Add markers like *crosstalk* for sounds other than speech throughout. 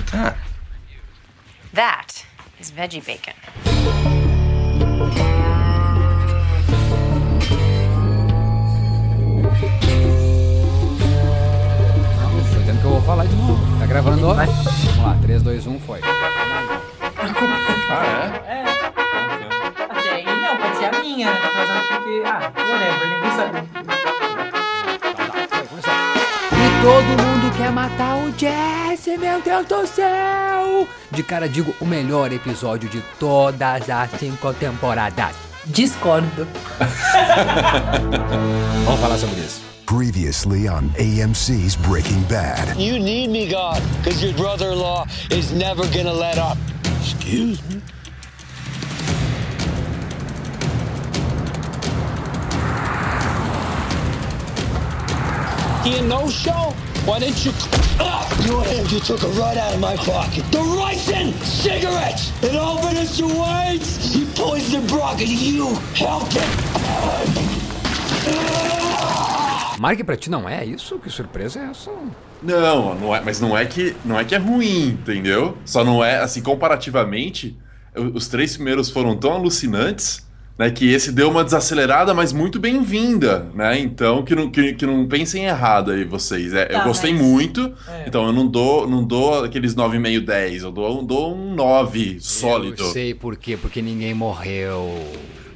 at that. That is veggie bacon. Não, tô dizendo que eu vou falar de novo. Tá gravando? ó? Vamos lá, 3, 2, 1, foi. Ah, é? Até aí não, pode ser a minha, né? Tá fazendo porque. Ah, whatever, ninguém sabe. Todo mundo quer matar o Jesse, meu Deus do céu! De cara, digo, o melhor episódio de todas as cinco temporadas. Discordo. *laughs* Vamos falar sobre isso. Previously on AMC's Breaking Bad. You need me, God, because your brother in law is never gonna let up. Excuse me? A no show? Why didn't you? Ah, your hand just took it right out of my pocket. The Russian cigarettes! And all Vanessa Waits! He poisoned Brock and you helped him! Mark, pra ti não é isso? Que surpresa é essa? Não, não é, mas não é que não é que é ruim, entendeu? Só não é assim comparativamente. Os três primeiros foram tão alucinantes, né, que esse deu uma desacelerada, mas muito bem-vinda, né? Então que não, que, que não pensem errado aí vocês. É, eu Tá, gostei mas- muito, É. então eu não dou não dou aqueles 9,5 10, eu dou, dou um 9 sólido. Eu sei por quê, porque ninguém morreu.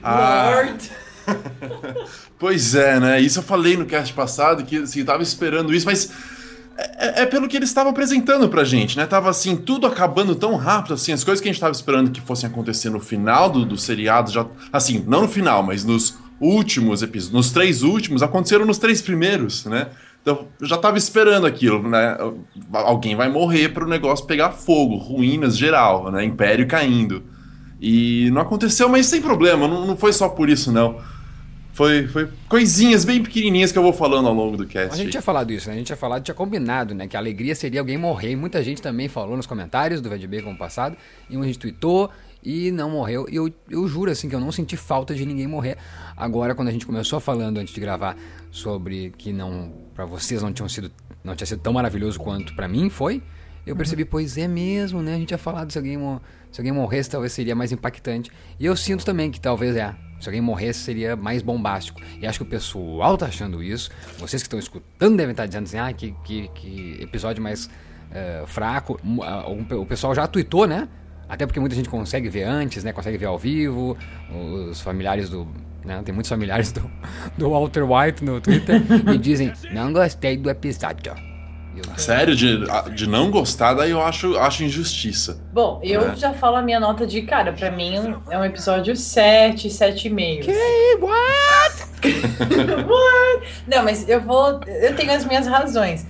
Ah. Lord. *laughs* Pois é, né? Isso eu falei no cast passado, que assim, eu tava esperando isso, mas é, é pelo que eles estavam apresentando pra gente, né? Tava assim, tudo acabando tão rápido, assim, as coisas que a gente tava esperando que fossem acontecer no final do, do seriado, já. Assim, não no final, mas nos últimos episódios, nos três últimos, aconteceram nos três primeiros, né? Então, eu já tava esperando aquilo, né? Alguém vai morrer pro negócio pegar fogo, ruínas geral, né? Império caindo. E não aconteceu, mas sem problema, não, não foi só por isso, não. Foi, foi coisinhas bem pequenininhas que eu vou falando ao longo do cast. A gente tinha falado isso, né? A gente tinha falado, tinha combinado, né? Que a alegria seria alguém morrer. E muita gente também falou nos comentários do Veg Bacon passado. E a gente tweetou e não morreu. E eu, eu juro, assim, que eu não senti falta de ninguém morrer. Agora, quando a gente começou falando antes de gravar sobre que não... Pra vocês não tinham sido... Não tinha sido tão maravilhoso quanto pra mim foi... Eu percebi, pois é mesmo, né? A gente tinha falado se alguém, se alguém morresse, talvez seria mais impactante. E eu sinto também que talvez é. Se alguém morresse, seria mais bombástico. E acho que o pessoal tá achando isso. Vocês que estão escutando devem estar dizendo assim, ah, que, que, que episódio mais eh, fraco. Ah, O o pessoal já tweetou, né? Até porque muita gente consegue ver antes, né? Consegue ver ao vivo. Os familiares do. Né? Tem muitos familiares do, do Walter White no Twitter. *laughs* e dizem, não gostei do episódio. Sério, de, de não gostar, daí eu acho, acho injustiça. Bom, eu É. já falo a minha nota de cara. Pra mim é um episódio 7, 7,5. Hey, what? *laughs* What? Não, mas eu vou. Eu tenho as minhas razões.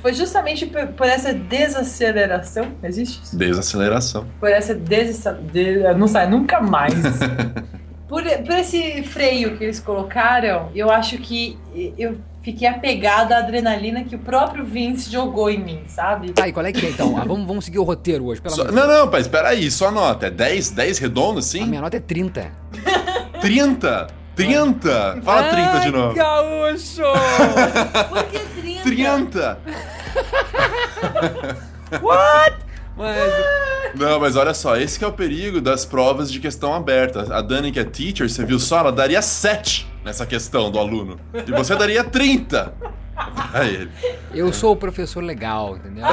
Foi justamente por, por essa desaceleração. Existe isso? Desaceleração. Por essa desaceleração. Não sai nunca mais. *laughs* por, por esse freio que eles colocaram, eu acho que eu fiquei apegada à adrenalina que o próprio Vince jogou em mim, sabe? Tá, e qual é que é então? Ah, vamos, vamos seguir o roteiro hoje, pelo de não, não, pai, espera aí, só nota. É 10, 10 redondo A assim? minha nota é 30. 30? 30? Fala 30 de novo. gaúcho! Por que 30? 30! *laughs* What? Mas, Não, mas olha só, esse que é o perigo das provas de questão aberta. A Dani, que é teacher, você viu só, ela daria 7 nessa questão do aluno. E você daria 30 pra ele. eu sou o professor legal, entendeu?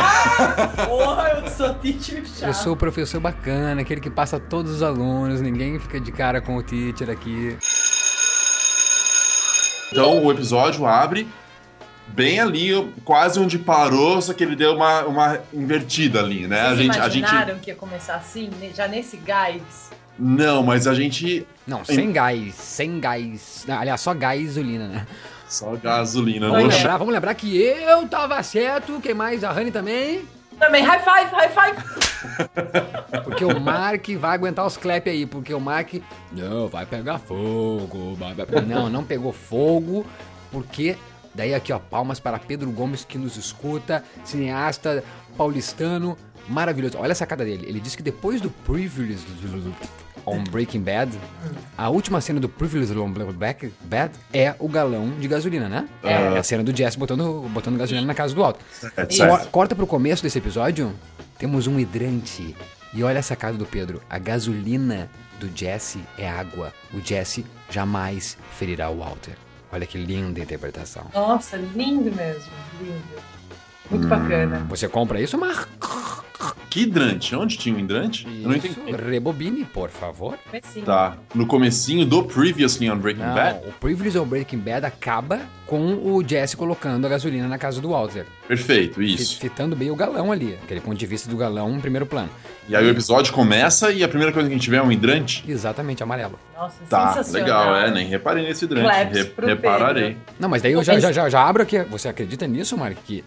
Porra, eu sou teacher chato. Eu sou o professor bacana, aquele que passa todos os alunos, ninguém fica de cara com o teacher aqui. Então o episódio abre bem ali, quase onde parou, só que ele deu uma, uma invertida ali, né? Vocês a gente, a gente. imaginaram que ia começar assim, já nesse gás? Não, mas a gente. Não, sem gás, sem gás. Aliás, só gasolina, né? Só gasolina. Vamos Oxe. lembrar, vamos lembrar que eu tava certo, quem mais? A Rani também. Também, high five, high five. *laughs* Porque o Mark vai aguentar os clap aí, porque o Mark. Não, vai pegar fogo. vai- vai-" Não, não pegou fogo, porque. Daí aqui, ó, palmas para Pedro Gomes que nos escuta, cineasta paulistano, maravilhoso. Olha a sacada dele. Ele disse que depois do Privilege on Breaking Bad, a última cena do Privilege on Breaking Bad é o galão de gasolina, né? É, a cena do Jesse botando, botando gasolina na casa do alto. É, certo. Corta pro começo desse episódio. temos um hidrante. E olha essa cara do Pedro. A gasolina do Jesse é água. O Jesse jamais ferirá o Walter. Olha que linda interpretação. Nossa, lindo mesmo. Lindo. Muito Hum. bacana. Você compra isso, Mar? Que hidrante? Onde tinha um hidrante? Eu não Isso. entendi. Rebobine, por favor. Sim. Tá. No comecinho do Previously on Breaking Não, Bad? o Privilege of Breaking Bad acaba com o Jesse colocando a gasolina na casa do Walter. Perfeito, isso. Fitando bem o galão ali. Aquele ponto de vista do galão em primeiro plano. E aí o episódio começa e a primeira coisa que a gente vê é um hidrante? Exatamente, amarelo. Nossa, Tá, sensacional. legal, é, nem reparei nesse hidrante. Re- pro repararei. Pedro. Não, mas daí eu já, já, já, já abro aqui. Você acredita nisso, Mark? Que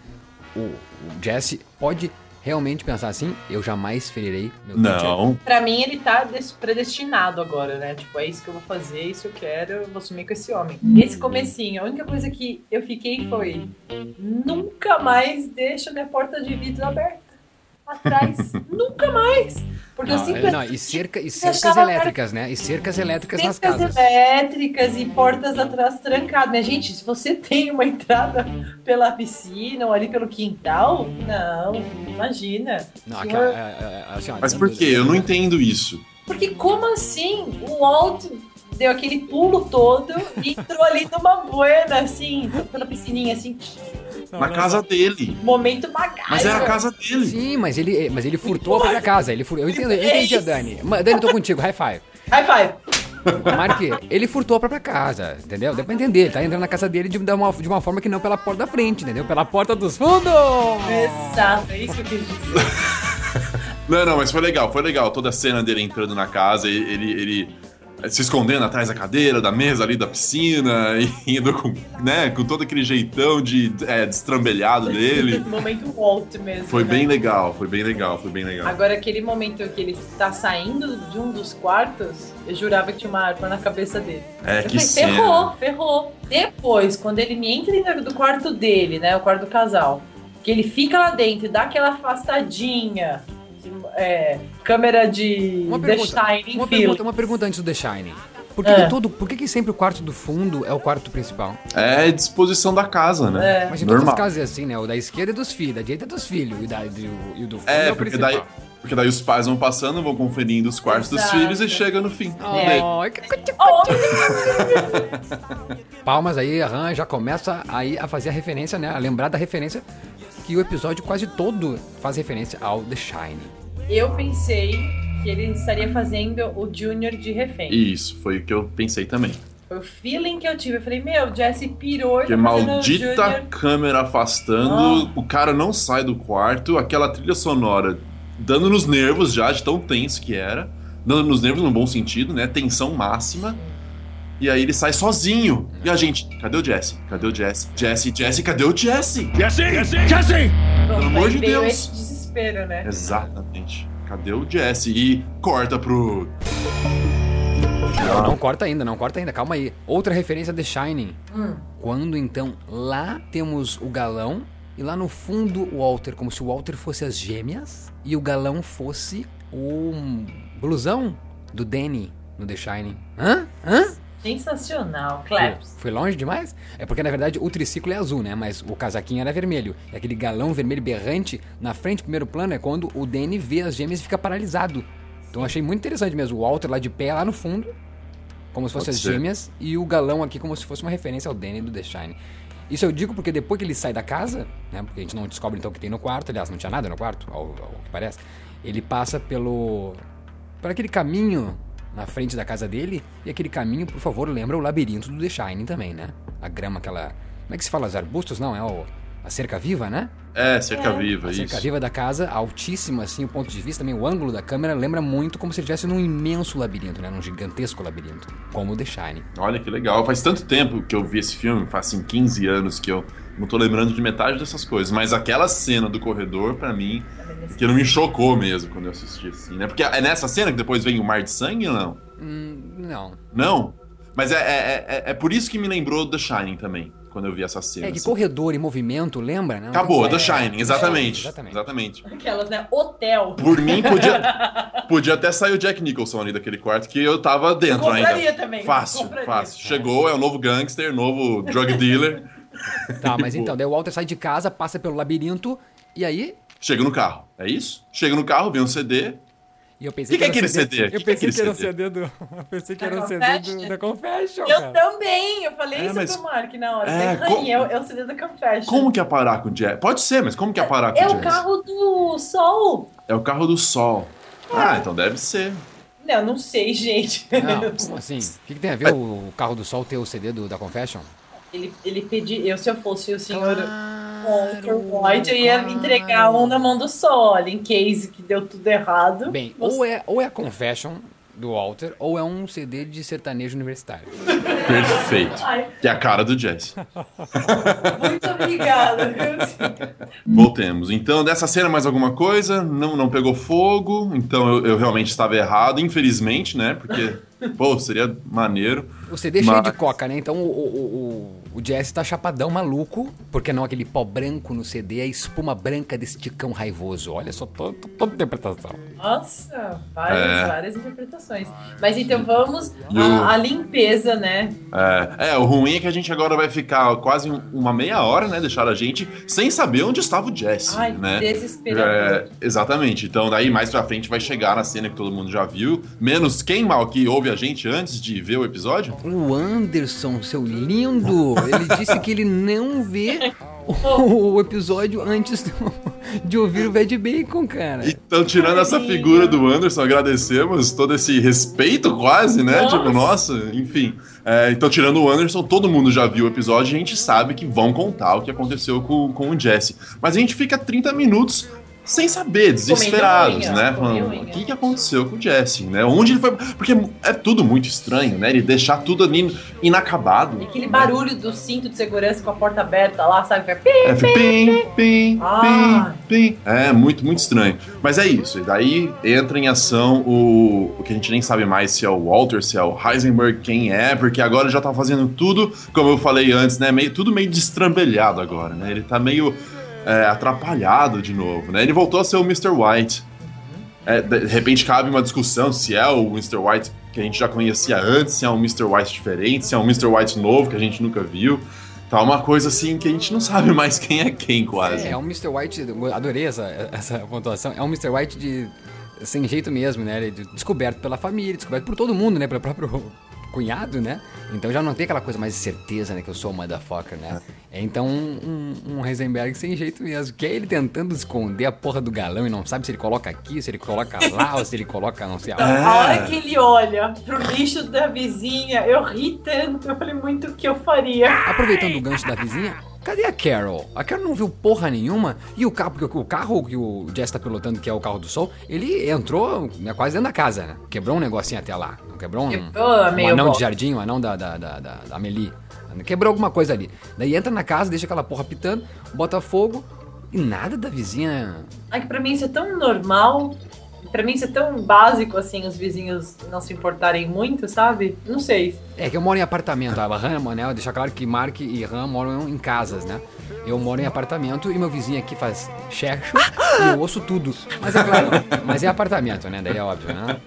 o, o Jesse pode realmente pensar assim? Eu jamais ferirei meu. Não. Pra mim, ele tá des- predestinado agora, né? Tipo, é isso que eu vou fazer, isso eu quero, eu vou sumir com esse homem. Esse comecinho, a única coisa que eu fiquei foi nunca mais deixa minha porta de vidro aberta. Atrás. nunca mais. Porque eu Não, sempre é, não, e, cerca, e cercas elétricas, né? E cercas elétricas nas cercas casas. elétricas e portas atrás trancadas. Minha gente, se você tem uma entrada pela piscina ou ali pelo quintal, não, imagina. Não, aquela, é, assim, ó, Mas por quê? Eu não entendo isso. Porque como assim? O Walt deu aquele pulo todo e entrou ali numa buena, assim, pela piscininha, assim. Na casa dele. Momento MacGyver. Mas é a casa dele. Sim, mas ele, mas ele furtou a própria casa. Ele fur... Eu entendo, eu entendi a Dani. Dani, tô contigo, high five. High five. Mark, ele furtou a própria casa, entendeu? Deu pra entender. Ele tá entrando na casa dele de de uma, de uma forma que não pela porta da frente, entendeu? Pela porta dos fundos! Exato, é isso que eu quis dizer. *laughs* Não, não, mas foi legal, foi legal. Toda a cena dele entrando na casa, ele, ele se escondendo atrás da cadeira, da mesa ali da piscina, e *laughs* indo com, né, com todo aquele jeitão de é, destrambelhado dele. *laughs* Momento Walt mesmo. Foi né? bem legal, foi bem legal, foi bem legal. Agora, aquele momento que ele tá saindo de um dos quartos, eu jurava que tinha uma arma na cabeça dele. É, Eu que falei, ferrou, ferrou. Depois, quando ele me entra dentro do quarto dele, né? O quarto do casal, que ele fica lá dentro e dá aquela afastadinha. É, câmera de Uma The pergunta, Shining uma pergunta, uma pergunta antes do The Shining. Por que, É. que todo, por que, que sempre o quarto do fundo é o quarto principal? É disposição da casa, né? É. Mas em todas Normal. as casas é assim, né? O da esquerda é dos filhos, da direita é dos filhos, e, da, do, e o do fundo É, é, o porque principal. daí, porque daí os pais vão passando, vão conferindo os quartos dos Exato. filhos e chega no fim. É. Ai, que- Oh, *laughs* Palmas aí, a Han já começa aí a fazer a referência, né? A lembrar da referência que o episódio quase todo faz referência ao The Shining. Eu pensei que ele estaria fazendo o Junior de refém. Isso, foi o que eu pensei também. Foi o feeling que eu tive. Eu falei, meu, Jesse pirou e Porque tá maldita Junior. câmera afastando, o cara não sai do quarto, aquela trilha sonora dando nos nervos já, de tão tenso que era. Dando nos nervos no bom sentido, né? Tensão máxima. E aí ele sai sozinho. E a gente, cadê o Jesse? Cadê o Jesse? Jesse, Jesse, cadê o Jesse? Jesse! Jesse! Pronto, Pelo amor de Deus. Desespero, né? Exatamente. Cadê o Jesse? E corta pro. Não, não corta ainda, não corta ainda, calma aí. Outra referência a The Shining. Hum. Quando então lá temos o galão e lá no fundo o Walter, como se o Walter fosse as gêmeas e o galão fosse o blusão do Danny no The Shining. Hã? Hã? Sensacional, Foi, Claps. foi longe demais? É porque na verdade o triciclo é azul, né? Mas o casaquinho era vermelho. E aquele galão vermelho berrante na frente, primeiro plano, é quando o Danny vê as gêmeas e fica paralisado. Então eu achei muito interessante mesmo. O Walter lá de pé, lá no fundo, como se fossem as ser. gêmeas, e o galão aqui como se fosse uma referência ao Danny do The Shine. Isso eu digo porque depois que ele sai da casa, né? Porque a gente não descobre então o que tem no quarto, aliás, não tinha nada no quarto, ao, ao que parece. Ele passa pelo. por aquele caminho na frente da casa dele, e aquele caminho, por favor, lembra o labirinto do The Shining também, né? A grama, aquela. Como é que se fala? Os arbustos? Não, é o. A cerca viva, né? É, cerca viva, A isso. cerca viva da casa, altíssima, assim, o ponto de vista, também o ângulo da câmera lembra muito como se ele estivesse num imenso labirinto, né? Num gigantesco labirinto, como o The Shining. Olha que legal. Faz tanto tempo que eu vi esse filme, faz assim 15 anos que eu não tô lembrando de metade dessas coisas. Mas aquela cena do corredor, pra mim, que não me chocou mesmo quando eu assisti assim, né? Porque é nessa cena que depois vem o mar de sangue ou não? Hum, não. Não? Mas é, é, é, é por isso que me lembrou The Shining também, quando eu vi essa cena. É que assim. corredor e movimento, lembra, né? Acabou, É, The Shining, exatamente. Exatamente. Exatamente. Aquelas, né? Hotel. Por mim, podia, *laughs* podia até sair o Jack Nicholson ali daquele quarto, que eu tava dentro Eu compraria ainda. também, Fácil, compraria. fácil. Chegou, é o novo gangster, novo drug dealer. *laughs* Tá, mas então, daí o Walter sai de casa, passa pelo labirinto E aí, Chega no carro, é isso? Chega no carro, vê um CD. e eu pensei Que que é era aquele o CD? Eu Que que é pensei que era o CD? CD do. *laughs* Eu pensei que Da era o CD do, Confession? da Confession, Eu cara. também, eu falei É, isso mas- pro Mark na hora. É, É, co- é, o- é o CD da Confession. Como que é parar com o jazz? Pode ser, mas como que é parar com É o o jazz? carro do Sol. É o carro do sol. Ah, então deve ser. Não, não sei, *laughs* gente. Não, como assim? O que, que tem a ver o carro do Sol ter o CD do, da Confession? Ele, ele pediu, eu se eu fosse o senhor Walter Claro, White, eu ia entregar um na mão do Sol, em case que deu tudo errado. Bem, Você- ou é, ou é a Confession do Walter, ou é um CD de sertanejo universitário. *laughs* Perfeito. Ai, Que é a cara do jazz. muito obrigada. Voltemos. Então, dessa cena, mais alguma coisa? Não, não pegou fogo. Então, eu, eu realmente estava errado, infelizmente, né? Porque, pô, seria maneiro. O CD cheio Mas- de coca, né? Então o, o, o, o Jesse tá chapadão maluco, porque não aquele pó branco no CD, a espuma branca desse ticão raivoso. Olha só to- to- toda interpretação. Nossa, várias, É. várias interpretações. Mas então vamos à limpeza, né? É, é, o ruim é que a gente agora vai ficar quase um- uma meia hora, né? Deixar a gente sem saber onde estava o Jesse, Ai, né? desesperador. É, exatamente. Então, daí mais pra frente vai chegar na cena que todo mundo já viu. Menos quem mal que ouve a gente antes de ver o episódio. O Anderson, seu lindo, ele disse que ele não vê *laughs* o, episódio antes do- de ouvir o Bad Bacon, cara. Então, tirando essa figura do Anderson, agradecemos todo esse respeito, quase, né? Nossa. Tipo, nossa, enfim. É, então, tirando o Anderson, todo mundo já viu o episódio e a gente sabe que vão contar o que aconteceu com, com o Jesse. Mas a gente fica 30 minutos sem saber, desesperados, unha, né? Falando, o que, que aconteceu com o Jesse, né? Onde ele foi. Porque é tudo muito estranho, né? Ele deixar tudo ali inacabado. E aquele né? barulho do cinto de segurança com a porta aberta lá, sabe? Vai pim, É, pim, pim, Ah. pim, pim. É, muito, muito estranho. Mas é isso. E daí entra em ação o, o que a gente nem sabe mais se é o Walter, se é o Heisenberg, quem é, porque agora já tá fazendo tudo, como eu falei antes, né? Meio, tudo meio destrambelhado agora, né? Ele tá meio é, atrapalhado de novo, né? Ele voltou a ser o Mr. White. É, de repente cabe uma discussão se é o Mr. White que a gente já conhecia antes, se é um Mr. White diferente, se é um Mr. White novo que a gente nunca viu. Tá uma coisa assim que a gente não sabe *laughs* mais quem é quem, quase. É, é um Mr. White, adorei essa, essa pontuação, é um Mr. White de sem jeito mesmo, né? Descoberto pela família, descoberto por todo mundo, né? Pelo próprio cunhado, né? Então já não tem aquela coisa mais de certeza, né? Que eu sou o motherfucker, né? É então um, um, um Heisenberg sem jeito mesmo, que é ele tentando esconder a porra do galão e não sabe se ele coloca aqui, se ele coloca lá, ou se ele coloca não sei aonde. A hora que ele olha pro lixo da vizinha, eu ri tanto, eu falei muito o que eu faria. Aproveitando o gancho da vizinha, cadê a Carol? A Carol não viu porra nenhuma e o carro, o carro que o Jess tá pilotando, que é o carro do sol, ele entrou né, quase dentro da casa, né? Quebrou um negocinho até lá. Não quebrou um, Quebrou um anão bosta. de jardim, um anão da, da, da, da, da Amelie. Quebrou alguma coisa ali. Daí entra na casa, deixa aquela porra pitando, bota fogo e nada da vizinha. Ai, que pra mim isso é tão normal. Pra mim isso é tão básico, assim, os vizinhos não se importarem muito, sabe? Não sei. É que eu moro em apartamento. A Ram, né? Deixa claro que Mark e Ram moram em casas, né? Eu moro em apartamento e meu vizinho aqui faz checho e eu ouço tudo. Mas é claro, mas é apartamento, né? Daí é óbvio, né?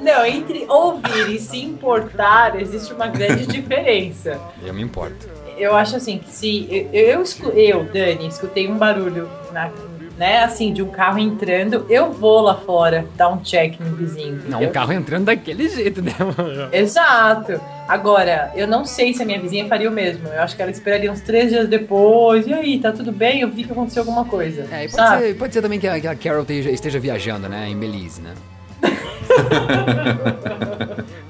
Não, entre ouvir e se importar, existe uma grande *laughs* diferença. Eu me importo. Eu acho assim que se eu, eu, eu, Dani, escutei um barulho na, né, assim, de um carro entrando, eu vou lá fora dar um check no vizinho. Não, entendeu? o carro entrando daquele jeito, né? Exato. Agora, eu não sei se a minha vizinha faria o mesmo. Eu acho que ela esperaria uns três dias depois. E aí, tá tudo bem? Eu vi que aconteceu alguma coisa. É, e pode, ser, pode ser também que a, que a Carol esteja, esteja viajando, né? Em Belize, né? *laughs*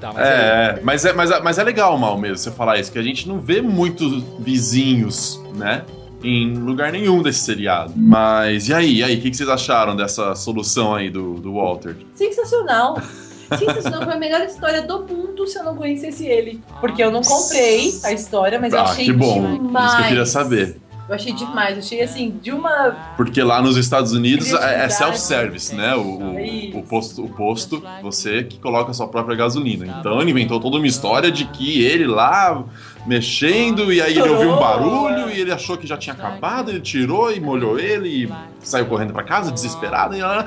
tá, mas aí- É, mas é, mas, é, mas é legal, mal mesmo, você falar isso, que a gente não vê muitos vizinhos, né? Em lugar nenhum desse seriado. Mas e aí? E aí? O que, que vocês acharam dessa solução aí do, do Walter? Sensacional. *laughs* Sensacional. Foi a melhor história do mundo se eu não conhecesse ele. Porque eu não comprei a história, mas eu Ah, achei que bom. demais. Isso que eu queria saber. Eu achei demais. Eu achei assim, de uma. Porque lá nos Estados Unidos é, é self-service, né? O, o, Isso. o posto, o posto, você que coloca a sua própria gasolina. Então ele inventou toda uma história de que ele lá mexendo e aí ele ouviu um barulho e ele achou que já tinha acabado, ele tirou e molhou ele e saiu correndo pra casa desesperado. E, ela-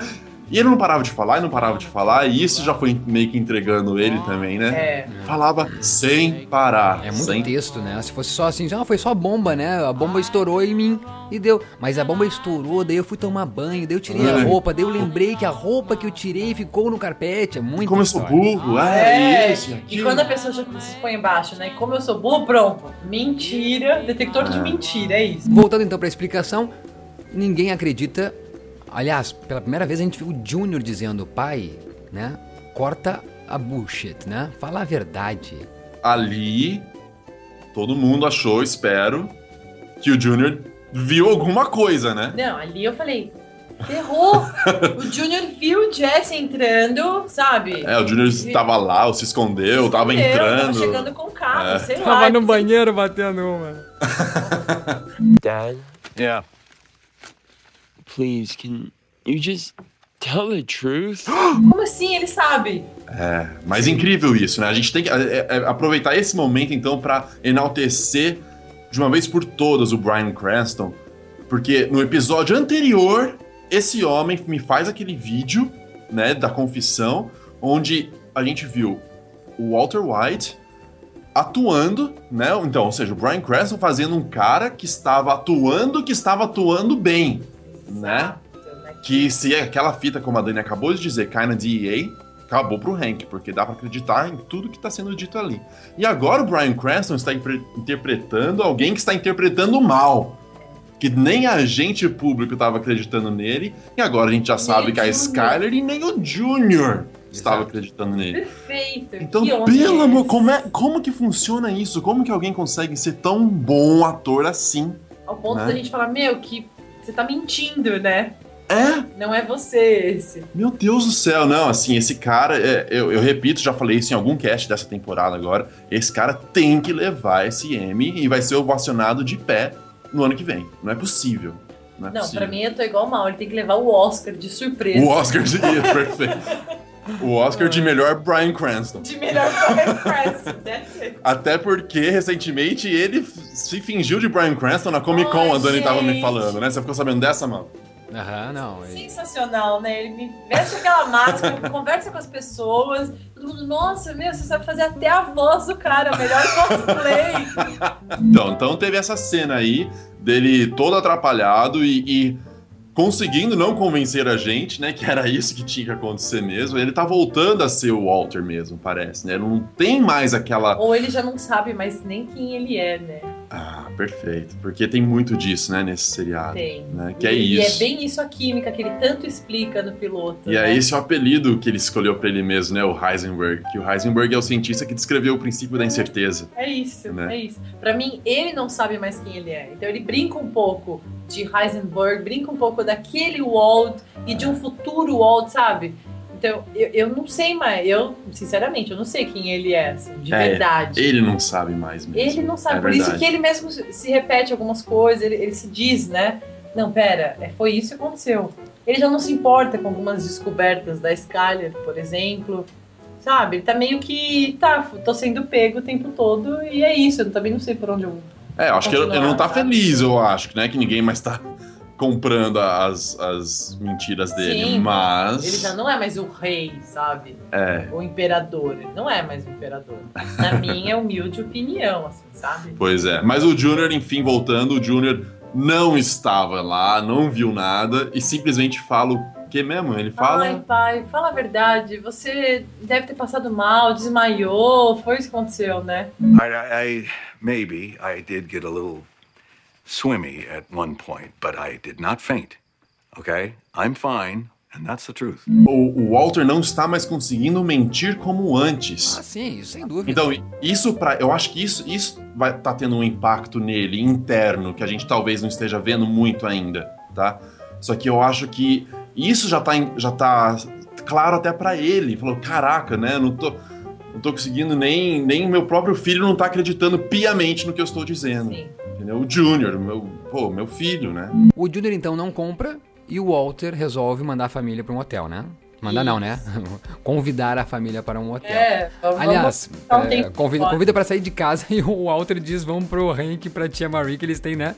E ele não parava de falar, e não parava de falar, e isso já foi meio que entregando ele também, né? É. Falava sem parar. É muito sem... texto, né? Se fosse só assim, ah, foi só bomba, né? A bomba estourou em mim e deu. Mas a bomba estourou, daí eu fui tomar banho, daí eu tirei a É. roupa, daí eu lembrei que a roupa que eu tirei ficou no carpete. É muito Como eu sou história. burro, é, É, isso, e aquilo. quando a pessoa já se põe embaixo, né? Como eu sou burro, pronto. Mentira, detector de mentira, é isso. Voltando então pra explicação, ninguém acredita. Aliás, pela primeira vez a gente viu o Junior dizendo, pai, né? Corta a bullshit, né? Fala a verdade. Ali, todo mundo achou, espero, que o Junior viu alguma coisa, né? Não, ali eu falei, ferrou. *laughs* o Junior viu o Jesse entrando, sabe? É, o Junior estava lá, ou se escondeu, tava Escondeu, entrando. Tava chegando com o carro, É. sei lá. Tava no banheiro batendo uma. *laughs* Dad, Yeah. Please, can you just tell the truth? *gasps* Como assim? Ele sabe. É, mas incrível isso, né? A gente tem que é, é, aproveitar esse momento, então, pra enaltecer de uma vez por todas o Brian Cranston, porque no episódio anterior, esse homem me faz aquele vídeo, né, da confissão, onde a gente viu o Walter White atuando, né? Então, ou seja, o Brian Cranston fazendo um cara que estava atuando, que estava atuando bem, né? Que se é aquela fita, como a Dani acabou de dizer, cai na DEA, acabou pro Hank, porque dá pra acreditar em tudo que tá sendo dito ali. E agora o Brian Cranston está interpretando alguém que está interpretando mal. Que nem a agente público estava acreditando nele, e agora a gente já sabe o que a Junior. Skyler e nem o Junior estava acreditando nele. Perfeito. Então, pelo é amor, como, é, como que funciona isso? Como que alguém consegue ser tão bom ator assim? Ao ponto né? da gente falar, meu, que você tá mentindo, né? É, Não é você esse. Meu Deus do céu, não, assim, esse cara, é, eu, eu repito, já falei isso em algum cast dessa temporada agora, esse cara tem que levar esse M e vai ser ovacionado de pé no ano que vem. Não é possível. Não, é Não, possível. pra mim eu tô igual mal. Ele tem que levar o Oscar de surpresa. O Oscar de *laughs* perfeito. O Oscar de melhor Brian Cranston. De melhor Brian Cranston. That's it. *laughs* Até porque, recentemente, ele se fingiu de Brian Cranston na Comic Con, Ai, a Dani tava me gente. falando, né? Você ficou sabendo dessa, mano? Aham, não. Sensacional, né? Ele me veste aquela máscara, *laughs* conversa com as pessoas. Todo mundo, nossa, meu, você sabe fazer até a voz do cara, o melhor cosplay. Então, então teve essa cena aí dele todo atrapalhado e, e conseguindo não convencer a gente, né, que era isso que tinha que acontecer mesmo. Ele tá voltando a ser o Walter mesmo, parece, né? Não tem mais aquela Ou ele já não sabe mais nem quem ele é, né? Ah, perfeito, porque tem muito disso, né, nesse seriado, Tem. né? Que é e, isso. E é bem isso a química que ele tanto explica no piloto. E né? é esse o apelido que ele escolheu pra ele mesmo, né? O Heisenberg. Que o Heisenberg é o cientista que descreveu o princípio da incerteza. É isso, Né? é isso. Pra mim, ele não sabe mais quem ele é. Então ele brinca um pouco de Heisenberg, brinca um pouco daquele Walt e de um futuro Walt, sabe? Então, eu, eu não sei mais. Eu, sinceramente, eu não sei quem ele é, assim, de É, verdade. Ele não sabe mais mesmo. Ele não sabe. É Por isso verdade. que ele mesmo se repete algumas coisas, ele, ele se diz, né? Não, pera, é, foi isso que aconteceu. Ele já não se importa com algumas descobertas da Skyler, por exemplo. Sabe? Ele tá meio que. Tá, tô sendo pego o tempo todo e é isso. Eu também não sei por onde eu. É, eu acho que ele, ele não tá Continuar, feliz, eu acho, né? Que ninguém mais tá *laughs* comprando as, as mentiras dele. Sim, mas. Ele já não é mais o rei, sabe? É. O imperador. Ele não é mais o imperador. Na *laughs* minha humilde opinião, assim, sabe? Pois é. Mas o Junior, enfim, voltando, o Junior não estava lá, não viu nada e simplesmente fala o que mesmo? Ele fala. Ai, pai, fala a verdade. Você deve ter passado mal, desmaiou. Foi isso que aconteceu, né? I, I maybe I did get a little swimmy at one point, but I did not faint. Okay, I'm fine, and that's the truth. O, o Walter não está mais conseguindo mentir como antes. Ah, sim, sem dúvida. Então, isso para, eu acho que isso isso vai tá tendo um impacto nele interno que a gente talvez não esteja vendo muito ainda, tá? Só que eu acho que isso já tá já tá claro até pra ele. Falou, caraca, né? Não tô não tô conseguindo nem nem meu próprio filho não tá acreditando piamente no que eu estou dizendo. Sim. Entendeu? O Junior, meu, pô, meu filho, né? O Junior então não compra e o Walter resolve mandar a família para um hotel, né? Mandar não, né? *laughs* Convidar a família para um hotel. É, vamos Aliás, um é, convida, convida para sair de casa *laughs* e o Walter diz: vamos pro Hank pra tia Marie, que eles têm, né?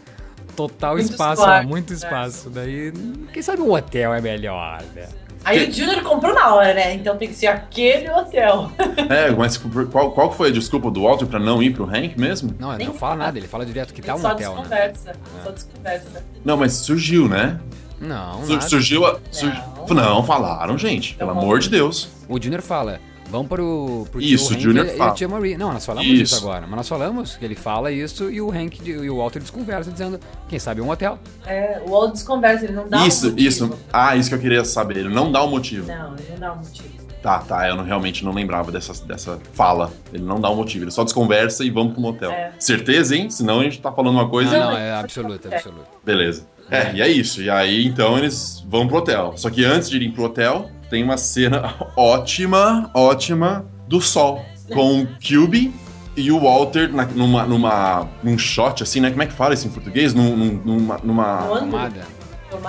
Total Muito espaço, muito né? espaço. Daí, quem sabe um hotel é melhor, né? Aí o Junior comprou na hora, né? Então tem que ser aquele hotel. *laughs* É, mas qual, qual que foi a desculpa do Walter pra não ir pro Hank mesmo? Não, ele não fala nada, ele fala direto que dá um só hotel, né? desconversa. Só desconversa. Não, mas surgiu, né? Não, Sur- nada. surgiu a. sur- Não. Não. falaram, gente. Pelo Então, amor de Deus. O Junior fala, vamos pro, pro Isso, tio o Junior e fala. tia Marie. Não, nós falamos isso. Isso. agora, mas nós falamos que ele fala isso e o Hank e o Walter desconversa dizendo, quem sabe um hotel. É, o Walt desconversa, ele não dá um isso, motivo. isso. Ah, isso que eu queria saber. Ele não dá o motivo. Não, ele não dá um motivo. Tá, tá. Eu não- realmente não lembrava dessa, dessa fala. Ele não dá o motivo. Ele só desconversa e vamos pro motel. É. Certeza, hein? Senão a gente tá falando uma coisa. Não, Não, é é- absoluto, é. absoluto. Beleza. É, e é isso. E aí, então, eles vão pro hotel. Só que antes de irem pro hotel, tem uma cena *laughs* ótima, ótima do sol. Com o Cube e o Walter na- numa, numa, num shot, assim, né? Como é que fala isso em português? Num- num- numa, No numa, ângulo, Tomada.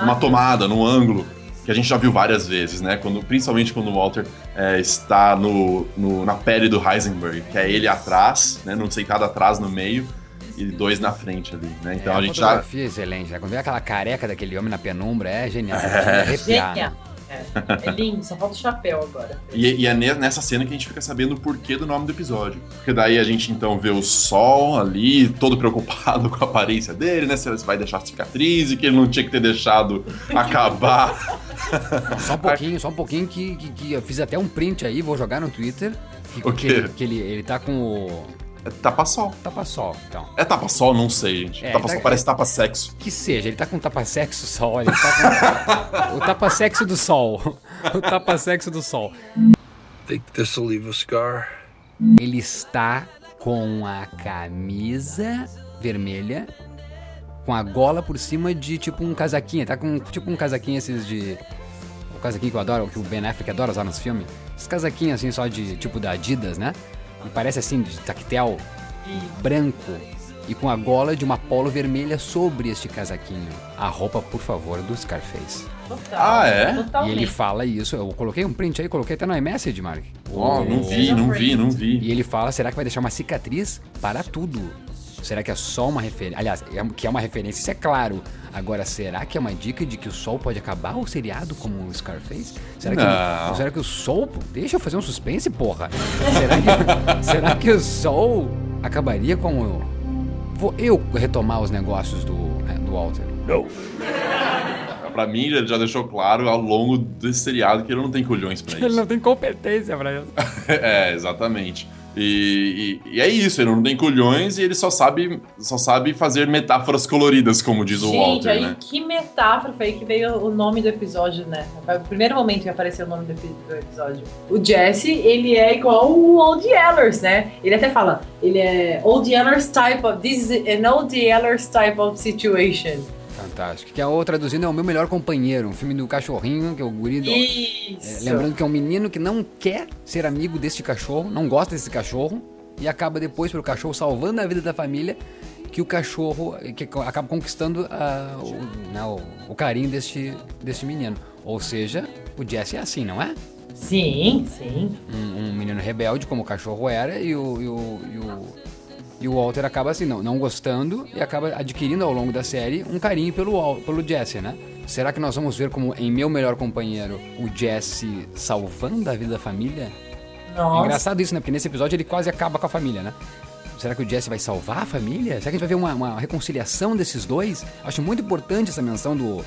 numa tomada, num ângulo. Que a gente já viu várias vezes, né? Quando, principalmente quando o Walter é, está no, no- na pele do Heisenberg. Que é ele atrás, né? Num sentado atrás no meio. E dois na frente ali, né? Então é, a gente já... fotografia é excelente. né? Quando vê aquela careca daquele homem na penumbra, é genial. *laughs* É. Arrepiar. Genial. É, é lindo, só falta o chapéu agora. E, e é ne- nessa cena que a gente fica sabendo o porquê do nome do episódio. Porque daí a gente então vê o Sol ali, todo preocupado *laughs* com a aparência dele, né? Se ele vai deixar cicatriz e que ele não tinha que ter deixado *laughs* acabar. Só um pouquinho, só um pouquinho que, que, que eu fiz até um print aí, vou jogar no Twitter. Que, O que ele, que ele, ele tá com o É tapa-sol. tapa-sol, então. É tapa-sol? Não sei, gente. É, tapa-sol tá- parece tapa-sexo. Que seja, ele tá com tapa-sexo sol, ele tá com o tapa-sexo do sol. O tapa-sexo do sol. Think this'll leave a scar? Ele está com a camisa vermelha, com a gola por cima de tipo um casaquinho. Tá com tipo um casaquinho esses de. O casaquinho que eu adoro, que o Ben Affleck adora usar nos filmes. Esses casaquinhos assim, só de tipo da Adidas, né? E parece assim, de tactel branco. E com a gola de uma polo vermelha sobre este casaquinho. A roupa, por favor, do Scarface. Total. Ah, é? E Totalmente. ele fala isso. Eu coloquei um print aí, coloquei até no iMessage, Mark. Ó, não vi, não vi, não vi. E ele fala, será que vai deixar uma cicatriz para tudo? Será que é só uma referência? Aliás, é- que é uma referência, isso é claro. Agora, será que é uma dica de que o Sol pode acabar o seriado como o Scarface? Será que, Não. será que o Sol... Deixa eu fazer um suspense, porra. Será que, *laughs* será que o Sol acabaria com o... Vou eu retomar os negócios do, né, do Walter. Pra mim, ele já deixou claro ao longo desse seriado que ele não tem culhões pra *laughs* Ele isso. não tem competência pra isso. *laughs* é, exatamente. E, e- e é isso, ele não tem culhões e ele só sabe, só sabe fazer metáforas coloridas, como diz o Gente, Walter, aí né? que metáfora foi aí que veio o nome do episódio, né? Foi o primeiro momento que apareceu o nome do, do episódio. O Jesse, ele é igual o Old Yellers, né? Ele até fala, ele é Old Yellers type of, this is an Old Yellers type of situation. Fantástico. Que a outra traduzindo é o meu melhor companheiro, um filme do cachorrinho, que é o guri do... É, lembrando que é um menino que não quer ser amigo deste cachorro, não gosta desse cachorro, e acaba depois pelo cachorro salvando a vida da família, que o cachorro que acaba conquistando o, né, o- o carinho deste, deste menino. Ou seja, o Jesse é assim, não é? Sim, sim. Um, um menino rebelde, como o cachorro era, e o, e o, e o, e o Walter acaba assim, não, não gostando, e acaba adquirindo ao longo da série um carinho pelo, pelo Jesse, né? Será que nós vamos ver como em Meu Melhor Companheiro o Jesse salvando a vida da família? É Nossa. engraçado isso, né? Porque nesse episódio ele quase acaba com a família, né? Será que o Jesse vai salvar a família? Será que a gente vai ver uma, uma reconciliação desses dois? Acho muito importante essa menção do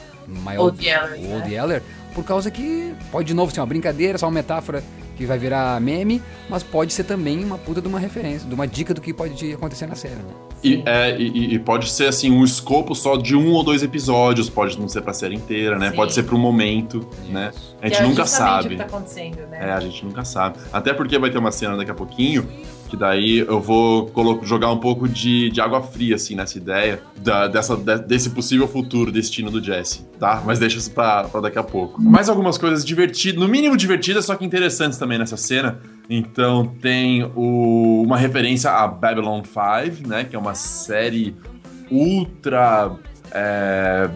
Old Yeller, Old né? Yeller, por causa que pode de novo ser uma brincadeira, só uma metáfora que vai virar meme, mas pode ser também uma puta de uma referência, de uma dica do que pode acontecer na série, né? E, é, e- e pode ser assim, um escopo só de um ou dois episódios, pode não ser pra série inteira, né? Sim. Pode ser pro momento, né? A gente Que é nunca sabe. o que tá acontecendo, né? É, a gente nunca sabe. Até porque vai ter uma cena daqui a pouquinho, que daí eu vou jogar um pouco de, de água fria, assim, nessa ideia da- dessa, de- desse possível futuro destino do Jesse, tá? Mas deixa isso pra, pra daqui a pouco. Mais algumas coisas divertidas, no mínimo divertidas, só que interessantes também nessa cena. Então tem o- uma referência a Babylon 5, né? Que é uma série ultra. é,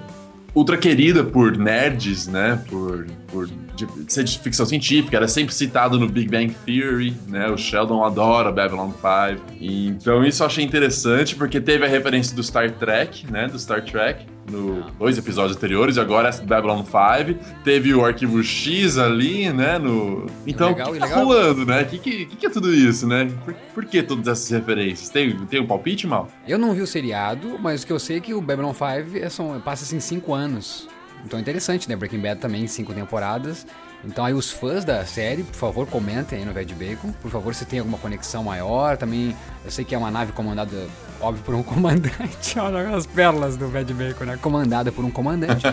ultra querida por nerds, né? Por, por de ser de ficção científica, era sempre citado no Big Bang Theory, né? O Sheldon adora Babylon 5. E, então isso eu achei interessante, porque teve a referência do Star Trek, né? Do Star Trek, no dois episódios anteriores, e agora é Babylon 5. Teve o arquivo X ali, né? No... Então, Legal, o que tá legal. rolando, né? O que, que, que que é tudo isso, né? Por, por que todas essas referências? Tem, tem um palpite, Mal? Eu não vi o seriado, mas o que eu sei é que o Babylon 5 é, são, passa assim cinco anos. Então é interessante, né? Breaking Bad também, cinco temporadas. Então aí os fãs da série, por favor, comentem aí no Ved Bacon. Por favor, se tem alguma conexão maior. Também, eu sei que é uma nave comandada, óbvio, por um *laughs* comandante. Olha as pérolas do Ved Bacon, né? Comandada por um comandante.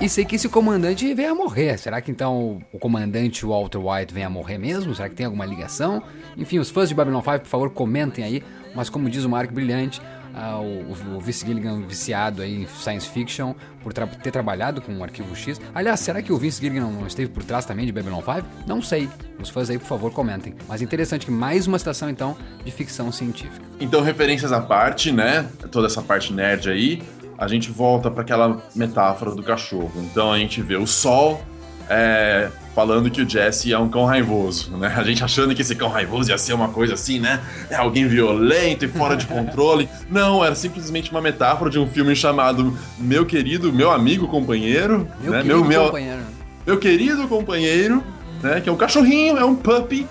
e sei que esse comandante vem a morrer. Será que então o comandante Walter White vem a morrer mesmo? Será que tem alguma ligação? Enfim, os fãs de Babylon 5, por favor, comentem aí. Mas como diz o Mark Brilhante, ah, o, o, Vince Gilligan viciado aí em science fiction por tra- ter trabalhado com o Arquivo X. Aliás, será que o Vince Gilligan não esteve por trás também de Babylon 5? Não sei. Os fãs aí, por favor, comentem. Mas interessante que mais uma citação, então, de ficção científica. Então, referências à parte, né? Toda essa parte nerd aí, a gente volta para aquela metáfora do cachorro. Então a gente vê o sol é, falando que o Jesse é um cão raivoso, né? A gente achando que esse cão raivoso ia ser uma coisa assim, né? É alguém violento e fora de controle. Não, era simplesmente uma metáfora de um filme chamado Meu Querido, Meu Amigo Companheiro, Meu né? querido meu, meu, companheiro. meu querido companheiro, né? Que é um cachorrinho, é um puppy.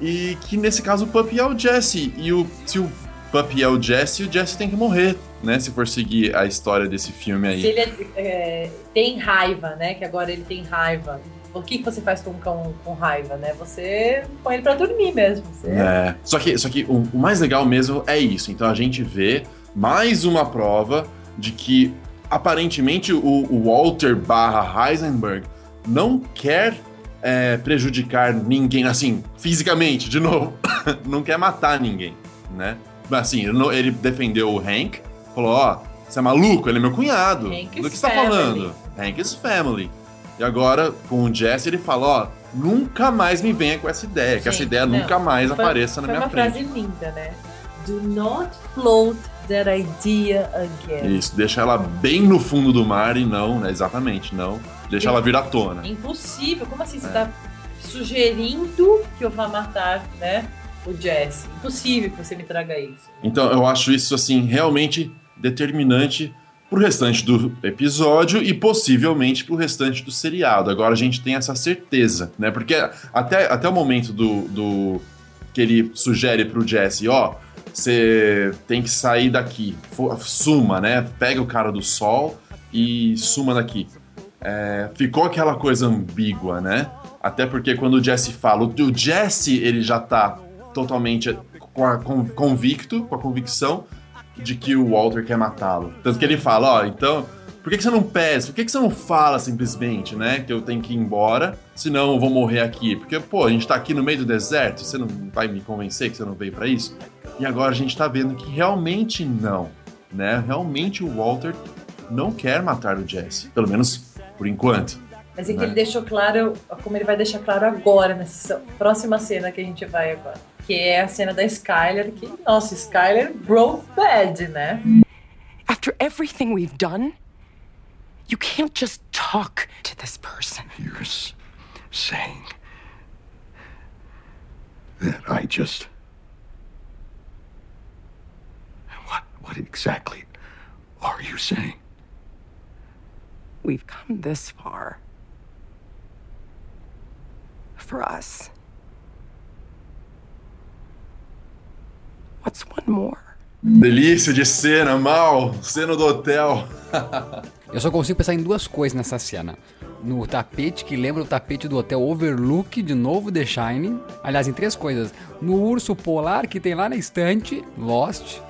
E que nesse caso o puppy é o Jesse. E o, se o puppy é o Jesse, o Jesse tem que morrer, né? Se for seguir a história desse filme aí. Se ele é- é, tem raiva, né? Que agora ele tem raiva. O que, você faz com um cão com raiva, né? Você põe ele pra dormir mesmo. Você... É. Só que, só que o, o mais legal mesmo é isso. Então a gente vê mais uma prova de que aparentemente o, o Walter barra Heisenberg não quer é, prejudicar ninguém, assim, fisicamente, de novo. *laughs* não quer matar ninguém, né? Mas assim, ele defendeu o Hank, falou, ó, você é maluco? Ele é meu cunhado. Hank's Do que você tá family. falando? Hank's family. E agora, com o Jesse, ele fala, ó, nunca mais me venha com essa ideia, que essa Gente, ideia não. nunca mais Foi- apareça na foi minha uma frente. frase linda, né? Do not float that idea again. Isso, deixa ela bem no fundo do mar e não, né, exatamente, não. Deixa ela vir à tona. É impossível. Como assim? Você tá sugerindo que eu vá matar, né? O Jesse. Impossível que você me traga isso. Então eu acho isso, assim, realmente determinante pro restante do episódio e possivelmente pro restante do seriado. Agora a gente tem essa certeza, né? Porque até, até o momento do, do que ele sugere pro Jesse, ó, você tem que sair daqui, suma, né? Pega o cara do sol e suma daqui. É, ficou aquela coisa ambígua, né? Até porque quando o Jesse fala, o o Jesse ele já tá totalmente convicto, com a convicção de que o Walter quer matá-lo. Tanto que ele fala, ó, então, por que, que você não pede? Por que, que você não fala simplesmente, né? Que eu tenho que ir embora, senão eu vou morrer aqui. Porque, pô, a gente tá aqui no meio do deserto, você não vai me convencer que você não veio pra isso? E agora a gente tá vendo que realmente não, né? Realmente o Walter não quer matar o Jesse. Pelo menos por enquanto. Mas é que Né? ele deixou claro, como ele vai deixar claro agora, nessa próxima cena que a gente vai agora. Que é a cena da Skyler, que, nossa, Skyler broke bad, né? After everything we've done, you can't just talk to this person. You're saying that I just. What? What exactly are you saying? We've come this far. For us. What's one more? Delícia de cena, mal. Cena do hotel. *laughs* Eu só consigo pensar em duas coisas nessa cena. No tapete, que lembra o tapete do hotel Overlook, de novo The Shining. Aliás, em três coisas. No urso polar que tem lá na estante, Lost.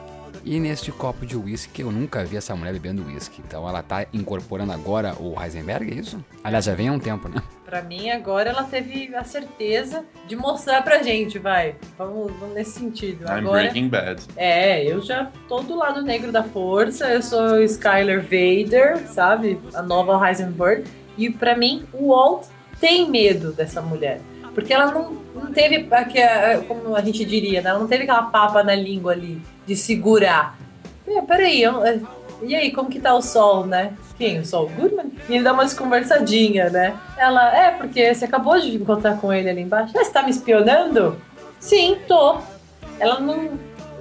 E neste copo de uísque, eu nunca vi essa mulher bebendo uísque. Então ela tá incorporando agora o Heisenberg, é isso? Aliás, já vem há um tempo, né? Pra mim, agora ela teve a certeza de mostrar pra gente, vai. Vamos, vamos nesse sentido. I'm agora, Breaking Bad. É, eu já tô do lado negro da força, eu sou Skyler Vader, sabe? A nova Heisenberg. E pra mim, o Walt tem medo dessa mulher. Porque ela não, não teve, como a gente diria, né? ela não teve aquela papa na língua ali de segurar. É, peraí, eu- é, e aí, como que tá o sol, né? Quem? O Sol Goodman? E ele dá umas conversadinhas, né? Ela, é, porque você acabou de encontrar com ele ali embaixo. Ah, você tá me espionando? Sim, tô. Ela não,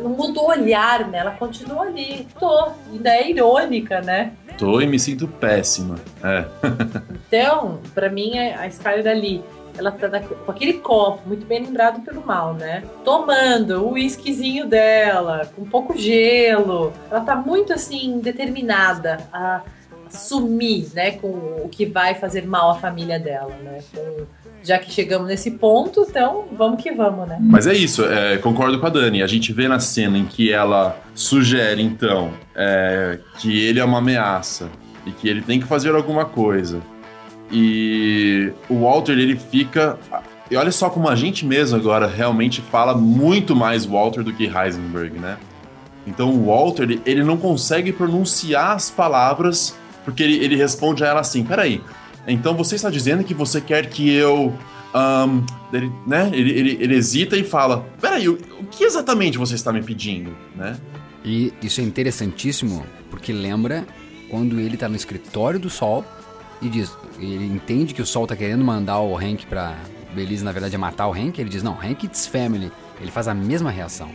não mudou o olhar, né? Ela continua ali. Tô. Ainda é irônica, né? Tô e me sinto péssima. É. *laughs* Então, pra mim, a Skyler ali, ela tá da- com aquele copo, muito bem lembrado pelo mal, né? Tomando o uísquezinho dela, com pouco gelo. Ela tá muito, assim, determinada a sumir, né? Com o que vai fazer mal à família dela, né? Com- já que chegamos nesse ponto, então vamos que vamos, né? Mas é isso, é, concordo com a Dani. A gente vê na cena em que ela sugere, então, é, que ele é uma ameaça e que ele tem que fazer alguma coisa. E o Walter, ele fica. E olha só como a gente mesmo agora realmente fala muito mais Walter do que Heisenberg, né? Então o Walter, ele, não consegue pronunciar as palavras, porque ele, ele responde a ela assim: peraí, então você está dizendo que você quer que eu. ahn, ele, né? ele, ele, ele hesita e fala: peraí, o, o que exatamente você está me pedindo, né? E isso é interessantíssimo porque lembra quando ele tá no escritório do Sol e diz, ele entende que o Sol tá querendo mandar o Hank pra Belize, na verdade, é matar o Hank, ele diz, não, Hank it's family. Ele faz a mesma reação.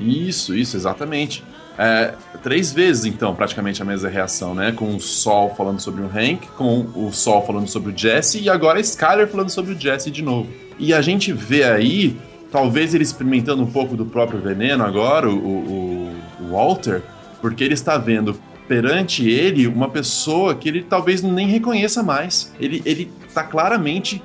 Isso, isso, exatamente. É, três vezes, então, praticamente a mesma reação, né? Com o Sol falando sobre o Hank, com o Sol falando sobre o Jesse e agora a Skyler falando sobre o Jesse de novo. E a gente vê aí, talvez ele experimentando um pouco do próprio veneno agora, o, o, o Walter, porque ele está vendo perante ele uma pessoa que ele talvez nem reconheça mais. Ele, ele tá claramente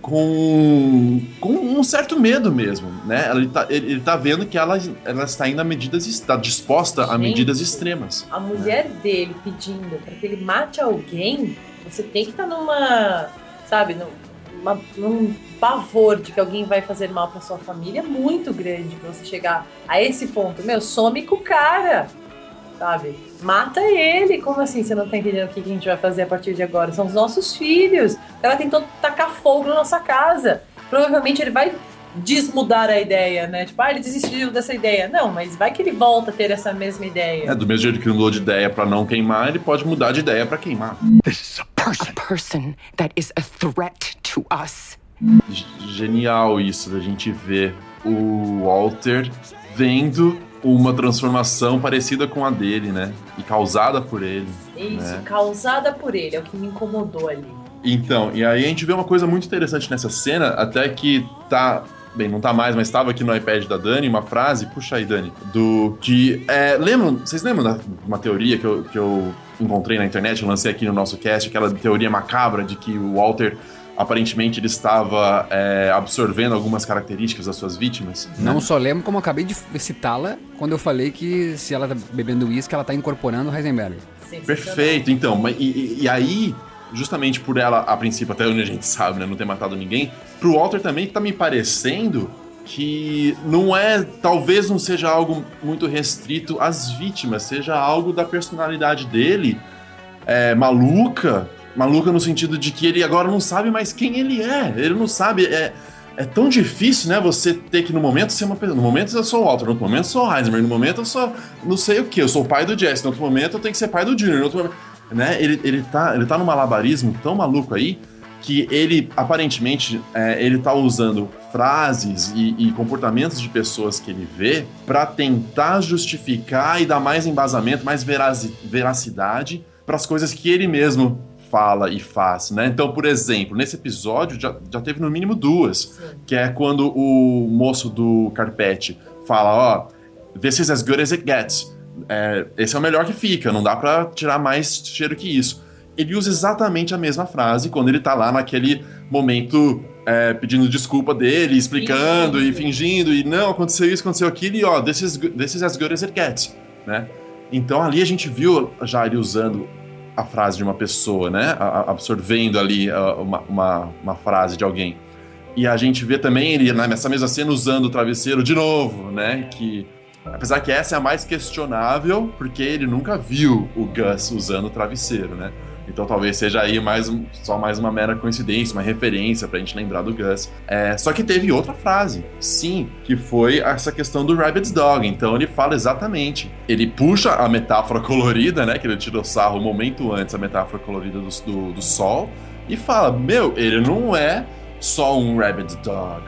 com, com um certo medo mesmo, né? Ele tá, ele, ele tá vendo que ela, ela está indo a medidas, está disposta a Gente. medidas extremas. A mulher dele pedindo para que ele mate alguém, você tem que estar numa, sabe, num, uma- num pavor de que alguém vai fazer mal para sua família muito grande pra você chegar a esse ponto. Meu, some com o cara, sabe? Mata ele. Como assim? Você não tá entendendo o que a gente vai fazer a partir de agora? São os nossos filhos. O cara tentou tacar fogo na nossa casa. Provavelmente ele vai desmudar a ideia, né? Tipo, ah, ele desistiu dessa ideia. Não, mas vai que ele volta a ter essa mesma ideia. É, do mesmo jeito que ele mudou de ideia pra não queimar, ele pode mudar de ideia pra queimar. This is a person. A person that is a threat to us. Genial isso da gente ver o Walter vendo uma transformação parecida com a dele, né? E causada por ele. Isso, né? causada por ele, é o que me incomodou ali. Então, e aí a gente vê uma coisa muito interessante nessa cena, até que tá. Bem, não tá mais, mas estava aqui no iPad da Dani, uma frase, puxa aí, Dani, do que. É, lembram, vocês lembram da uma teoria que eu, que eu encontrei na internet, eu lancei aqui no nosso cast, aquela teoria macabra de que o Walter aparentemente ele estava é, absorvendo algumas características das suas vítimas? Não só lembro, como eu acabei de citá-la quando eu falei que se ela tá bebendo uísque, ela tá incorporando o Heisenberg. Sensacional. Perfeito, então, e, e- e aí, justamente por ela, a princípio, até onde a gente sabe, né, não ter matado ninguém, pro Walter também tá me parecendo que não é, talvez não seja algo muito restrito às vítimas, seja algo da personalidade dele, é, maluca, maluca no sentido de que ele agora não sabe mais quem ele é, ele não sabe, é, é tão difícil, né, você ter que no momento ser uma pessoa, no momento eu sou o Walter, no outro momento eu sou o Heisenberg, no momento eu sou não sei o que, eu sou o pai do Jesse, no outro momento eu tenho que ser pai do Junior, no outro momento, né, ele, ele, tá, ele tá num malabarismo tão maluco aí, que ele, aparentemente, é, ele tá usando frases e, e comportamentos de pessoas que ele vê para tentar justificar e dar mais embasamento, mais veracidade para as coisas que ele mesmo fala e faz, né? Então, por exemplo, nesse episódio já, já teve no mínimo duas, que é quando o moço do carpete fala, ó, this is as good as it gets. É, esse é o melhor que fica, não dá pra tirar mais cheiro que isso. Ele usa exatamente a mesma frase quando ele tá lá naquele momento é, pedindo desculpa dele, explicando e fingindo, e não, aconteceu isso, aconteceu aquilo, e ó, this is, this is as good as it gets, né? Então ali a gente viu já ele usando a frase de uma pessoa, né? A- Absorvendo ali uma, uma, uma frase de alguém. E a gente vê também ele né, nessa mesma cena usando o travesseiro de novo, né? Que apesar que essa é a mais questionável, porque ele nunca viu o Gus usando o travesseiro, né? Então talvez seja aí mais um- só mais uma mera coincidência, uma referência pra gente lembrar do Gus. É, só que teve outra frase, sim, que foi essa questão do Rabbit's Dog. Então ele fala exatamente. Ele puxa a metáfora *laughs* colorida, né? Que ele tirou sarro um momento antes, a metáfora colorida do, do, do sol, e fala: Meu, ele não é só um Rabbit's Dog,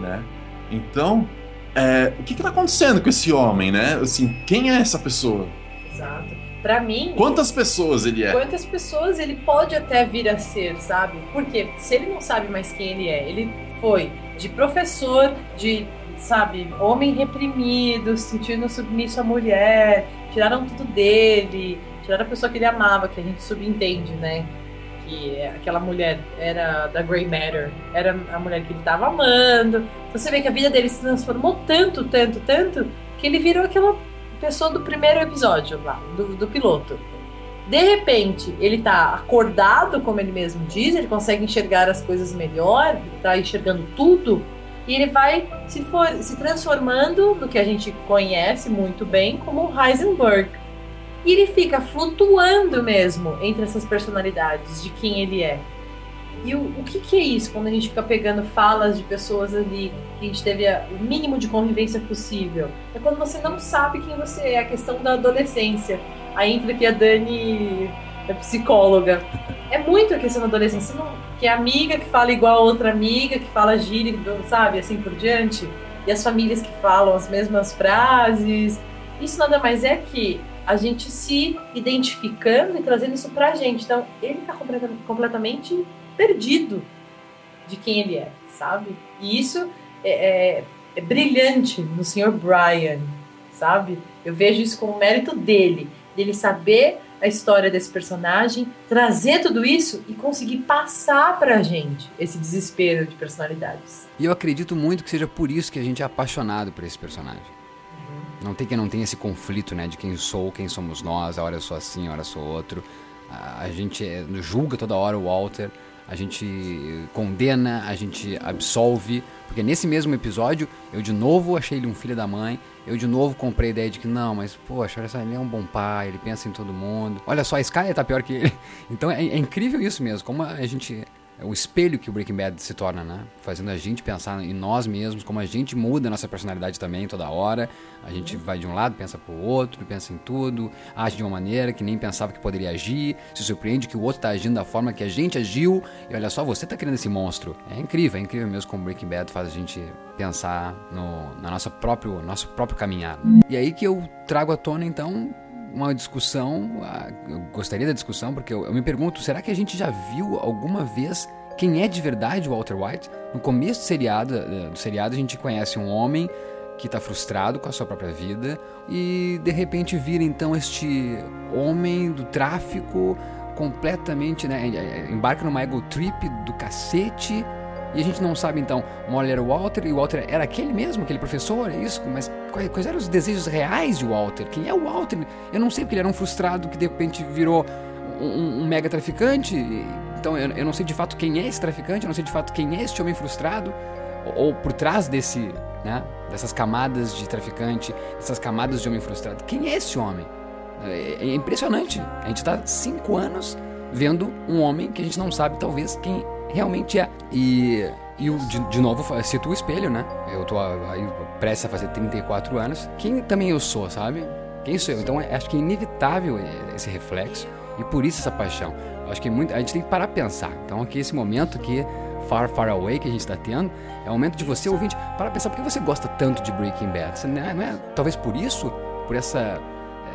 né? Então, é, o que que tá acontecendo com esse homem, né? Assim, quem é essa pessoa? Exato. Pra mim, Quantas pessoas ele é? quantas pessoas ele pode até vir a ser, sabe? Porque se ele não sabe mais quem ele é, ele foi de professor, de, sabe, homem reprimido, se sentindo submisso à mulher, tiraram tudo dele, tiraram a pessoa que ele amava, que a gente subentende, né? Que é- aquela mulher era da Grey Matter, era a mulher que ele tava amando. Então você vê que a vida dele se transformou tanto, tanto, tanto, que ele virou aquela pessoa do primeiro episódio lá, do, do piloto. De repente, ele tá acordado, como ele mesmo diz, ele consegue enxergar as coisas melhor, tá enxergando tudo, e ele vai se, for, se transformando no que a gente conhece muito bem como Heisenberg. E ele fica flutuando mesmo entre essas personalidades de quem ele é. E o, o que, que é isso quando a gente fica pegando falas de pessoas ali a gente teve o mínimo de convivência possível? É quando você não sabe quem você é, a questão da adolescência. Aí entra aqui a Dani, é psicóloga. É muito a questão da adolescência, não, que é amiga que fala igual a outra amiga, que fala gíria, sabe, assim por diante. E as famílias que falam as mesmas frases. Isso nada mais é que a gente se identificando e trazendo isso pra gente. Então, ele tá completa- completamente perdido de quem ele é, sabe? E isso é, é- é brilhante no Sr. Brian, sabe? Eu vejo isso como mérito dele, dele saber a história desse personagem, trazer tudo isso e conseguir passar pra gente esse desespero de personalidades. E eu acredito muito que seja por isso que a gente é apaixonado por esse personagem. Não tem que não tem esse conflito, né, de quem sou, quem somos nós, a hora eu sou assim, a hora eu sou outro. A, a gente é- julga toda hora o Walter, a gente condena, a gente absolve, porque nesse mesmo episódio eu de novo achei ele um filho da mãe, eu de novo comprei a ideia de que não, mas poxa, olha só, ele é um bom pai, ele pensa em todo mundo. Olha só, a Sky tá pior que ele. *laughs* Então é, é incrível isso mesmo, como a gente o espelho que o Breaking Bad se torna, né? Fazendo a gente pensar em nós mesmos, como a gente muda a nossa personalidade também toda hora. A gente vai de um lado, pensa pro outro, pensa em tudo, age de uma maneira que nem pensava que poderia agir, se surpreende que o outro tá agindo da forma que a gente agiu, e olha só, você tá criando esse monstro. É incrível, é incrível mesmo como Breaking Bad faz a gente pensar no na nossa próprio, nosso próprio caminhar. E aí que eu trago à tona então uma discussão, eu gostaria da discussão, porque eu, eu me pergunto, será que a gente já viu alguma vez quem é de verdade o Walter White? No começo do seriado, eh, do seriado a gente conhece um homem que está frustrado com a sua própria vida e de repente vira então este homem do tráfico completamente, né, eh, eh, embarca numa ego trip do cacete e a gente não sabe então, ele era o Walter e o Walter era aquele mesmo, aquele professor, é isso? Mas quais, eram os desejos reais de Walter? Quem é o Walter? Eu não sei porque ele era um frustrado que de repente virou um, um mega traficante. Então eu, eu não sei de fato quem é esse traficante, eu não sei de fato quem é este homem frustrado. Ou, ou por trás desse, né, dessas camadas de traficante, dessas camadas de homem frustrado. Quem é esse homem? É, é impressionante. A gente está cinco anos vendo um homem que a gente não sabe, talvez, quem realmente é. E, e de, de novo, cito o espelho, né? Eu tô aí prestes a fazer 34 anos. Quem também eu sou, sabe? Quem sou eu? Então, é- acho que é inevitável esse reflexo e por isso essa paixão. Acho que é muito, a gente tem que parar a pensar. Então, aqui, esse momento que Far, Far Away que a gente está tendo, é o momento de você, ouvinte, parar a pensar por que você gosta tanto de Breaking Bad. Não, é, não é talvez por isso, por essa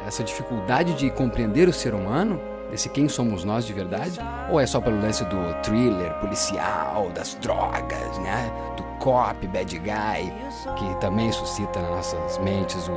essa dificuldade de compreender o ser humano, desse quem somos nós de verdade, ou é só pelo lance do thriller policial, das drogas, né? Do cop, bad guy, que também suscita nas nossas mentes o,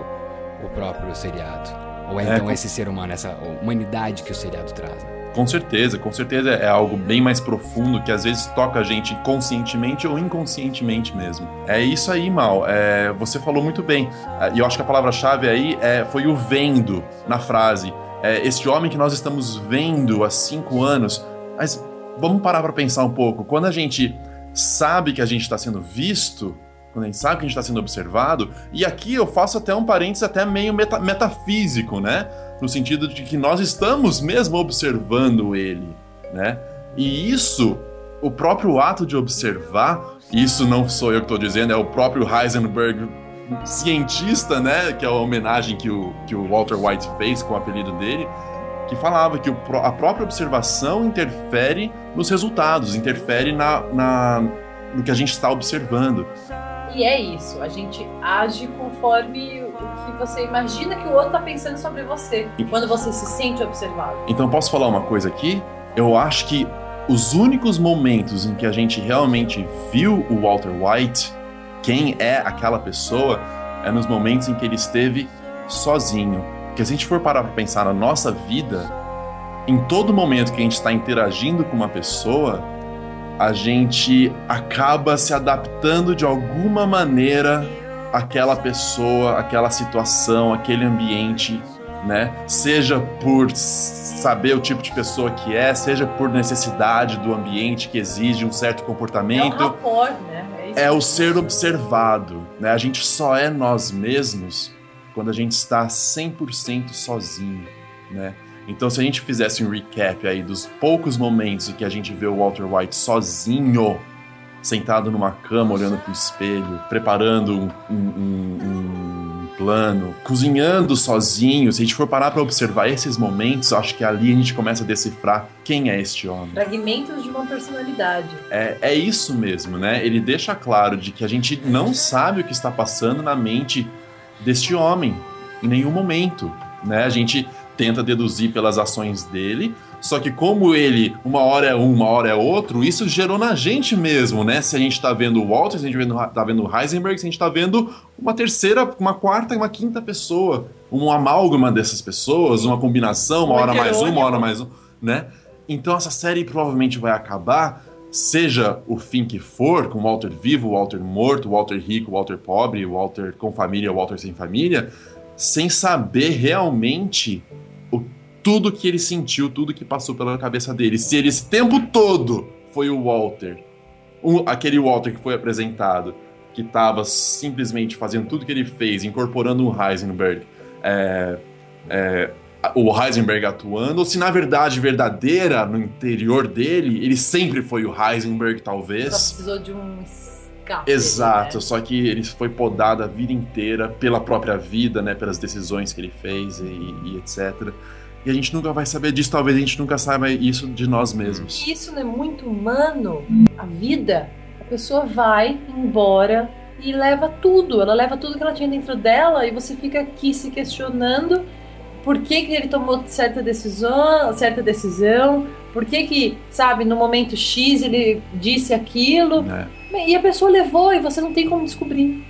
o próprio seriado? Ou é, É, então com- esse ser humano, essa humanidade que o seriado traz? né? Com certeza, com certeza é algo bem mais profundo que às vezes toca a gente conscientemente ou inconscientemente mesmo. É isso aí, Mal. É, você falou muito bem. E eu acho que a palavra-chave aí é, foi o vendo na frase. É, este homem que nós estamos vendo há cinco anos. Mas vamos parar para pensar um pouco. Quando a gente sabe que a gente está sendo visto, quando a gente sabe que a gente está sendo observado, e aqui eu faço até um parênteses até meio meta- metafísico, né? no sentido de que nós estamos mesmo observando ele, né? E isso, o próprio ato de observar, isso não sou eu que estou dizendo, é o próprio Heisenberg cientista, né? Que é a homenagem que o, que o Walter White fez com o apelido dele, que falava que o, a própria observação interfere nos resultados, interfere na, na, no que a gente está observando. E é isso, a gente age conforme o que você imagina que o outro tá pensando sobre você. Quando você se sente observado. Então, posso falar uma coisa aqui? Eu acho que os únicos momentos em que a gente realmente viu o Walter White, quem é aquela pessoa, é nos momentos em que ele esteve sozinho. Porque se a gente for parar para pensar na nossa vida, em todo momento que a gente está interagindo com uma pessoa, a gente acaba se adaptando de alguma maneira àquela pessoa, àquela situação, aquele ambiente, né? Seja por saber o tipo de pessoa que é, seja por necessidade do ambiente que exige um certo É um comportamento rapport, né? É o ser observado, né? A gente só é nós mesmos quando a gente está 100% sozinho, né? Então, se a gente fizesse um recap aí dos poucos momentos em que a gente vê o Walter White sozinho, sentado numa cama, olhando pro espelho, preparando um, um- um- um plano, cozinhando sozinho, se a gente for parar para observar esses momentos, acho que ali a gente começa a decifrar quem é este homem. Fragmentos de uma personalidade. É, é isso mesmo, né? Ele deixa claro de que a gente não sabe o que está passando na mente deste homem em nenhum momento, né? A gente tenta deduzir pelas ações dele, só que como ele uma hora é um, uma hora é outro, isso gerou na gente mesmo, né? Se a gente tá vendo o Walter, se a gente vendo- tá vendo o Heisenberg, se a gente tá vendo uma terceira, uma quarta e uma quinta pessoa, um amálgama dessas pessoas, uma combinação, uma Um hora mais um, uma hora mais um, né? Então essa série provavelmente vai acabar, seja o fim que for, com o Walter vivo, o Walter morto, o Walter rico, o Walter pobre, o Walter com família, o Walter sem família, sem saber realmente tudo que ele sentiu, tudo que passou pela cabeça dele. Se ele esse tempo todo foi o Walter, aquele Walter que foi apresentado, que estava simplesmente fazendo tudo que ele fez, incorporando o Heisenberg, é, é, o Heisenberg atuando, ou se na verdade verdadeira, no interior dele, ele sempre foi o Heisenberg, Só talvez. precisou de um escape. Exato, né? só que ele foi podado a vida inteira pela própria vida, né, pelas decisões que ele fez e, e etc. E a gente nunca vai saber disso, talvez a gente nunca saiba isso de nós mesmos. Isso não é muito humano. A vida, a pessoa vai embora e leva tudo. Ela leva tudo que ela tinha dentro dela e você fica aqui se questionando por que, que ele tomou certa decisão, certa decisão, por que que, sabe, no momento X ele disse aquilo. né? E a pessoa levou e você não tem como descobrir.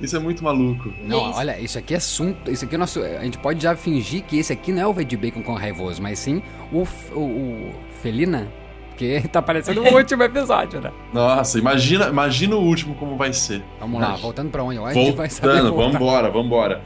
Isso é muito maluco. Não, isso. olha, isso aqui é assunto. Isso aqui é nosso. A gente pode já fingir que esse aqui não é o Verde Bacon com raivoso, mas sim o, o, o Felina. Que *laughs* tá parecendo o *laughs* último episódio, né? Nossa, imagina, imagina o último como vai ser. Vamos lá, voltando pra onde? Eu acho que a gente vai saber Voltando, voltar. vambora, vambora.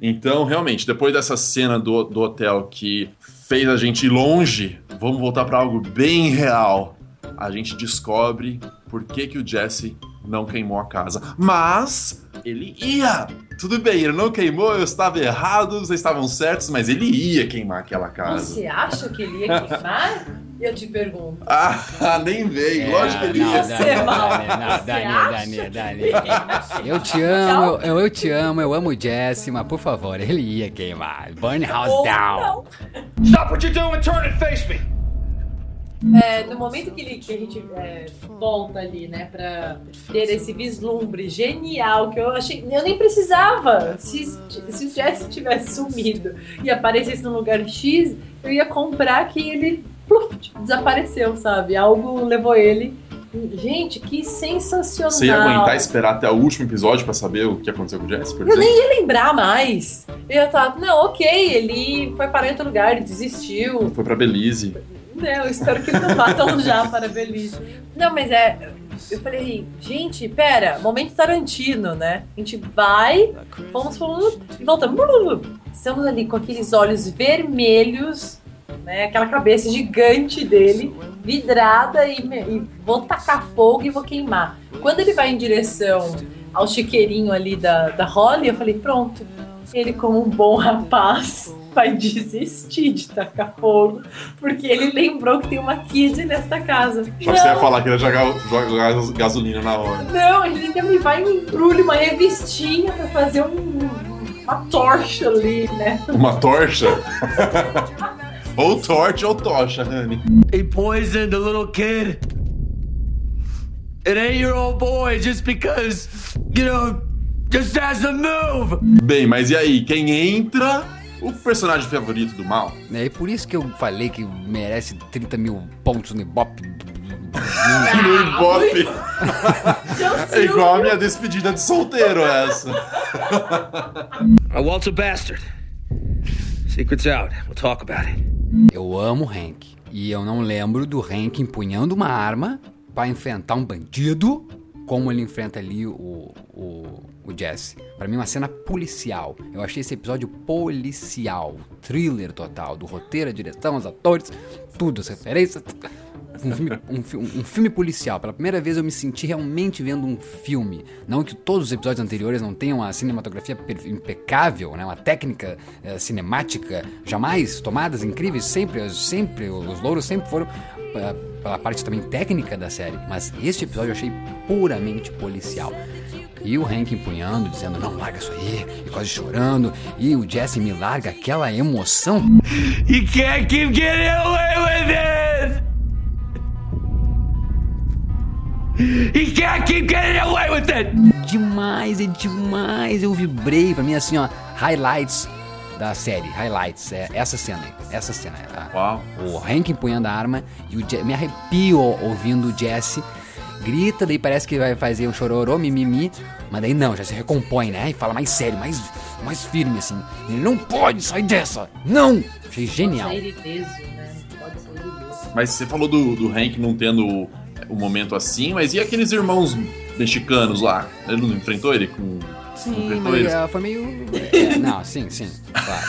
Então, realmente, depois dessa cena do, do hotel que fez a gente ir longe, vamos voltar pra algo bem real. A gente descobre por que, que o Jesse não queimou a casa. Mas ele ia! Tudo bem, ele não queimou, eu estava errado, vocês estavam certos, mas ele ia queimar aquela casa. Você acha que ele ia queimar? Eu te pergunto. *laughs* Ah, nem veio, É, lógico que ele não, ia. Dani, é não, Você Dani, acha Dani, que Dani. Eu te amo, eu, eu te amo, eu amo o Jesse, mas por favor, ele ia queimar. Burn house Ou down. não. Stop what you're doing and turn and face me! É, no momento que, ele- que a gente é, volta ali, né, pra ter esse vislumbre genial que eu achei. Eu nem precisava. Se, se o Jesse tivesse sumido e aparecesse no lugar X, eu ia comprar que ele pluf, desapareceu, sabe? Algo levou ele. Gente, que sensacional. Você ia aguentar esperar até o último episódio pra saber o que aconteceu com o Jesse, por Eu exemplo? nem ia lembrar mais. Eu ia estar, não, ok, ele foi parar em outro lugar, ele desistiu, Foi pra Belize. Não, espero que não tão já para Belize. Não, mas é. Eu falei, gente, pera, momento Tarantino, né? A gente vai, vamos e voltamos. Estamos ali com aqueles olhos vermelhos, né? Aquela cabeça gigante dele, vidrada, e, e vou tacar fogo e vou queimar. Quando ele vai em direção ao chiqueirinho ali da, da Holly, eu falei, pronto. Ele, como um bom rapaz, vai desistir de tacar fogo, porque ele lembrou que tem uma kid nesta casa. Só que você ia falar que ele ia jogar, jogar gas- gasolina na hora. Não, ele ainda me vai e me embrulha uma revistinha pra fazer um- uma torcha ali, né? Uma torcha? *laughs* ou torte ou tocha, honey. He poisoned a little kid. An eight-year-old boy just because, you know, just has a move. Bem, mas e aí? Quem entra? O personagem favorito do mal? É e por isso que eu falei que merece 30 mil pontos no Ibope. No Ibope. É igual a minha despedida de solteiro essa. Uh, Walt's a bastard. Secret's out. We'll talk about it. Eu amo o Hank. E eu não lembro do Hank empunhando uma arma pra enfrentar um bandido como ele enfrenta ali o, o, o Jesse. Pra mim, uma cena policial. Eu achei esse episódio policial. Thriller total. Do roteiro, a direção, os atores, tudo, as referências. Um filme, um, um filme policial. Pela primeira vez eu me senti realmente vendo um filme. Não que todos os episódios anteriores não tenham uma cinematografia impecável, né? uma técnica eh, cinemática jamais tomadas incríveis, sempre, sempre, os louros sempre foram eh, pela parte também técnica da série. Mas este episódio eu achei puramente policial. E o Hank empunhando, dizendo, não, larga isso aí, e quase chorando. E o Jesse me larga aquela emoção. You can't keep getting away with it! You can't keep getting away with it! demais, é demais. Eu vibrei. Pra mim, assim, ó, highlights da série. Highlights. É essa cena aí. Essa cena. A- Uau. O Hank empunhando a arma e o Je me arrepio ouvindo o Jesse. Grita, daí parece que vai fazer um chororô, mimimi. Mas daí não, já se recompõe, né? E fala mais sério, mais, mais firme, assim. Ele não pode sair dessa! Não! Achei genial. Sair ileso, né? Pode sair ileso. Mas você falou do, do Hank não tendo o, momento assim, mas e aqueles irmãos mexicanos lá? Ele não enfrentou ele com. Sim, mas eles? é, foi meio. é, *laughs* não, sim, sim, claro.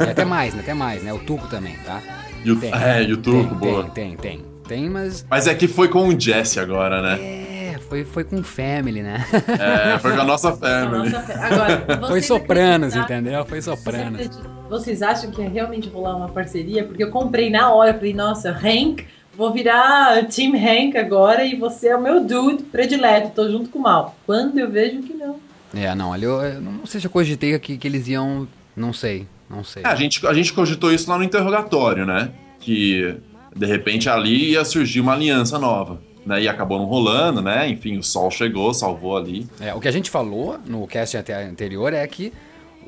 E até mais, né? Até mais, né? O Tuco também, tá? E o- é, e o Tuco, tem, boa. Tem, tem, tem. Tem, mas. Mas é que foi com o Jesse agora, né? É, foi, foi com Family, né? É, foi com a nossa *laughs* family. Nossa, agora, Foi Sopranos, entendeu? Foi Sopranos. Vocês acham que ia realmente rolar uma parceria? Porque eu comprei na hora, eu falei, nossa, Hank, vou virar Team Hank agora e você é o meu dude predileto, tô junto com o mal. Quando eu vejo que não. É, não, ali eu, eu não sei se eu cogitei que, que eles iam. Não sei, não sei. É, a, gente, a gente cogitou isso lá no interrogatório, né? Que de repente ali ia surgir uma aliança nova. Né? E acabou não rolando, né? Enfim, o sol chegou, salvou ali. É, o que a gente falou no cast até anterior é que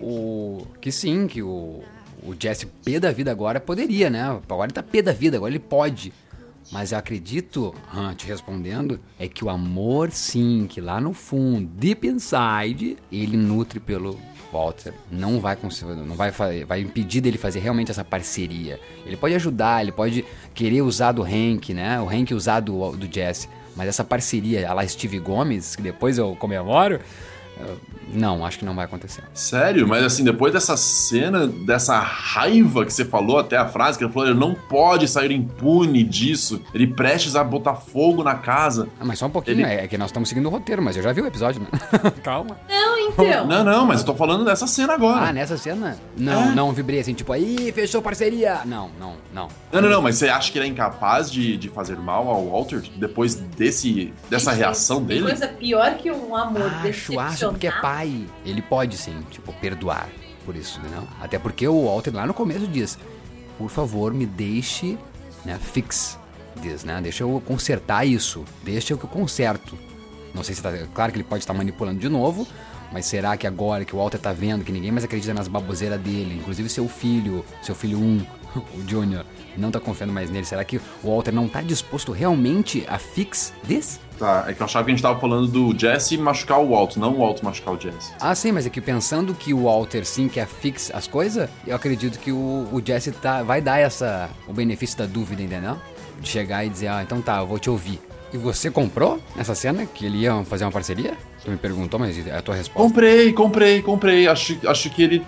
o que sim, que o, o Jesse P da vida agora poderia, né? Agora ele tá P da vida, agora ele pode. Mas eu acredito, Han, te respondendo, é que o amor sim, que lá no fundo, deep inside, ele nutre pelo Walter. Não vai conseguir, não vai, vai impedir dele fazer realmente essa parceria. Ele pode ajudar, ele pode querer usar do Hank, né? O Hank usar do, do Jesse. Mas essa parceria, a lá Steve Gomes, que depois eu comemoro, não, acho que não vai acontecer. Sério? Mas assim, depois dessa cena, dessa raiva que você falou, até a frase que ele falou, ele não pode sair impune disso. Ele prestes a botar fogo na casa. Ah, mas só um pouquinho, Ele- é que nós estamos seguindo o roteiro, mas eu já vi o episódio, né? *laughs* Calma. Não, então. Não, não, mas eu tô falando dessa cena agora. Ah, nessa cena? Não, É. não vibrei assim, tipo, aí, fechou parceria. Não, não, não. Não, não, não, mas você acha que ele é incapaz de, de fazer mal ao Walter depois desse, dessa Gente, reação dele? coisa pior que um amor Acho, acho porque é pai. Ele pode sim, tipo, perdoar por isso, não? Até porque o Walter lá no começo diz: por favor, me deixe, né, fix this, né? Deixa eu consertar isso. Deixa eu que eu conserto. Não sei se tá. Claro que ele pode estar manipulando de novo, mas será que agora que o Walter tá vendo que ninguém mais acredita nas baboseiras dele, inclusive seu filho, seu filho 1, *laughs* o Junior, não tá confiando mais nele, será que o Walter não tá disposto realmente a fix this? Tá, é que eu achava que a gente tava falando do Jesse machucar o Walter, não o Walter machucar o Jesse. Ah, sim, mas é que pensando que o Walter sim quer fix as coisas, eu acredito que o, o Jesse tá, vai dar essa o benefício da dúvida, entendeu? De chegar e dizer, ah, então tá, eu vou te ouvir. E você comprou essa cena que ele ia fazer uma parceria? Tu me perguntou, mas é a tua resposta. Comprei, comprei, comprei. Acho, acho que ele,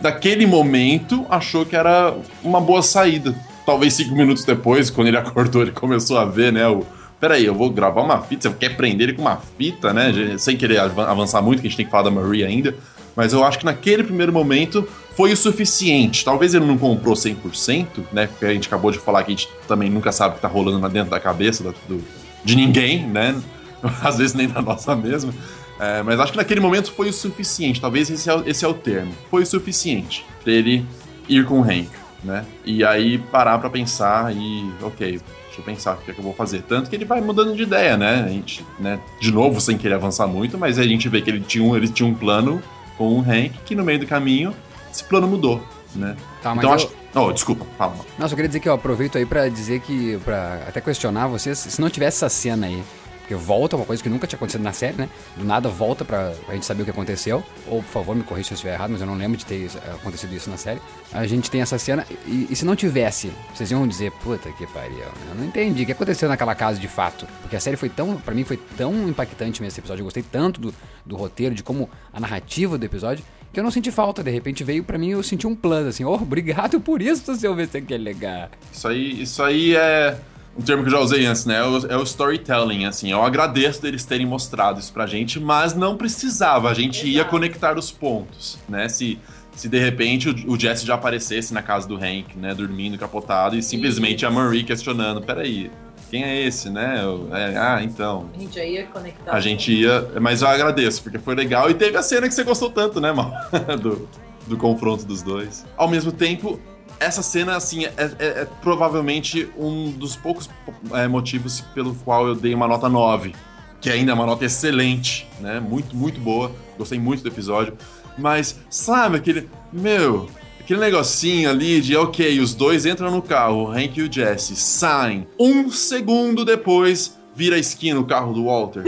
naquele momento, achou que era uma boa saída. Talvez cinco minutos depois, quando ele *laughs* acordou, ele começou a ver, né? O. Peraí, eu vou gravar uma fita. Você quer prender ele com uma fita, né? Sem querer avan- avançar muito, que a gente tem que falar da Marie ainda. Mas eu acho que naquele primeiro momento foi o suficiente. Talvez ele não comprou 100%, né? Porque a gente acabou de falar que a gente também nunca sabe o que tá rolando lá dentro da cabeça do- de ninguém, né? *laughs* Às vezes nem da nossa mesma. É, mas acho que naquele momento foi o suficiente. Talvez esse é, o- esse é o termo. Foi o suficiente pra ele ir com o Hank, né? E aí parar pra pensar e, ok, deixa eu pensar o que é que eu vou fazer. Tanto que ele vai mudando de ideia, né? A gente, né? De novo, sem querer avançar muito, mas a gente vê que ele tinha um, ele tinha um plano com o Hank, que no meio do caminho esse plano mudou, né? Tá, mas então eu- acho. Oh, desculpa, fala. Não, só queria dizer que eu aproveito aí pra dizer que, pra até questionar vocês, se não tivesse essa cena aí, porque volta, uma coisa que nunca tinha acontecido na série, né? Do nada volta pra, pra gente saber o que aconteceu. Ou, por favor, me corrija se eu estiver errado, mas eu não lembro de ter acontecido isso na série. A gente tem essa cena, e, e se não tivesse, vocês iam dizer, puta que pariu, né? eu não entendi o que aconteceu naquela casa de fato. Porque a série foi tão, pra mim foi tão impactante nesse episódio, eu gostei tanto do, do roteiro, de como a narrativa do episódio, que eu não senti falta, de repente veio pra mim, eu senti um plano, assim, oh, *laughs* obrigado por isso, seu VC que é legal. Isso aí, isso aí é um termo que eu já usei antes, né? É o, é o storytelling, assim. Eu agradeço deles terem mostrado isso pra gente, mas não precisava. A gente ia conectar os pontos, né? Se, se de repente o, o Jesse já aparecesse na casa do Hank, né? Dormindo, capotado, e simplesmente a Marie questionando: peraí, quem é esse, né? Eu- é, ah, então. A gente ia conectar. A gente ia. Mas eu agradeço, porque foi legal. E teve a cena que você gostou tanto, né, Mal? *laughs* do, do confronto dos dois. Ao mesmo tempo, essa cena, assim, é, é- é provavelmente um dos poucos é, motivos pelo qual eu dei uma nota 9. Que ainda é uma nota excelente, né? Muito, muito boa. Gostei muito do episódio. Mas, sabe, aquele. Meu. Aquele negocinho ali de, ok, os dois entram no carro, o Hank e o Jesse, saem. Um segundo depois, vira a esquina o carro do Walter.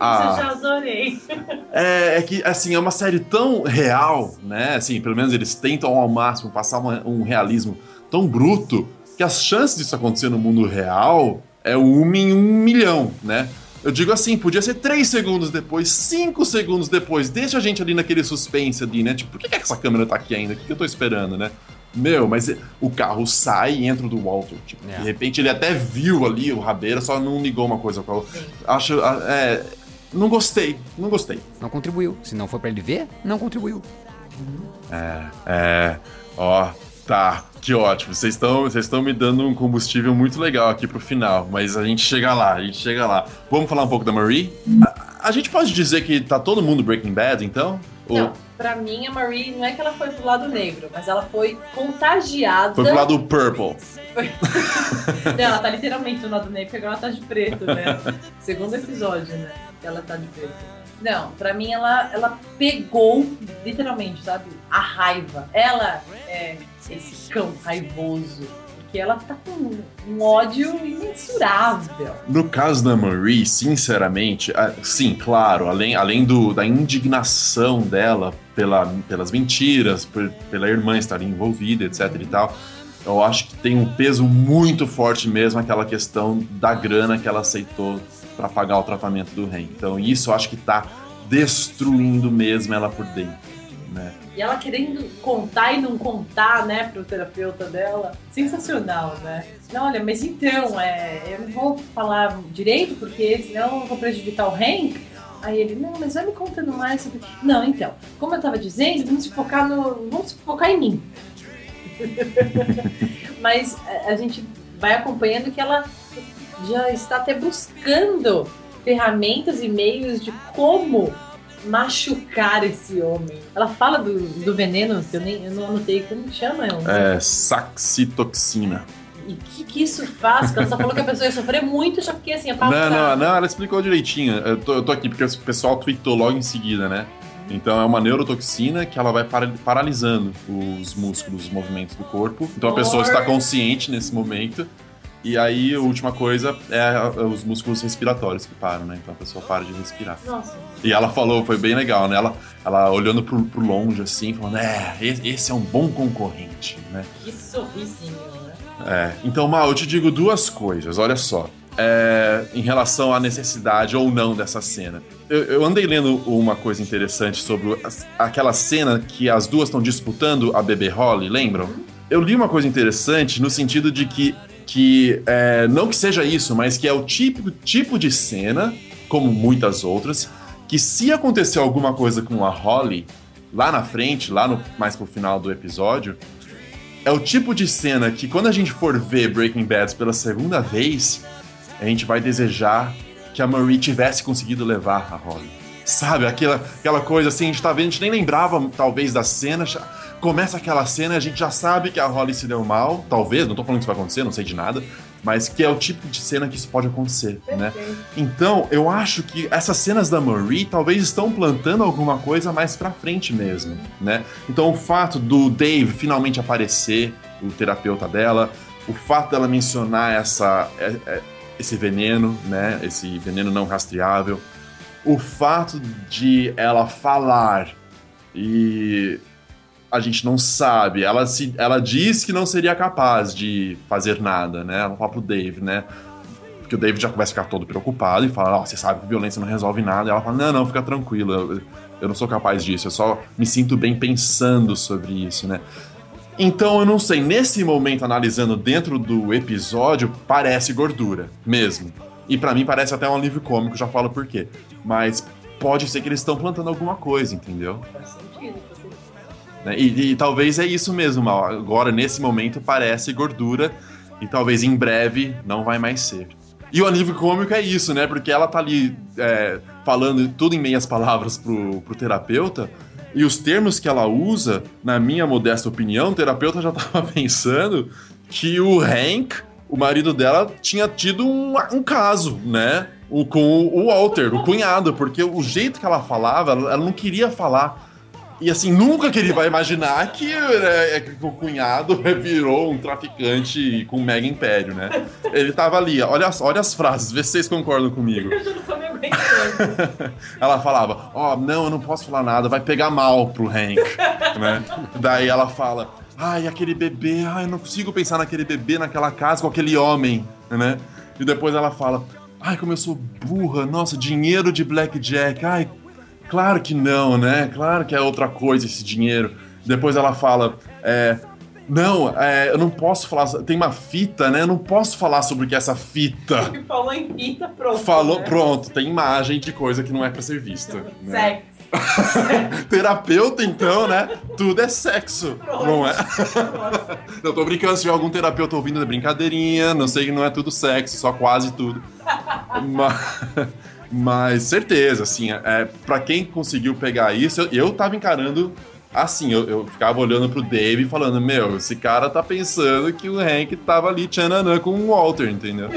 Ah. *laughs* Isso eu já adorei. É, é que, assim, é uma série tão real, né? Assim, pelo menos eles tentam ao máximo passar uma- um realismo tão bruto que as chances disso acontecer no mundo real é uma em um milhão, né? Eu digo assim, podia ser três segundos depois, cinco segundos depois, deixa a gente ali naquele suspense ali, né? Tipo, por que, que essa câmera tá aqui ainda? O que, que eu tô esperando, né? Meu, mas o carro sai e entra do Walter. Tipo, É. De repente ele até viu ali o Rabeira, só não ligou uma coisa com a outra. Acho. É, não gostei, não gostei. Não contribuiu. Se não for pra ele ver, não contribuiu. É, ó, tá, que ótimo. Vocês estão vocês estão me dando um combustível muito legal aqui pro final, mas a gente chega lá, a gente chega lá. Vamos falar um pouco da Marie? A, a gente pode dizer que tá todo mundo Breaking Bad, então? Ou Não, pra mim a Marie não é que ela foi pro lado negro, mas ela foi contagiada. foi pro lado Purple? *laughs* Não, ela tá literalmente do lado negro, porque agora ela tá de preto, né? *laughs* Segundo episódio, né? Ela tá de preto. Não, pra mim ela, ela pegou, literalmente, sabe? A raiva. Ela é esse cão raivoso. Porque ela tá com um ódio imensurável. No caso da Marie, sinceramente, sim, claro, além, além do, da indignação dela pela, pelas mentiras, por- pela irmã estar envolvida, etc e tal, eu acho que tem um peso muito forte mesmo aquela questão da grana que ela aceitou para pagar o tratamento do Hank. Então isso eu acho que tá destruindo mesmo ela por dentro, né? E ela querendo contar e não contar, né, pro terapeuta dela. Sensacional, né? Não, olha, mas então, é, eu não vou falar direito, porque senão eu vou prejudicar o Hank. Aí ele, não, mas vai me contando mais sobre. Não, então, como eu tava dizendo, vamos focar no. Vamos focar em mim. *laughs* mas a gente vai acompanhando que ela já está até buscando ferramentas e meios de como machucar esse homem. Ela fala do, do veneno, que eu, nem, eu não anotei como chama. Eu, É saxitoxina. E o que, que isso faz? Ela só falou que a pessoa ia sofrer muito, eu já fiquei assim, Não, apavorada. não, não, ela explicou direitinho. Eu tô, eu tô aqui porque o pessoal tweetou logo em seguida, né? Então é uma neurotoxina que ela vai para- paralisando os músculos, os movimentos do corpo. Então a pessoa está consciente nesse momento. E aí a última coisa é a- os músculos respiratórios que param, né? Então a pessoa para de respirar. Nossa, E ela falou, foi bem legal, né? Ela, ela olhando pro, pro longe assim, falando: É, esse esse é um bom concorrente, né? que sorrisinho, né? É, então, Mal, eu te digo duas coisas, olha só. É, em relação à necessidade ou não dessa cena. Eu, eu andei lendo uma coisa interessante sobre as- aquela cena que as duas estão disputando a bebê Holly, lembram? Eu li uma coisa interessante no sentido de que, que é, não que seja isso, mas que é o típico tipo de cena, como muitas outras, que se acontecer alguma coisa com a Holly, lá na frente, lá no, mais pro final do episódio, é o tipo de cena que quando a gente for ver Breaking Bad pela segunda vez, a gente vai desejar que a Marie tivesse conseguido levar a Holly. Sabe, aquela, aquela coisa assim, a gente tá vendo, a gente nem lembrava talvez da cena, começa aquela cena a gente já sabe que a Holly se deu mal, talvez, não tô falando que isso vai acontecer, não sei de nada, mas que é o tipo de cena que isso pode acontecer, né? Então, eu acho que essas cenas da Marie talvez estão plantando alguma coisa mais pra frente mesmo, né? Então, o fato do Dave finalmente aparecer, o terapeuta dela, o fato dela mencionar essa, é- é- esse veneno, né? Esse veneno não rastreável, o fato de ela falar e a gente não sabe. Ela, se, ela diz que não seria capaz de fazer nada, né? Ela fala pro Dave, né? Porque o Dave já começa a ficar todo preocupado e fala: Ó, você sabe que violência não resolve nada. E ela fala: Não, não, fica tranquila, eu, eu não sou capaz disso, eu só me sinto bem pensando sobre isso, né? Então eu não sei, nesse momento, analisando dentro do episódio, parece gordura, mesmo. E pra mim parece até um alívio cômico, já falo por quê. Mas pode ser que eles estão plantando alguma coisa, entendeu? Faz sentido, faz sentido. né? E, e talvez é isso mesmo, Mal. Agora, nesse momento, parece gordura e talvez em breve não vai mais ser. E o alívio cômico é isso, né? Porque ela tá ali é, falando tudo em meias palavras pro, pro terapeuta e os termos que ela usa, na minha modesta opinião, o terapeuta já *laughs* tava pensando que o Hank, o marido dela, tinha tido um, um caso, né? O, com o Walter, o cunhado, porque o jeito que ela falava, ela não queria falar. E assim, nunca que ele vai imaginar que, né, que o cunhado *laughs* virou um traficante com um mega império, né? Ele tava ali, olha, as- olha as frases, vê se vocês concordam comigo. Eu já não tô me aguentando. *laughs* Ela falava, ó, não, eu não posso falar nada, vai pegar mal pro Hank, *laughs* né? Daí ela fala, ai, aquele bebê, ai, eu não consigo pensar naquele bebê naquela casa com aquele homem, né? E depois ela fala, ai, como eu sou burra, nossa, dinheiro de blackjack, ai, claro que não, né? Claro que é outra coisa esse dinheiro. Depois ela fala, é, não, é, eu não posso falar, tem uma fita, né? Eu não posso falar sobre o que é essa fita. *laughs* Falou em fita, pronto. Falou, né? pronto, tem imagem de coisa que não é pra ser vista. *laughs* né? Sexo. *laughs* Terapeuta, então, né? Tudo é sexo, não é? *laughs* Pronto. Eu tô brincando, se tiver algum terapeuta ouvindo, é brincadeirinha, não sei que não é tudo sexo, só quase tudo. Mas, *laughs* mas certeza, assim, é, pra quem conseguiu pegar isso, eu, eu tava encarando assim, eu, eu ficava olhando pro Dave e falando, meu, esse cara tá pensando que o Hank tava ali tchananã com o Walter, entendeu?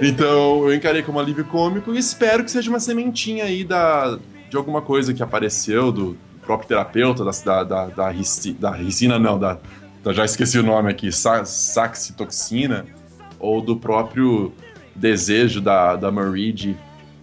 Então eu encarei como alívio cômico e espero que seja uma sementinha aí da, de alguma coisa que apareceu do próprio terapeuta, da, da, da, da, rici- da ricina, não, da, da- já esqueci o nome aqui, sa, saxitoxina, ou do próprio desejo da, da Marie de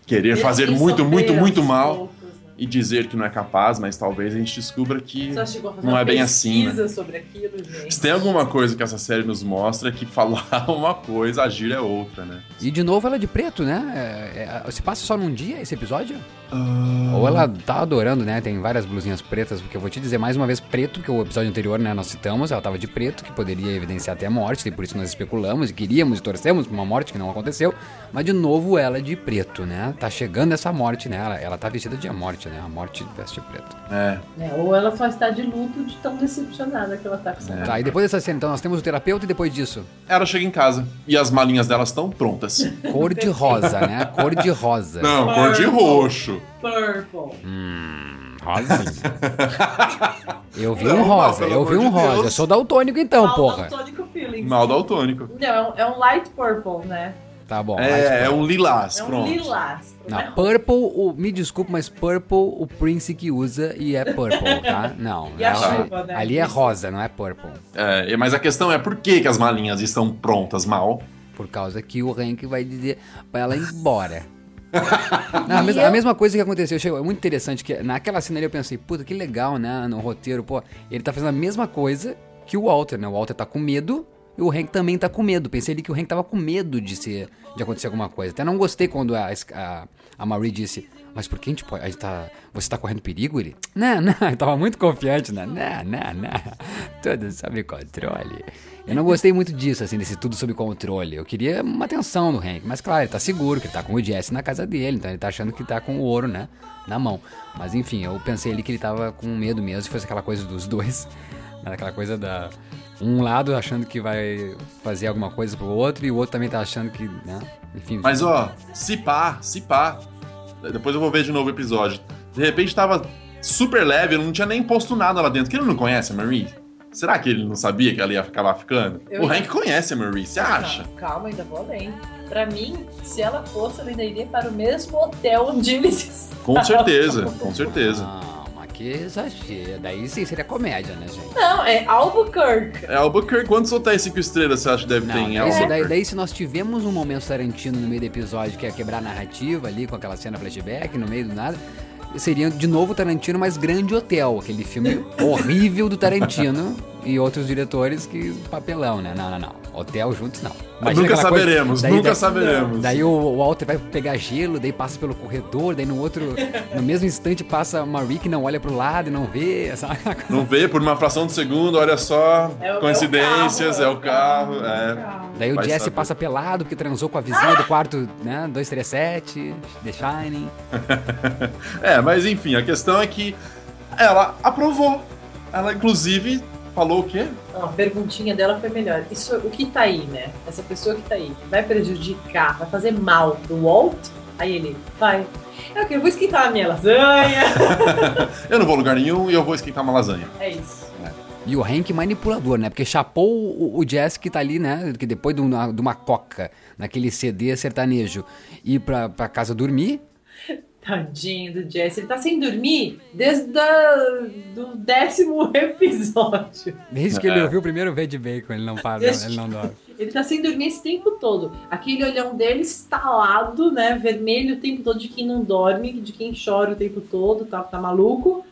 querer fazer muito, muito, muito mal? E dizer que não é capaz, mas talvez a gente descubra que Você chegou a fazer não uma é bem assim, né? sobre aquilo, gente. Se tem alguma coisa que essa série nos mostra é que falar *laughs* uma coisa, agir é outra, né? E de novo ela é de preto, né? É, é, se passa só num dia esse episódio? Ou ela tá adorando, né? Tem várias blusinhas pretas, porque eu vou te dizer mais uma vez preto, que o episódio anterior, né, nós citamos, ela tava de preto, que poderia evidenciar até a morte, e por isso nós especulamos e queríamos e torcemos por uma morte que não aconteceu. Mas de novo ela é de preto, né? Tá chegando essa morte, né? Ela, tá vestida de morte, né? A morte veste preto. É. É, ou ela só está de luto de tão decepcionada que ela tá com essa É. Tá, e depois dessa cena, então, nós temos o terapeuta e depois disso, Ela chega em casa e as malinhas delas estão prontas. cor de rosa, né? Cor de rosa. Não, cor de roxo. Purple. Rosinha. Eu vi Não, um rosa, não, eu vi um de rosa. Deus. Eu sou daltônico então, Mal porra. Daltônico Feelings. Mal daltônico. Não, é um, é um light purple, né? Tá bom. É, é um lilás, É um pronto. lilás. Não, purple, o, me desculpe, mas purple o Prince que usa e é purple, *laughs* tá? Não. E a é- chuva, né? Ali é rosa, não é purple. É, mas a questão é por que, que as malinhas estão prontas, mal? Por causa que o Hank vai dizer pra ela ir embora. *laughs* Não, a, mesma, a mesma coisa que aconteceu, chegou, é muito interessante que naquela cena ali eu pensei, puta, que legal, né, no roteiro, pô, ele tá fazendo a mesma coisa que o Walter, né, o Walter tá com medo e o Hank também tá com medo. Pensei ali que o Hank tava com medo de ser de acontecer alguma coisa. Até não gostei quando a, a, a Marie disse, mas por que a gente pode. A gente tá, você tá correndo perigo? Ele. Não, não, eu tava muito confiante, né? Não, não, não. Tudo sob controle. Eu não gostei muito disso, assim, desse tudo sob controle. Eu queria uma atenção do Hank. Mas claro, ele tá seguro que ele tá com o Jesse na casa dele, então ele tá achando que tá com o ouro, né? Na mão. Mas enfim, eu pensei ali que ele tava com medo mesmo, se fosse aquela coisa dos dois. *laughs* Né? Aquela coisa da. Um lado achando que vai fazer alguma coisa pro outro e o outro também tá achando que, né? Enfim. Mas ó, se pá, se pá. Depois eu vou ver de novo o episódio. De repente tava super leve, eu não tinha nem posto nada lá dentro. Que ele não conhece a Marie? Será que ele não sabia que ela ia acabar ficando? Eu- O Hank conhece a Marie, você acha? Não, calma, ainda vou além. Pra mim, se ela fosse, ela ainda iria para o mesmo hotel onde eles estavam. Com certeza, com certeza. Mas que exagero. Daí sim seria comédia, né, gente? Não, é Albuquerque. É Albuquerque, quantos hotéis 5 estrelas você acha que deve ter Não, em daí, Albuquerque? daí, daí se nós tivemos um momento Tarantino no meio do episódio que é quebrar a narrativa ali com aquela cena flashback no meio do nada, seria de novo Tarantino, mas Grande Hotel, aquele filme horrível do Tarantino e outros diretores que papelão, né? Não, não, não. Hotel juntos não. Nunca aquela coisa- saberemos, nunca saberemos. Daí o o Walter vai pegar gelo, daí passa pelo corredor, daí no outro, no mesmo instante passa a Marie que não olha pro lado e não vê, sabe? *laughs* Não vê por uma fração de segundo, olha só. É o- coincidências, é é o o carro. carro, é. Daí o Jesse saber. passa pelado porque transou com a vizinha do quarto, né? 237, The Shining. *laughs* É, mas enfim, a questão é que ela aprovou. Ela, inclusive, falou o quê? Não, a perguntinha dela foi melhor. Isso, o que tá aí, né? Essa pessoa que tá aí vai prejudicar, vai fazer mal pro Walt? Aí ele vai. É o que? Eu vou esquentar a minha lasanha. *laughs* Eu não vou a lugar nenhum e eu vou esquentar uma lasanha. É isso. E o Hank manipulador, né? Porque chapou o, o Jesse que tá ali, né? Que depois de uma, de uma coca, naquele CD sertanejo, ir pra, pra casa dormir. Tadinho do Jesse. Ele tá sem dormir desde do décimo *laughs* episódio. Desde que É. ele ouviu o primeiro V de Bacon, ele não para, ele não dorme. *laughs* Ele tá sem dormir esse tempo todo. Aquele olhão dele estalado, né? Vermelho o tempo todo de quem não dorme, de quem chora o tempo todo, tá, tá maluco.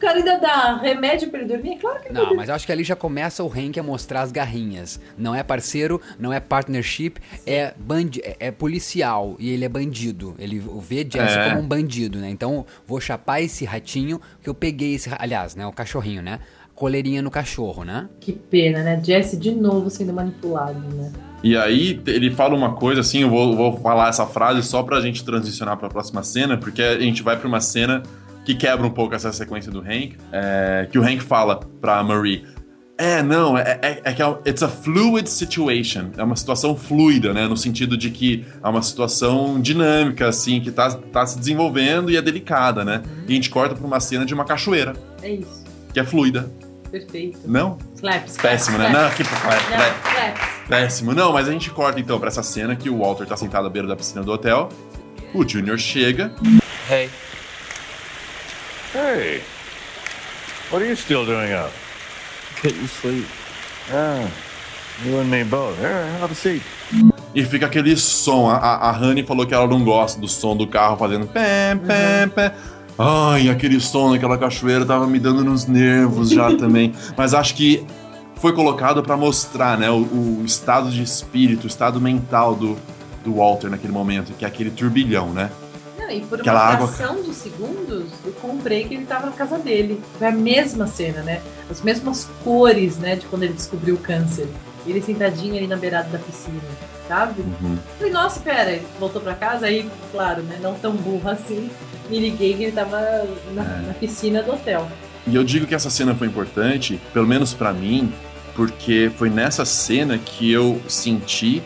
O cara ainda dá remédio pra ele dormir? É claro que ele Não, mas eu acho que ali já começa o Hank a mostrar as garrinhas. Não é parceiro, não é partnership, é, bandi é, é policial e ele é bandido. Ele vê Jesse É. como um bandido, né? Então vou chapar esse ratinho que eu peguei esse. Aliás, né? O cachorrinho, né? Coleirinha no cachorro, né? Que pena, né? Jesse de novo sendo manipulado, né? E aí ele fala uma coisa assim, eu vou, vou falar essa frase só pra gente transicionar pra próxima cena, porque a gente vai pra uma cena que quebra um pouco essa sequência do Hank, é, que o Hank fala pra Marie. É, não, é, é, é que é, it's a fluid situation. É uma situação fluida, né? No sentido de que é uma situação dinâmica, assim, que tá, tá se desenvolvendo e é delicada, né? E a gente corta pra uma cena de uma cachoeira, É isso. que é fluida. Perfeito. Não? Slaps. Péssimo, né? slaps, Não, que slaps. Não, slaps. Péssimo. Não, mas a gente corta então pra essa cena que o Walter tá sentado à beira da piscina do hotel. O Junior chega. Hey, Hey, what are you still doing up? couldn't sleep. Ah, you and me both. Here, have a seat. E fica aquele som. A, a, a Honey falou que ela não gosta do som do carro fazendo pé, pé, pé. Ai, aquele som naquela cachoeira tava me dando nos nervos já *laughs* também. Mas acho que foi colocado pra mostrar, né, o, o estado de espírito, o estado mental do, do Walter naquele momento, que é aquele turbilhão, né? Não, e por Aquela uma água- fração de segundos, eu comprei que ele tava na casa dele. Foi a mesma cena, né? As mesmas cores, né? De quando ele descobriu o câncer. Ele sentadinho ali na beirada da piscina, sabe? Uhum. Falei, nossa, pera, ele voltou pra casa, aí, claro, né? Não tão burro assim. Me liguei que ele tava na, É. na piscina do hotel. E eu digo que essa cena foi importante, pelo menos pra mim, porque foi nessa cena que eu senti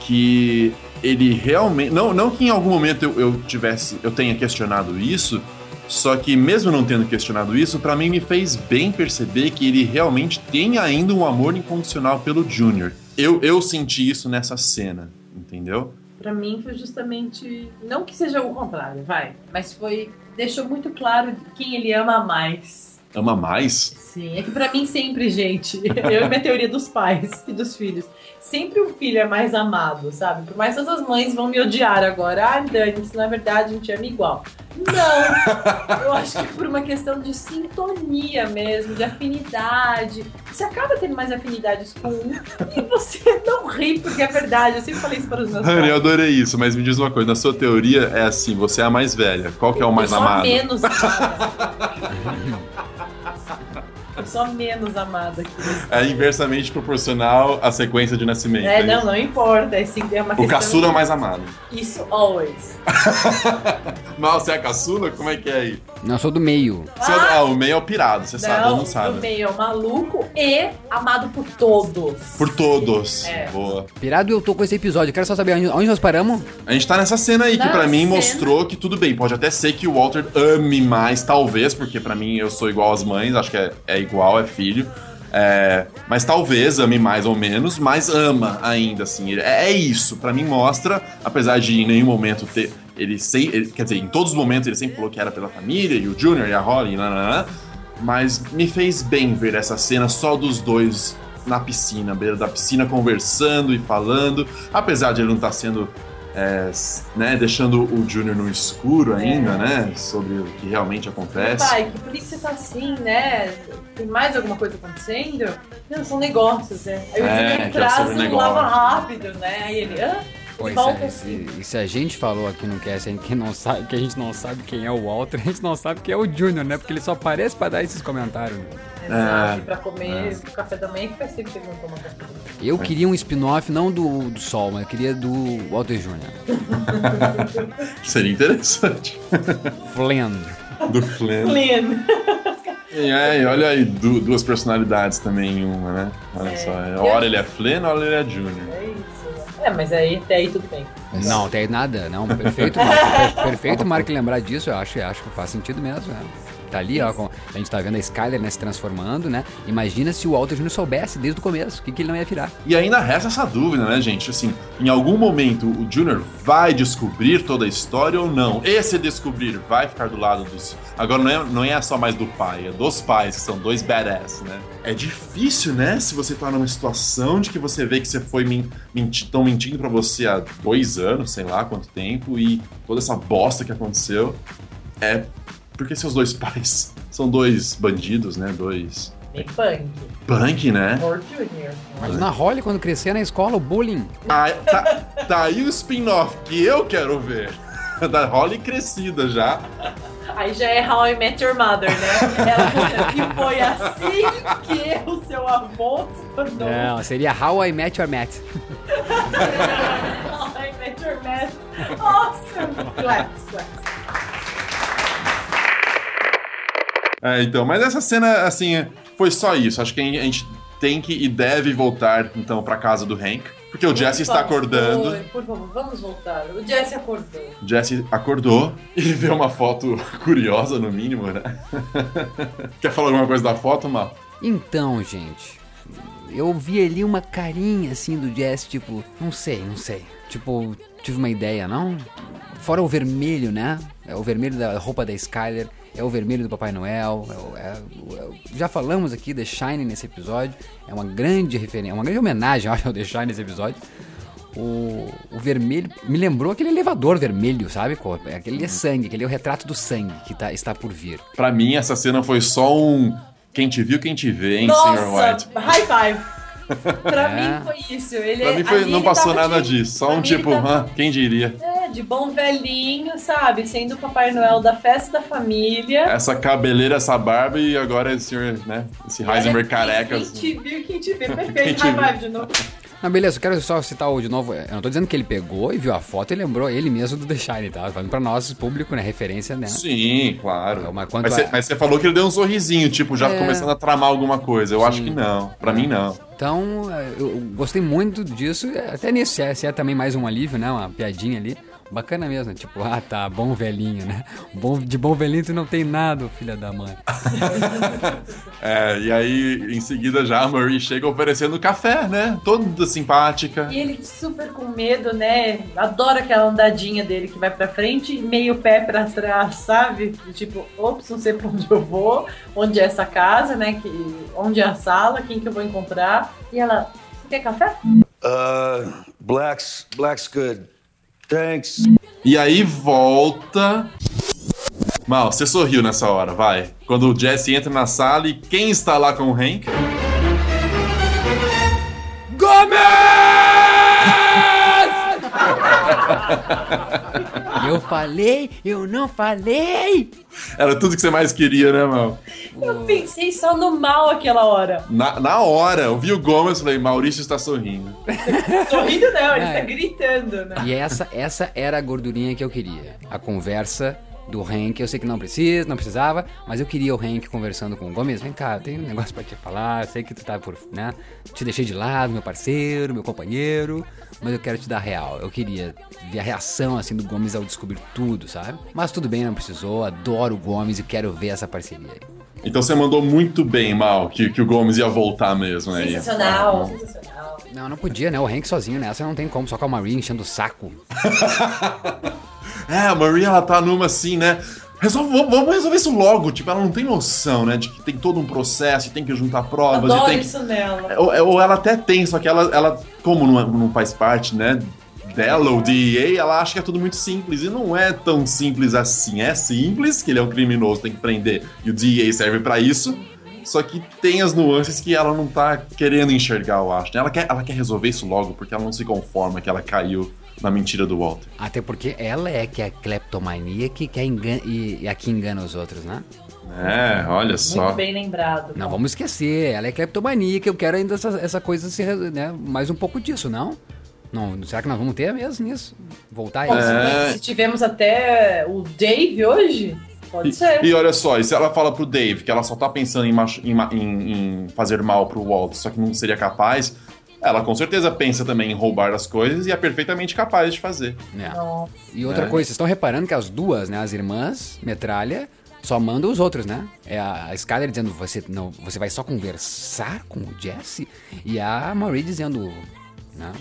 que ele realmente. Não, não que em algum momento eu, eu tivesse. eu tenha questionado isso, só que mesmo não tendo questionado isso, pra mim me fez bem perceber que ele realmente tem ainda um amor incondicional pelo Junior. Eu, eu senti isso nessa cena, entendeu? Pra mim foi justamente. Não que seja o contrário, vai. Mas foi. Deixou muito claro quem ele ama mais. ama mais? Sim, é que pra mim sempre, gente, *laughs* eu e minha teoria dos pais e dos filhos, sempre o filho é mais amado, sabe? Por mais todas as mães vão me odiar agora. Ah, Dani, isso na verdade a gente ama igual. Não! Eu acho que por uma questão de sintonia mesmo, de afinidade. Você acaba tendo mais afinidades com um e você não ri porque é verdade. Eu sempre falei isso para os meus Rani, eu adorei isso, mas me diz uma coisa, na sua teoria é assim, você é a mais velha. Qual que é o mais eu amado? menos amada. *laughs* A menos amada aqui. É inversamente proporcional à sequência de nascimento. É, isso. não, não importa. É, é uma O caçula é o mais amado. Isso always. *laughs* Mal, você é a caçula? Como é que é aí? Não, eu sou do meio. Você é- ah, o meio é o pirado, você sabe, eu Não, não sabe. do meio é o maluco e amado por todos. Por todos. É. Boa. Pirado, eu tô com esse episódio. Eu quero só saber onde, onde nós paramos. A gente tá nessa cena aí que Na pra mim cena. mostrou que tudo bem. Pode até ser que o Walter ame mais, talvez, porque pra mim eu sou igual às mães, acho que é, é igual, é filho. É, mas talvez ame mais ou menos, mas ama ainda, assim. É, é isso. Pra mim mostra, apesar de em nenhum momento ter. Ele, sem, ele- quer dizer, em todos os momentos ele sempre falou que era pela família, e o Junior, e a Holly, mas me fez bem ver essa cena só dos dois na piscina, beira da piscina, conversando e falando. Apesar de ele não estar sendo. é, né, deixando o Junior no escuro ainda, É. né? Sobre o que realmente acontece. Pai, que por que você tá assim, né? Tem mais alguma coisa acontecendo? Não, são negócios, né? Aí o É, Junior é traz um lava rápido, né? Aí ele, hã? Isso, volta é- assim. se, e se a gente falou aqui no cast que, não sabe, que a gente não sabe quem é o Walter, a gente não sabe quem é o Junior, né? Porque ele só aparece pra dar esses comentários. Exato, É. e pra comer o café da manhã, que faz tempo que ele não toma café da manhã. Eu queria um spin-off, não do, do Sol, mas eu queria do Walter Jr. *laughs* Seria interessante. Flynn. Do Flynn. Flynn. E é, e olha aí, du- duas personalidades também em uma, né? Olha só. Hora ele é Flynn, hora ele é Junior. É mas aí até aí tudo bem. Não, tem nada, não. Perfeito, Marco. *laughs* Per- perfeito, Marco, lembrar disso. Eu acho, eu acho que faz sentido mesmo. né? Tá ali, ó. com- a gente tá vendo a Skyler né, se transformando, né? Imagina se o Walter Jr. soubesse desde o começo o que, que ele não ia virar. E ainda resta essa dúvida, né, gente? Assim, em algum momento o Junior vai descobrir toda a história ou não? Esse descobrir vai ficar do lado dos. Agora não é, não é só mais do pai, é dos pais, que são dois badass, né? É difícil, né? Se você tá numa situação de que você vê que você foi men menti tão mentindo pra você há dois anos, sei lá quanto tempo, e toda essa bosta que aconteceu. É porque seus dois *laughs* pais são dois bandidos, né? Dois. Bem punk. Punk, né? Or Junior. Imagina a Holly quando crescer na escola, o bullying. Ah, tá, tá aí o spin-off que eu quero ver. *laughs* Da Holly crescida já. Aí já é How I Met Your Mother, né? *laughs* Ela conta que foi assim que o seu avô se tornou Não, seria How I Met Your Matt. How I Met Your Man. Awesome! Claps, claps. É, então, mas essa cena, assim, foi só isso. Acho que a gente tem que e deve voltar, então, pra casa do Hank. Porque o Jesse está acordando. Por favor, vamos voltar. O Jesse acordou. Jesse acordou *laughs* e vê uma foto curiosa, no mínimo, né? *laughs* Quer falar alguma coisa da foto, Mal? Então, gente, eu vi ali uma carinha assim do Jess, tipo, não sei, não sei. Tipo, tive uma ideia, não? Fora o vermelho, né? É o vermelho da roupa da Skyler, é o vermelho do Papai Noel. é é é já falamos aqui The Shine nesse episódio. É uma grande referência, uma grande homenagem, *laughs* ao The Shine nesse episódio. O, o vermelho me lembrou aquele elevador vermelho, sabe? é Aquele é sangue, aquele é o retrato do sangue que tá, está por vir. Pra mim, essa cena foi só um. Quem te viu, quem te vê, hein, Sr. Nossa, White? high five. *laughs* Pra É. mim foi isso. Ele, Pra mim foi- não ele passou nada de- disso. Só um tipo, tava- "Hã, quem diria? É, de bom velhinho, sabe? Sendo o Papai Noel da festa da família. Essa cabeleira, essa barba e agora esse senhor, né? Esse Heisenberg careca. Quem te viu, quem te. *laughs* Quem Perfeito. te High viu. five de novo. Não, beleza, eu quero só citar o de novo. Eu não tô dizendo que ele pegou e viu a foto e lembrou ele mesmo do The Shine, tá? Falando pra nós, público, né? Referência, né? Sim, claro. Mas quanto Mas a- mas você falou que ele deu um sorrisinho, tipo, já É. começando a tramar alguma coisa. Eu acho Sim. que não. Pra mim, não. Então, eu gostei muito disso, até nisso, se é, se é também mais um alívio, né? Uma piadinha ali. Bacana mesmo, né? tipo, ah tá, bom velhinho, né? Bom, de bom velhinho tu não tem nada, filha da mãe. *laughs* É, e aí, em seguida, já a Marie chega oferecendo café, né? Toda simpática. E ele super com medo, né? Adora aquela andadinha dele que vai pra frente e meio pé pra trás, sabe? Tipo, ops, não sei pra onde eu vou, onde é essa casa, né? Que, onde é a sala, quem que eu vou encontrar. E ela, você quer café? Uh, black's black's good. E aí volta. Mal, você sorriu nessa hora, vai. Quando o Jesse entra na sala e quem está lá com o Hank? *laughs* Eu falei, eu não falei! Era tudo que você mais queria, né, Mal? Eu pensei só no mal aquela hora. Na, na hora, eu vi o Gomes e falei, Maurício está sorrindo. *laughs* Sorrindo não, ele É. tá gritando, né? E essa, essa era a gordurinha que eu queria. A conversa do Hank. Eu sei que não precisa, não precisava, mas eu queria o Hank conversando com o Gomes. Vem cá, tenho um negócio pra te falar. Eu sei que tu tá por, né? Te deixei de lado, meu parceiro, meu companheiro, mas eu quero te dar real. Eu queria ver a reação assim do Gomes ao descobrir tudo, sabe? Mas tudo bem, não precisou. Adoro o Gomes e quero ver essa parceria aí. Então você mandou muito bem, Mal, que, que o Gomes ia voltar mesmo, né? Sensacional, sensacional. Não, não podia, né? O Hank sozinho nessa não tem como, só com a Marie enchendo o saco. *laughs* É, a Maria, ela tá numa assim, né? Resolve, vamos, resolver isso logo. Tipo, ela não tem noção, né? De que tem todo um processo, e tem que juntar provas, e Adoro tem que... isso nela. Ou, ou ela até tem, só que ela, ela como não, é- não faz parte, né? Dela, o DEA, ela acha que é tudo muito simples. E não é tão simples assim. É simples, que ele é um criminoso, tem que prender. E o DEA serve pra isso. Só que tem as nuances que ela não tá querendo enxergar, eu acho. né? Ela quer, ela quer resolver isso logo, porque ela não se conforma que ela caiu na mentira do Walter. Até porque ela é que é a cleptomania que quer engan e, e a que engana os outros, né? É, olha só. Muito bem lembrado. Não vamos esquecer, ela é cleptomaníaca, eu quero ainda essa, essa coisa se, né, mais um pouco disso, não? Não, será que nós vamos ter mesmo nisso? Voltar a? É. se, tivemos até o Dave hoje, pode ser. E, e olha só, e se ela fala pro Dave que ela só tá pensando em, em em- em fazer mal pro Walt, só que não seria capaz, ela com certeza pensa também em roubar as coisas e é perfeitamente capaz de fazer. É. E outra É. coisa, vocês estão reparando que as duas, né, as irmãs, metralha, só mandam os outros, né? É a, Skyler dizendo, você, não, você vai só conversar com o Jesse? E a Marie dizendo, né?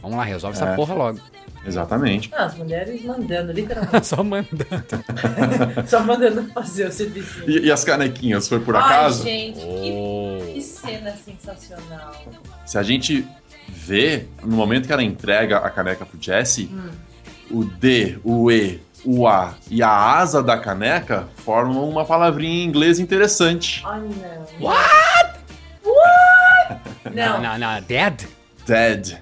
Vamos lá, resolve essa É. porra logo. Exatamente. Ah, as mulheres mandando, literalmente. *laughs* só mandando. *laughs* Só mandando fazer o serviço. E, e as canequinhas, foi por Ai, acaso? gente, Oh. que, que cena sensacional. Se a gente vê, no momento que ela entrega a caneca pro Jesse, o D, o E, o A e a asa da caneca formam uma palavrinha em inglês interessante. Ai, não. What? What? Não. Não, não, dead? Dead.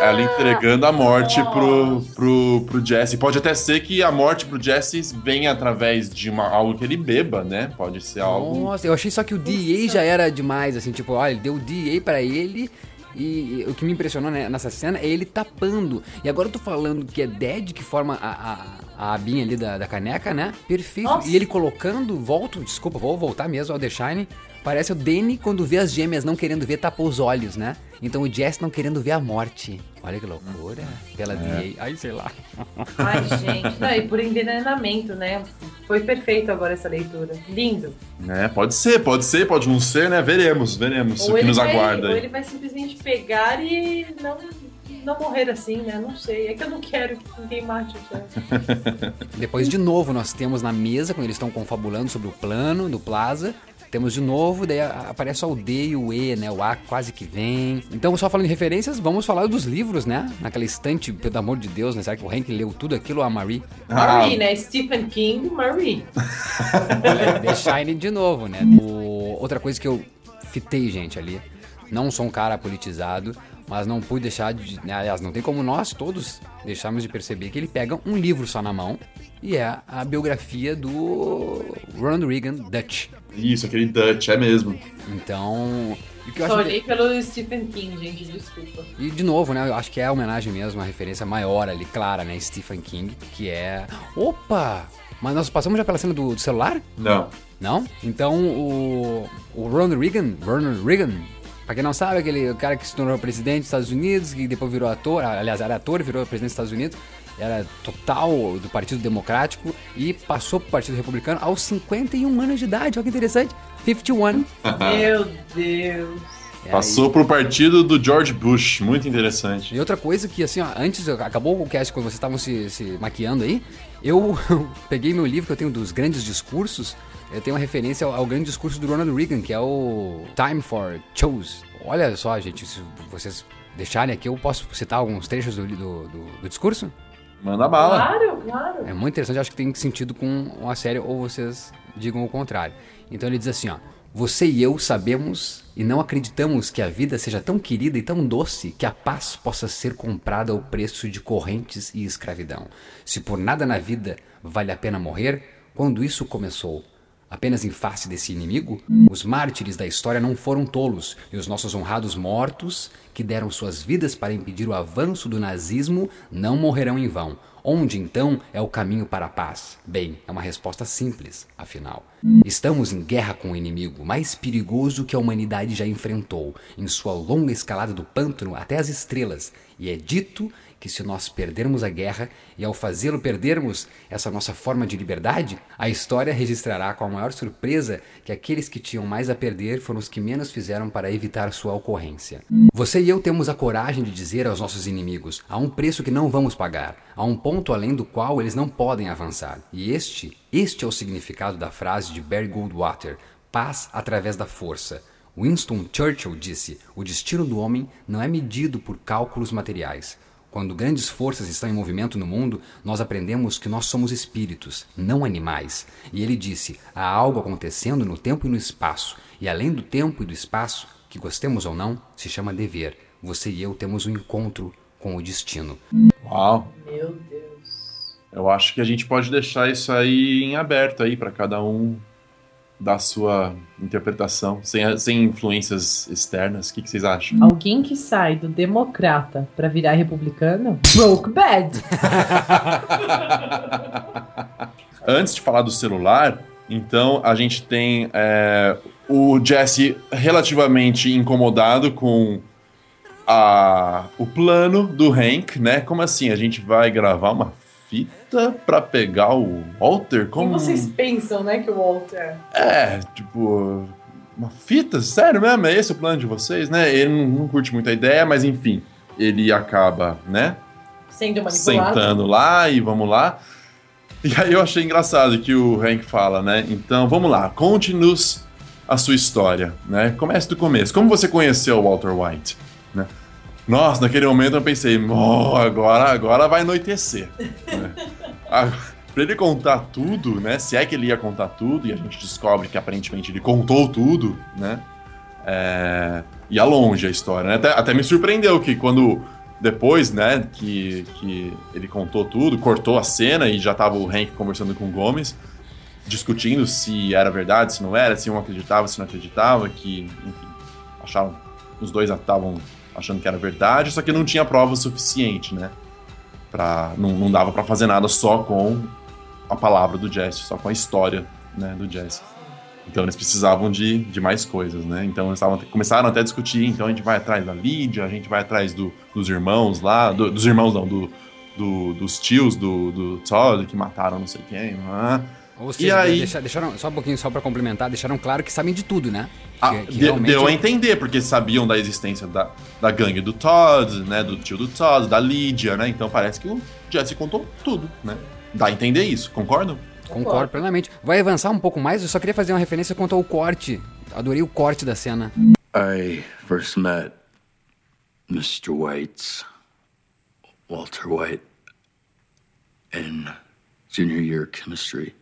Ela entregando a morte pro, pro, pro Jesse. Pode até ser que a morte pro Jesse venha através de uma, algo que ele beba, né? Pode ser algo. Nossa, eu achei só que o DA já era demais, assim, tipo, olha, ele deu o DA pra ele e, e o que me impressionou né, nessa cena é ele tapando. E agora eu tô falando que é Dead que forma a, a, a abinha ali da, da caneca, né? Perfeito. Nossa. E ele colocando, volto, desculpa, vou voltar mesmo ao The Shine. Parece o Danny quando vê as gêmeas não querendo ver, tapou os olhos, né? Então o Jess não querendo ver a morte. Olha que loucura. Pela DA. Ai, sei lá. Ai, gente. Não, e por envenenamento, né? Foi perfeito agora essa leitura. Lindo. É, pode ser, pode ser, pode não ser, né? Veremos, veremos o que nos vai, aguarda ou aí. ele vai simplesmente pegar e não, não morrer assim, né? Não sei. É que eu não quero que ninguém mate o Jack. *laughs* Depois, de novo, nós temos na mesa, quando eles estão confabulando sobre o plano do Plaza. Temos de novo, daí aparece só o D e o E, né? O A quase que vem. Então, só falando em referências, vamos falar dos livros, né? Naquela estante, pelo amor de Deus, né? Será que o Hank leu tudo aquilo ou a Marie? Marie, né? Stephen King, Marie. Olha, The Shining de novo, né? O- Outra coisa que eu fitei, gente, ali. Não sou um cara politizado, mas não pude deixar de. né, aliás, não tem como nós todos deixarmos de perceber que ele pega um livro só na mão e é a biografia do Ronald Reagan Dutch. Isso, aquele Dutch, é mesmo. Então. que eu Só acho olhei pelo Stephen King, gente, desculpa. E de novo, né? Eu acho que é a homenagem mesmo, uma referência maior ali, clara, né? Stephen King, que é. Opa! Mas nós passamos já pela cena do, do celular? Não. Não? Então o, o Ronald Reagan, Ronald Reagan, Pra quem não sabe, aquele o cara que se tornou presidente dos Estados Unidos, que depois virou ator, aliás, era ator e virou presidente dos Estados Unidos, era total do Partido Democrático e passou pro Partido Republicano aos 51 anos de idade. Olha que interessante. 51. Meu Deus. É, Passou pro partido do George Bush. Muito interessante. E outra coisa que, assim, ó, antes, acabou o cast quando vocês estavam se, se maquiando aí, eu *laughs* peguei meu livro que eu tenho dos grandes discursos, eu tenho uma referência ao, ao grande discurso do Ronald Reagan, que é o Time for Chose. Olha só, gente, se vocês deixarem aqui, eu posso citar alguns trechos do, do, do, do discurso? Manda bala. Claro, claro. É muito interessante, acho que tem sentido com a série, ou vocês digam o contrário. Então ele diz assim, ó. Você e eu sabemos e não acreditamos que a vida seja tão querida e tão doce que a paz possa ser comprada ao preço de correntes e escravidão. Se por nada na vida vale a pena morrer, quando isso começou? Apenas em face desse inimigo? Os mártires da história não foram tolos, e os nossos honrados mortos, que deram suas vidas para impedir o avanço do nazismo, não morrerão em vão. Onde então é o caminho para a paz? Bem, é uma resposta simples, afinal. Estamos em guerra com o inimigo mais perigoso que a humanidade já enfrentou, em sua longa escalada do pântano até as estrelas, e é dito que se nós perdermos a guerra e ao fazê-lo perdermos essa nossa forma de liberdade, a história registrará com a maior surpresa que aqueles que tinham mais a perder foram os que menos fizeram para evitar sua ocorrência. Você e eu temos a coragem de dizer aos nossos inimigos: há um preço que não vamos pagar, há um ponto além do qual eles não podem avançar. E este, este é o significado da frase de Barry Goldwater: paz através da força. Winston Churchill disse: o destino do homem não é medido por cálculos materiais. Quando grandes forças estão em movimento no mundo, nós aprendemos que nós somos espíritos, não animais. E ele disse: há algo acontecendo no tempo e no espaço, e além do tempo e do espaço, que gostemos ou não, se chama dever. Você e eu temos um encontro com o destino. Uau. Meu Deus. Eu acho que a gente pode deixar isso aí em aberto aí para cada um dar sua interpretação, sem, sem influências externas. O que, que vocês acham? Alguém que sai do democrata pra virar republicano? Broke bad. *laughs* Antes de falar do celular, então a gente tem é, o Jesse relativamente incomodado com a, o plano do Hank, né? Como assim? A gente vai gravar uma fita pra pegar o Walter? Como Como vocês pensam, né, que o Walter... É, tipo, uma fita? Sério mesmo? É esse o plano de vocês, né? Ele não, não curte muito a ideia, mas enfim, ele acaba, né? Sendo manipulado. Sentando lá e vamos lá. E aí eu achei engraçado que o Hank fala, né? Então, vamos lá, conte-nos a sua história, né? Comece do começo. Como você conheceu o Walter White, né? Nossa, naquele momento eu pensei, oh, agora, agora vai anoitecer. né? *laughs* Ah, Pra ele contar tudo, né? Se é que ele ia contar tudo, e a gente descobre que aparentemente ele contou tudo, né? É... Ia longe a história, né? Até, até me surpreendeu que quando depois, né, que, que ele contou tudo, cortou a cena e já tava o Hank conversando com o Gomes, discutindo se era verdade, se não era, se um acreditava, se não acreditava, que, enfim, achavam, os dois estavam achando que era verdade, só que não tinha prova suficiente, né? Pra, não, não dava pra fazer nada só com a palavra do Jesse, só com a história né, do Jesse. Então eles precisavam de, de mais coisas, né? Então eles estavam, começaram até a discutir, então a gente vai atrás da Lídia, a gente vai atrás do, dos irmãos lá, do- dos irmãos não, do, do- dos tios do, do Todd que mataram não sei quem. né? Ou E seja, aí- deixa- deixaram, só um pouquinho, só pra complementar, deixaram claro que sabem de tudo, né? Ah, Que- que de- realmente- Deu a entender, porque sabiam da existência da, da gangue do Todd, né? Do tio do Todd, da Lídia, né? Então parece que o Jesse contou tudo, né? Dá a entender isso, concordam? Concordo plenamente. Vai avançar um pouco mais, eu só queria fazer uma referência quanto ao corte. Adorei o corte da cena. I first met Mr. White's Walter White in junior year chemistry.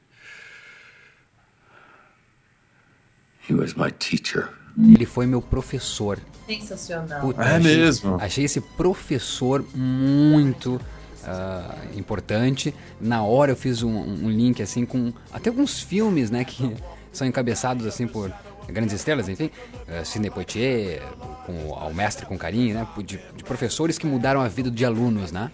He was my teacher. Ele foi meu professor. Sensacional. Puta, É achei- mesmo. Achei esse professor muito ah, importante. Na hora eu fiz um, um link assim com até alguns filmes, né, que *laughs* são encabeçados assim por grandes estrelas, enfim, uh, Sidney Poitier, com o- ao mestre com carinho, né, de, de professores que mudaram a vida de alunos, né?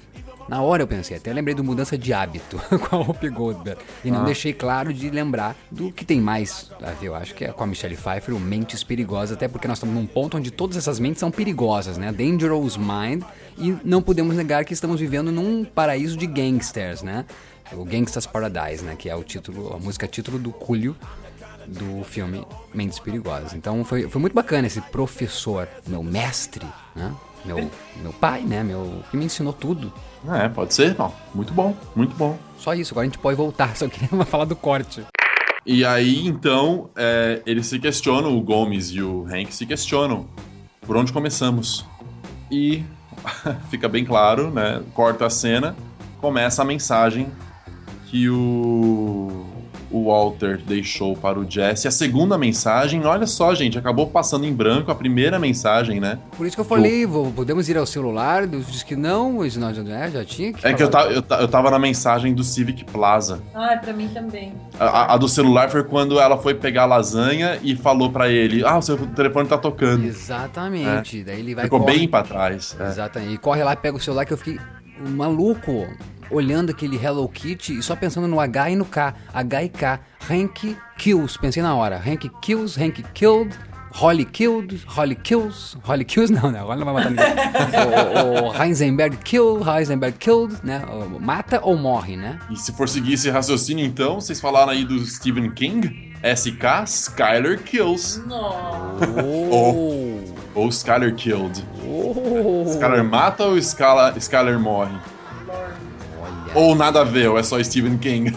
Na hora eu pensei, até lembrei do Mudança de Hábito *laughs* com a Whoopi Goldberg. E não Ah. deixei claro de lembrar do que tem mais a ver, eu acho que é com a Michelle Pfeiffer, o Mentes Perigosas, até porque nós estamos num ponto onde todas essas mentes são perigosas, né? Dangerous Mind. E não podemos negar que estamos vivendo num paraíso de gangsters, né? O Gangsta's Paradise, né? Que é o título, a música título do Coolio do filme Mentes Perigosas. Então foi, foi muito bacana esse professor, meu mestre, né? Meu, meu pai, né? Meu, que me ensinou tudo. É, pode ser. Não, muito bom, muito bom. Só isso, agora a gente pode voltar, *laughs* só queria *laughs* falar do corte. E aí, então, é, eles se questionam, o Gomes e o Hank se questionam. Por onde começamos? E *laughs* fica bem claro, né? Corta a cena, começa a mensagem que o, o Walter deixou para o Jesse. A segunda mensagem, olha só, gente, acabou passando em branco a primeira mensagem, né? Por isso que eu falei, vou- podemos ir ao celular, disse que não, mas não, já, já tinha que É que eu eu, ta- eu tava na mensagem do Civic Plaza. Ah, pra mim também. A, a- do celular foi quando ela foi pegar a lasanha e falou pra ele: Ah, o seu telefone tá tocando. Exatamente, daí ele vai Ficou corre- bem pra trás. é. Exatamente, e corre lá e pega o celular que eu fiquei maluco, olhando aquele Hello Kitty e só pensando no H e no K, H e K, Hank Kills, pensei na hora, Hank Kills, Hank Killed, Holly Killed, Holly Kills, Holly Kills *laughs* não, né, Holly não vai matar ninguém, o, o Heisenberg Kill, Heisenberg Killed, né, o- mata ou morre, né? E se for seguir esse raciocínio, então, vocês falaram aí do Stephen King? SK, Skyler Kills. Ou, ou Skyler Killed. Skyler mata ou Skyler, Skyler morre? Ou nada a ver, ou é só Stephen King?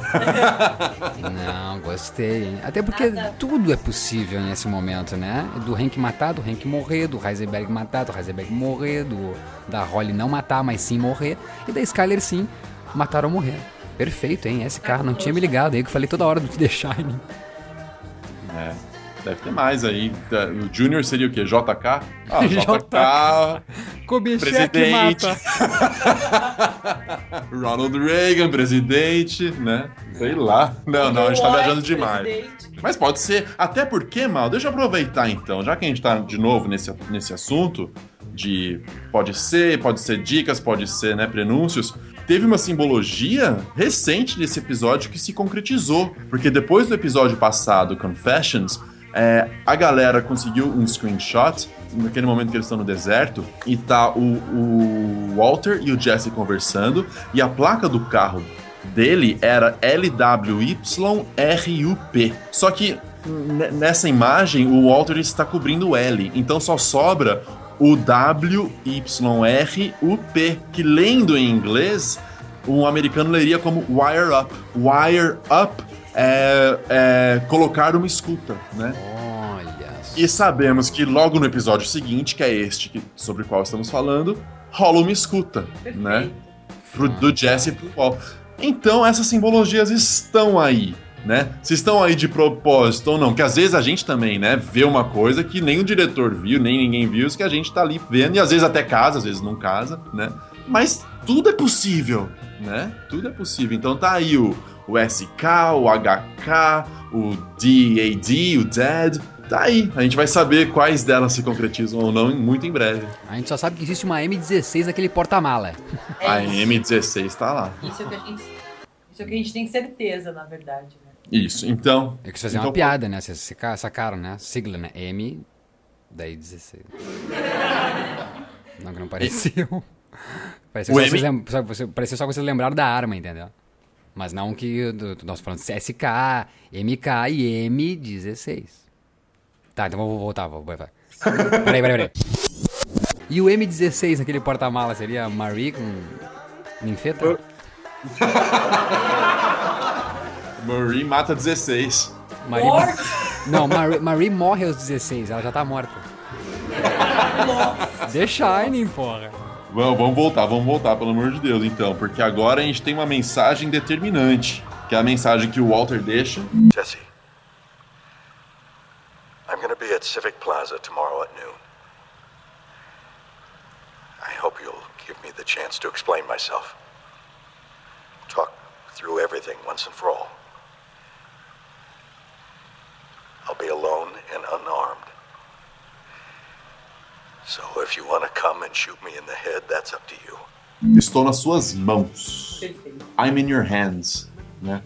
Não, gostei, hein? Até porque tudo é possível nesse momento, né? Do Hank matar, do Hank morrer, do Heisenberg matar, do Heisenberg morrer, do da Holly não matar, mas sim morrer, e da Skyler sim matar ou morrer. Perfeito, hein? SK, não tinha me ligado aí que eu falei toda hora do The Shining. *laughs* É, deve ter mais aí. O Junior seria o quê? JK? Ah, *laughs* JK. Kubitschek Presidente. mata. *laughs* Ronald Reagan, presidente, né? Sei lá. Não, não, a gente tá viajando demais. Mas pode ser. Até porque, Mal, deixa eu aproveitar então, já que a gente tá de novo nesse, nesse assunto de pode ser, pode ser dicas, pode ser, né, prenúncios. Teve uma simbologia recente nesse episódio que se concretizou. Porque depois do episódio passado, Confessions, é, a galera conseguiu um screenshot naquele momento que eles estão no deserto e tá o, o Walter e o Jesse conversando e a placa do carro dele era LWYRUP. Só que nessa imagem o Walter está cobrindo o L, então só sobra o WYRUP, que lendo em inglês, um americano leria como wire up. Wire up é, é colocar uma escuta, né? Olha. E sabemos que logo no episódio seguinte, que é este que- sobre o qual estamos falando, rola uma escuta, né? Pro, do Jesse pro Paul. Então essas simbologias estão aí, né? Se estão aí de propósito ou não, que às vezes a gente também, né, vê uma coisa que nem o diretor viu, nem ninguém viu, isso que a gente tá ali vendo, e às vezes até casa, às vezes não casa, né? Mas tudo é possível, né? Tudo é possível. Então tá aí o, o SK, o HK, o DAD, o DAD. Tá aí. A gente vai saber quais delas se concretizam ou não muito em breve. A gente só sabe que existe uma M16 naquele porta-mala. A M16 tá lá. Isso é o que a gente, isso é o que a gente tem certeza, na verdade. Né? Isso. Então. Eu quis fazer então, uma piada, né? Vocês saca- sacaram, né? Sigla, né? M, daí 16. Não que não pareceu. *laughs* Parecia O só, M? vocês lem- parecia só que vocês lembraram da arma, entendeu? Mas não que nós falando SK, MK e M16. Tá, então vou voltar. Vou, vai. Peraí, peraí, peraí. E o M16 naquele porta-mala seria Marie com ninfeta? *laughs* Marie mata 16. Marie... Não, Marie, Marie morre aos 16, ela já tá morta. The Shining, porra. Vamos, vamos voltar, vamos voltar, pelo amor de Deus, então. Porque agora a gente tem uma mensagem determinante. Que é a mensagem que o Walter deixa. Jesse, I'm to be at Civic Plaza tomorrow at noon. I hope you'll give me the chance to explain myself. Talk through everything once and for all. I'll be alone and unarmed. So if you want to come and shoot me in the head, that's up to you. Estou nas suas mãos. Perfeito. I'm in your hands, né?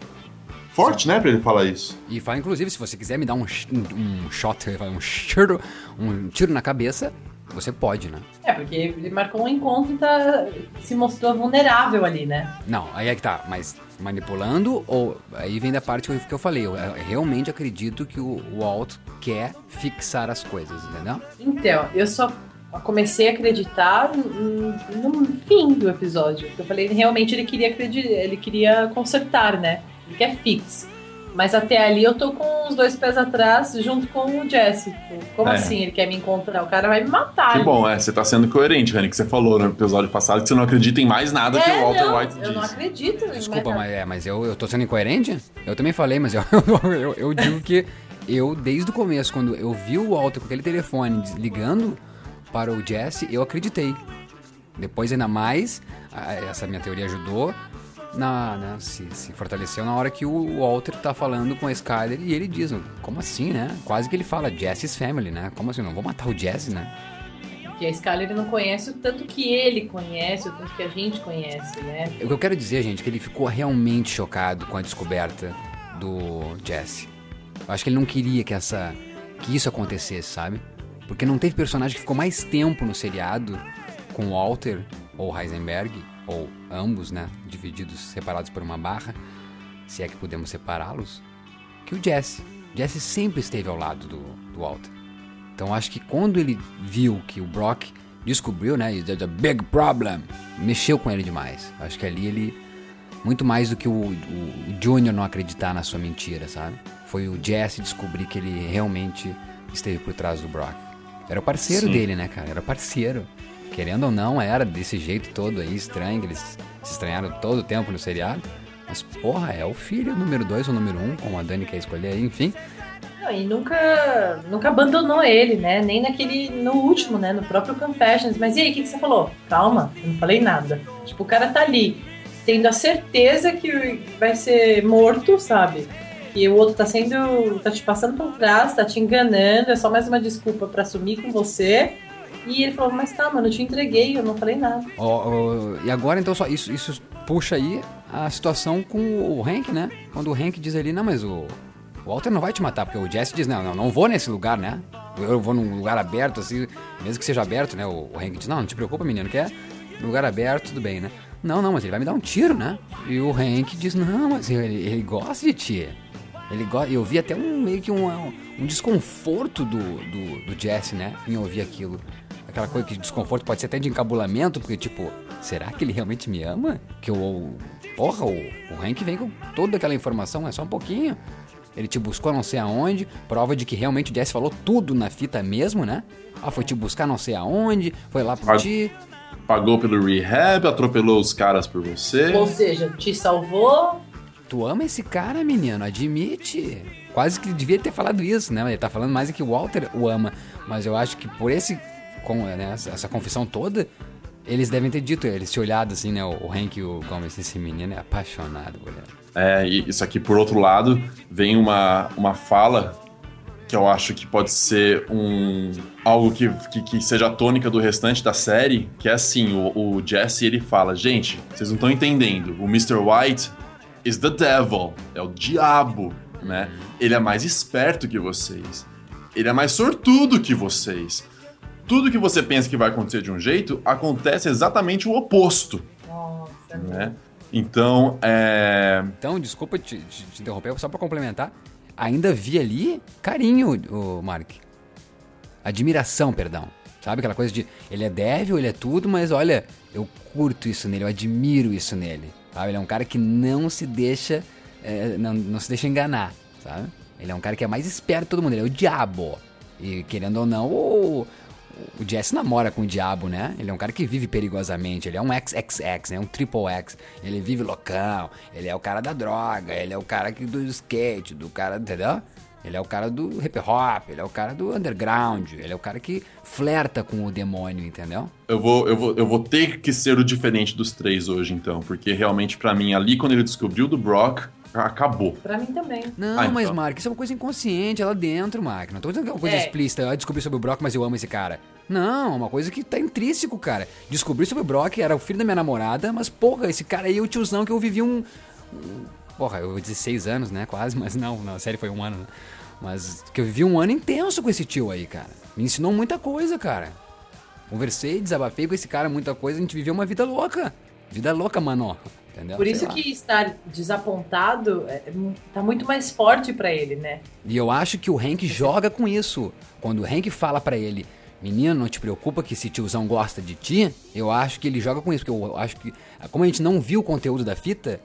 Forte, né, pra ele falar isso. E fala, inclusive, se você quiser me dar um, sh- um shot, um tiro, um tiro na cabeça, você pode, né? É, porque ele marcou um encontro e tá, se mostrou vulnerável ali, né? Não, aí é que tá, mas manipulando ou. Aí vem da parte que eu, que eu falei. Eu, eu realmente acredito que o Walt quer fixar as coisas, entendeu? Então, eu só comecei a acreditar no no fim do episódio. Eu falei, realmente ele queria acreditar, ele queria consertar, né? Ele quer fix. Mas até ali eu tô com os dois pés atrás junto com o Jesse. Como É. assim? Ele quer me encontrar? O cara vai me matar. Que bom, é, você tá sendo coerente, Rani, que você falou no episódio passado que você não acredita em mais nada que É, o Walter não, White eu não diz. acredito. em Desculpa, mas, é, mas eu, eu tô sendo incoerente? Eu também falei, mas *laughs* eu, eu, eu digo que eu, desde o começo, quando eu vi o Walter com aquele telefone ligando para o Jesse, eu acreditei. Depois, ainda mais, essa minha teoria ajudou, na, né, se, se fortaleceu na hora que o Walter tá falando com a Skyler e ele diz, como assim, né? Quase que ele fala, Jesse's family, né? Como assim, não vou matar o Jesse, né? Porque a Skyler não conhece o tanto que ele conhece, o tanto que a gente conhece, né? O que eu quero dizer, gente, é que ele ficou realmente chocado com a descoberta do Jesse. Eu acho que ele não queria que essa que isso acontecesse, sabe? Porque não teve personagem que ficou mais tempo no seriado com Walter ou Heisenberg ou ambos, né, divididos, separados por uma barra, se é que podemos separá-los, que o Jesse. Jesse sempre esteve ao lado do, do Walter. Então acho que quando ele viu que o Brock descobriu, né, there's a big problem, mexeu com ele demais. Acho que ali ele muito mais do que o, o, o Junior não acreditar na sua mentira, sabe? Foi o Jesse descobrir que ele realmente esteve por trás do Brock. Era o parceiro Sim. dele, né, cara? Era parceiro. Querendo ou não, era desse jeito todo aí, estranho, que eles se estranharam todo o tempo no seriado. Mas, porra, é o filho número dois ou número um, como a Dani quer escolher aí, enfim. Não, e nunca, nunca abandonou ele, né? Nem naquele. no último, né? No próprio Confessions. Mas e aí, o que, que você falou? Calma, eu não falei nada. Tipo, o cara tá ali, tendo a certeza que vai ser morto, sabe? Que o outro tá sendo. tá te passando por trás, tá te enganando, é só mais uma desculpa pra sumir com você. E ele falou, mas calma, eu não te entreguei, eu não falei nada. Ó, ó, e agora, então, só isso, isso puxa aí a situação com o Hank, né? Quando o Hank diz ali, não, mas o o Walter não vai te matar, porque o Jesse diz, não, não, não vou nesse lugar, né? Eu vou num lugar aberto, assim, mesmo que seja aberto, né? O, o Hank diz, não, não te preocupa, menino, quer lugar aberto, tudo bem, né? Não, não, mas ele vai me dar um tiro, né? E o Hank diz, não, mas ele, ele gosta de ti. Ele gosta, eu vi até um meio que um, um desconforto do, do, do Jesse, né? Em ouvir aquilo. Aquela coisa que desconforto pode ser até de encabulamento, porque tipo, será que ele realmente me ama? Que o. Porra, o, o Hank vem com toda aquela informação, é só um pouquinho. Ele te buscou não sei aonde, prova de que realmente o Jesse falou tudo na fita mesmo, né? Ah, foi te buscar não sei aonde, foi lá por ti. Pagou pelo rehab, atropelou os caras por você. Ou seja, te salvou. Tu ama esse cara, menino, admite. Quase que devia ter falado isso, né? Ele tá falando mais é que o Walter o ama. Mas eu acho que por esse, com, né, essa, confissão toda, eles devem ter dito, eles se olhado assim, né? O Hank e o Gomes, esse menino é apaixonado por. É, e isso aqui, por outro lado, vem uma, uma fala que eu acho que pode ser um algo que, que, que seja a tônica do restante da série, que é assim, o, o Jesse, ele fala, gente, vocês não estão entendendo, o Mr. White is the devil, é o diabo, né? Ele é mais esperto que vocês, ele é mais sortudo que vocês. Tudo que você pensa que vai acontecer de um jeito, acontece exatamente o oposto, Nossa, né? Então, é... Então, desculpa te, te, te interromper, só pra complementar. Ainda vi ali carinho, o Mark. Admiração, perdão. Sabe aquela coisa de ele é débil, ele é tudo, mas olha, eu curto isso nele, eu admiro isso nele. Sabe? Ele é um cara que não se deixa. é, não, não se deixa enganar, sabe? Ele é um cara que é mais esperto de todo mundo, ele é o diabo. E querendo ou não, o, o Jesse namora com o diabo, né? Ele é um cara que vive perigosamente, ele é um XXX, né? Um triple X. Ele vive loucão, ele é o cara da droga, ele é o cara que, do skate, do cara, entendeu? Ele é o cara do hip hop, ele é o cara do underground, ele é o cara que flerta com o demônio, entendeu? Eu vou, eu, vou, eu vou ter que ser o diferente dos três hoje, então, porque realmente, pra mim, ali quando ele descobriu do Brock, Acabou. Pra mim também. Não, Ah, mas então. Mark, isso é uma coisa inconsciente é lá dentro, Mark. Não tô dizendo que é uma coisa É. explícita. Eu descobri sobre o Brock, mas eu amo esse cara. Não, é uma coisa que tá intrínseco, cara. Descobri sobre o Brock, era o filho da minha namorada, mas porra, esse cara aí é o tiozão que eu vivi um. um- Porra, eu 16 anos, né? Quase, mas não, na série foi um ano, né? Mas que eu vivi um ano intenso com esse tio aí, cara. Me ensinou muita coisa, cara. Conversei, desabafei com esse cara muita coisa, a gente viveu uma vida louca. Vida louca, mano. Entendeu? Por Sei isso lá. que estar desapontado é, tá muito mais forte pra ele, né? E eu acho que o Hank joga com isso. Quando o Hank fala pra ele, menino, não te preocupa que esse tiozão gosta de ti, eu acho que ele joga com isso. Porque eu acho que, como a gente não viu o conteúdo da fita,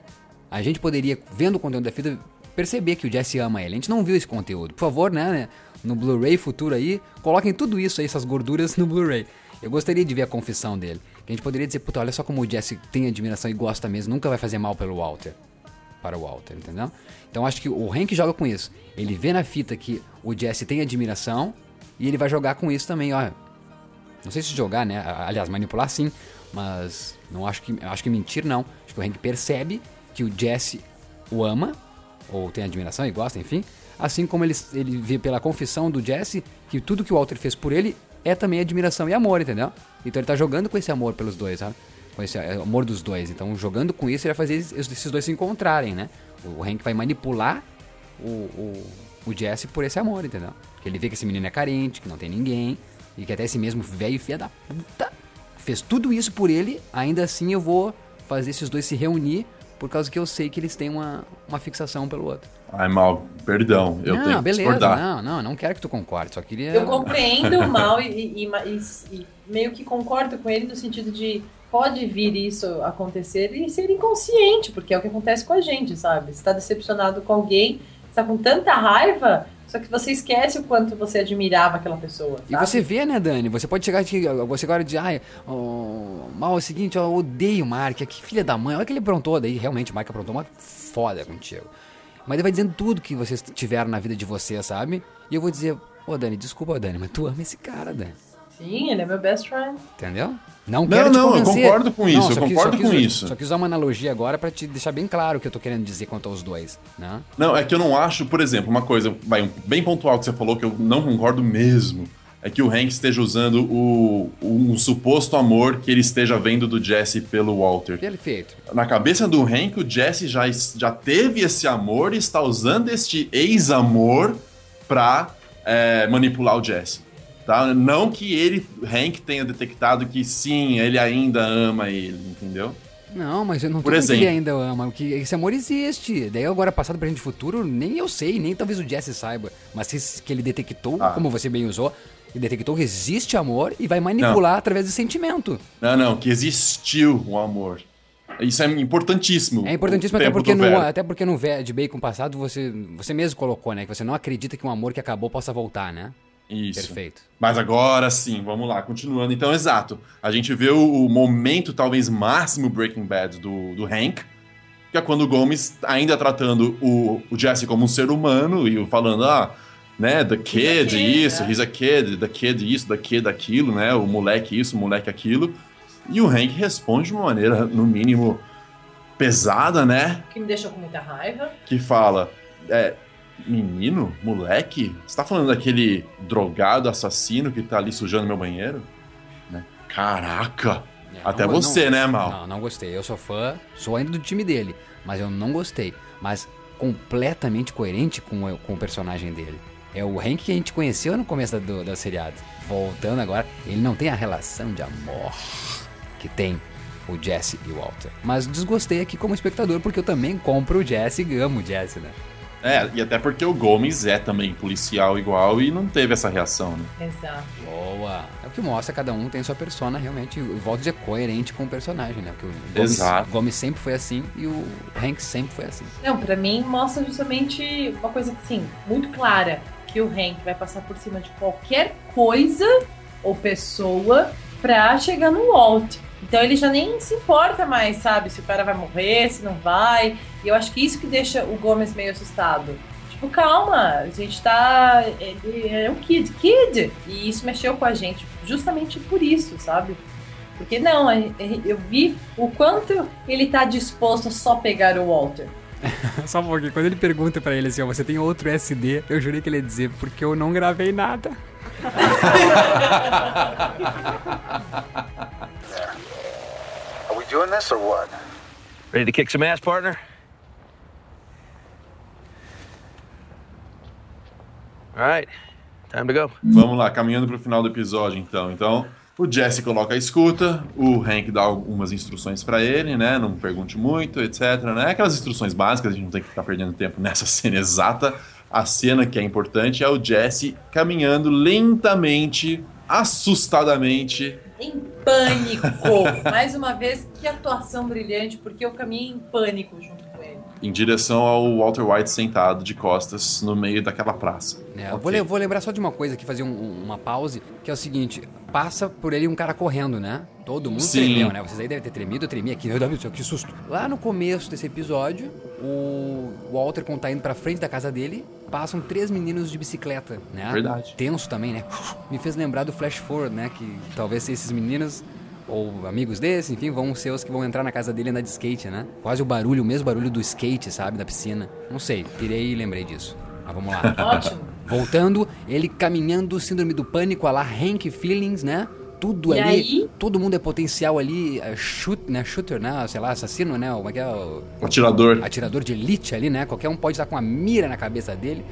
a gente poderia, vendo o conteúdo da fita, perceber que o Jesse ama ele. A gente não viu esse conteúdo. Por favor, né, no Blu-ray futuro aí, coloquem tudo isso aí, essas gorduras *laughs* no Blu-ray. Eu gostaria de ver a confissão dele. Que a gente poderia dizer, puta, olha só como o Jesse tem admiração e gosta mesmo, nunca vai fazer mal pelo Walter para o Walter, entendeu? Então acho que o Hank joga com isso. Ele vê na fita que o Jesse tem admiração e ele vai jogar com isso também, ó. Não sei se jogar, né? Aliás, manipular sim, mas não acho que acho que mentir não. Acho que o Hank percebe que o Jesse o ama ou tem admiração e gosta, enfim. Assim como ele, ele vê pela confissão do Jesse que tudo que o Walter fez por ele é também admiração e amor, entendeu? Então ele tá jogando com esse amor pelos dois, sabe? Com esse é, amor dos dois. Então jogando com isso ele vai fazer esses, dois se encontrarem, né? O Hank vai manipular o, o, o Jesse por esse amor, entendeu? Porque ele vê que esse menino é carente, que não tem ninguém, e que até esse mesmo velho filho da puta fez tudo isso por ele, ainda assim eu vou fazer esses dois se reunir por causa que eu sei que eles têm uma, uma fixação pelo outro. Ai, mal, perdão. Eu não, tenho que beleza, discordar. não, não, não quero que tu concorde, só queria... Eu compreendo o mal e, e- e- e meio que concordo com ele no sentido de pode vir isso acontecer e ser inconsciente, porque é o que acontece com a gente, sabe? Você tá decepcionado com alguém, você tá com tanta raiva, só que você esquece o quanto você admirava aquela pessoa. E sabe? você vê, né, Dani? Você pode chegar aqui, você agora de, ai, oh, mal é o seguinte, eu odeio o Mark, que filha da mãe, olha que ele aprontou, daí realmente o Mark aprontou uma foda contigo. Mas ele vai dizendo tudo que vocês tiveram na vida de vocês, sabe? E eu vou dizer, ô Dani, desculpa, Dani, mas tu ama esse cara, Dani. Sim, ele é meu best friend. Entendeu? Não, Não, quero te não, eu concordo com isso, eu só quis- concordo quis- com isso. Só quis usar uma analogia agora pra te deixar bem claro o que eu tô querendo dizer quanto aos dois, né? Não, é que eu não acho, por exemplo, uma coisa vai, bem pontual que você falou que eu não concordo mesmo. É que o Hank esteja usando o, um suposto amor que ele esteja vendo do Jesse pelo Walter. Perfeito. Na cabeça do Hank, o Jesse já, já teve esse amor e está usando este ex-amor pra é, manipular o Jesse. Tá? Não que ele, Hank, tenha detectado que sim, ele ainda ama ele, entendeu? Não, mas eu não tô que ele ainda ama, que esse amor existe. Daí agora, passado, presente e futuro, nem eu sei, nem talvez o Jesse saiba. Mas se que ele detectou, Ah. como você bem usou, ele detectou que existe amor e vai manipular através de sentimento. Não, não, que existiu o amor. Isso é importantíssimo. É importantíssimo até porque, do no, até porque no de Bacon passado você, você mesmo colocou, né? Que você não acredita que um amor que acabou possa voltar, né? Isso. Perfeito. Mas agora sim, vamos lá, continuando. Então, exato. A gente vê o, o momento, talvez, máximo Breaking Bad do, do Hank, que é quando o Gomes, ainda tratando o, o Jesse como um ser humano e falando, ah, né, the kid, kid, isso, né? he's a kid, the kid isso, the kid aquilo, né, o moleque isso, o moleque aquilo. E o Hank responde de uma maneira, no mínimo, pesada, né, que me deixou com muita raiva. que fala, é, menino, moleque, você tá falando daquele drogado assassino que tá ali sujando meu banheiro? Né? Caraca! Até não- você, não- né, Mal? Não, não gostei. Eu sou fã, sou ainda do time dele, mas eu não gostei. Mas completamente coerente com, o- com o personagem dele. É o Hank que a gente conheceu no começo da, do, da seriado. Voltando agora, ele não tem a relação de amor que tem o Jesse e o Walter. Mas desgostei aqui como espectador, porque eu também compro o Jesse e amo o Jesse, né? É, e até porque o Gomes é também policial igual e não teve essa reação, né? Exato. Boa! É o que mostra, cada um tem sua persona realmente, volto a dizer, coerente com o personagem, né? Porque o Gomes, Exato. Gomes sempre foi assim e o Hank sempre foi assim. Não, pra mim mostra justamente uma coisa assim, muito clara, que o Hank vai passar por cima de qualquer coisa ou pessoa pra chegar no Walt. Então ele já nem se importa mais, sabe, se o cara vai morrer, se não vai. E eu acho que isso que deixa o Gomes meio assustado. Tipo, calma, a gente tá. Ele é um kid, kid! E isso mexeu com a gente justamente por isso, sabe? Porque não, eu vi o quanto ele tá disposto a só pegar o Walter. *laughs* Só um pouquinho. Quando ele pergunta pra ele assim, ó, você tem outro SD? Eu jurei que ele ia dizer, porque eu não gravei nada. *laughs* Are we doing this or what? Ready to kick some ass, partner? All right, time to go. Vamos lá, caminhando pro final do episódio, então. Então, o Jesse coloca a escuta, o Hank dá algumas instruções pra ele, né? Não pergunte muito, etc, né? Aquelas instruções básicas, a gente não tem que ficar perdendo tempo *laughs* nessa cena exata. A cena que é importante é o Jesse caminhando lentamente, assustadamente. Em pânico. *laughs* Mais uma vez, que atuação brilhante, porque eu caminhei em pânico junto. Em direção ao Walter White sentado de costas no meio daquela praça. É, eu Ok. vou, le- vou lembrar só de uma coisa aqui, fazer um- uma pause, que é o seguinte: passa por ele um cara correndo, né? Todo mundo Sim. tremeu, né? Vocês aí devem ter tremido, eu tremi aqui. Meu Deus do céu, que susto. Lá no começo desse episódio, o Walter, quando tá indo pra frente da casa dele, passam três meninos de bicicleta, né? Verdade. Tenso também, né? Me fez lembrar do Flash Forward, né? Que talvez esses meninos ou amigos desses, enfim, vão ser os que vão entrar na casa dele e andar de skate, né? Quase o barulho, o mesmo barulho do skate, sabe? Da piscina. Não sei, pirei e lembrei disso. Mas vamos lá. *laughs* Ótimo. Voltando, ele caminhando, síndrome do pânico, a lá Hank Feelings, né? Tudo E ali, aí? todo mundo é potencial ali, é, shoot, né? Shooter, né? Sei lá, assassino, né? Como é que é? O O atirador. atirador de elite ali, né? Qualquer um pode estar com uma mira na cabeça dele.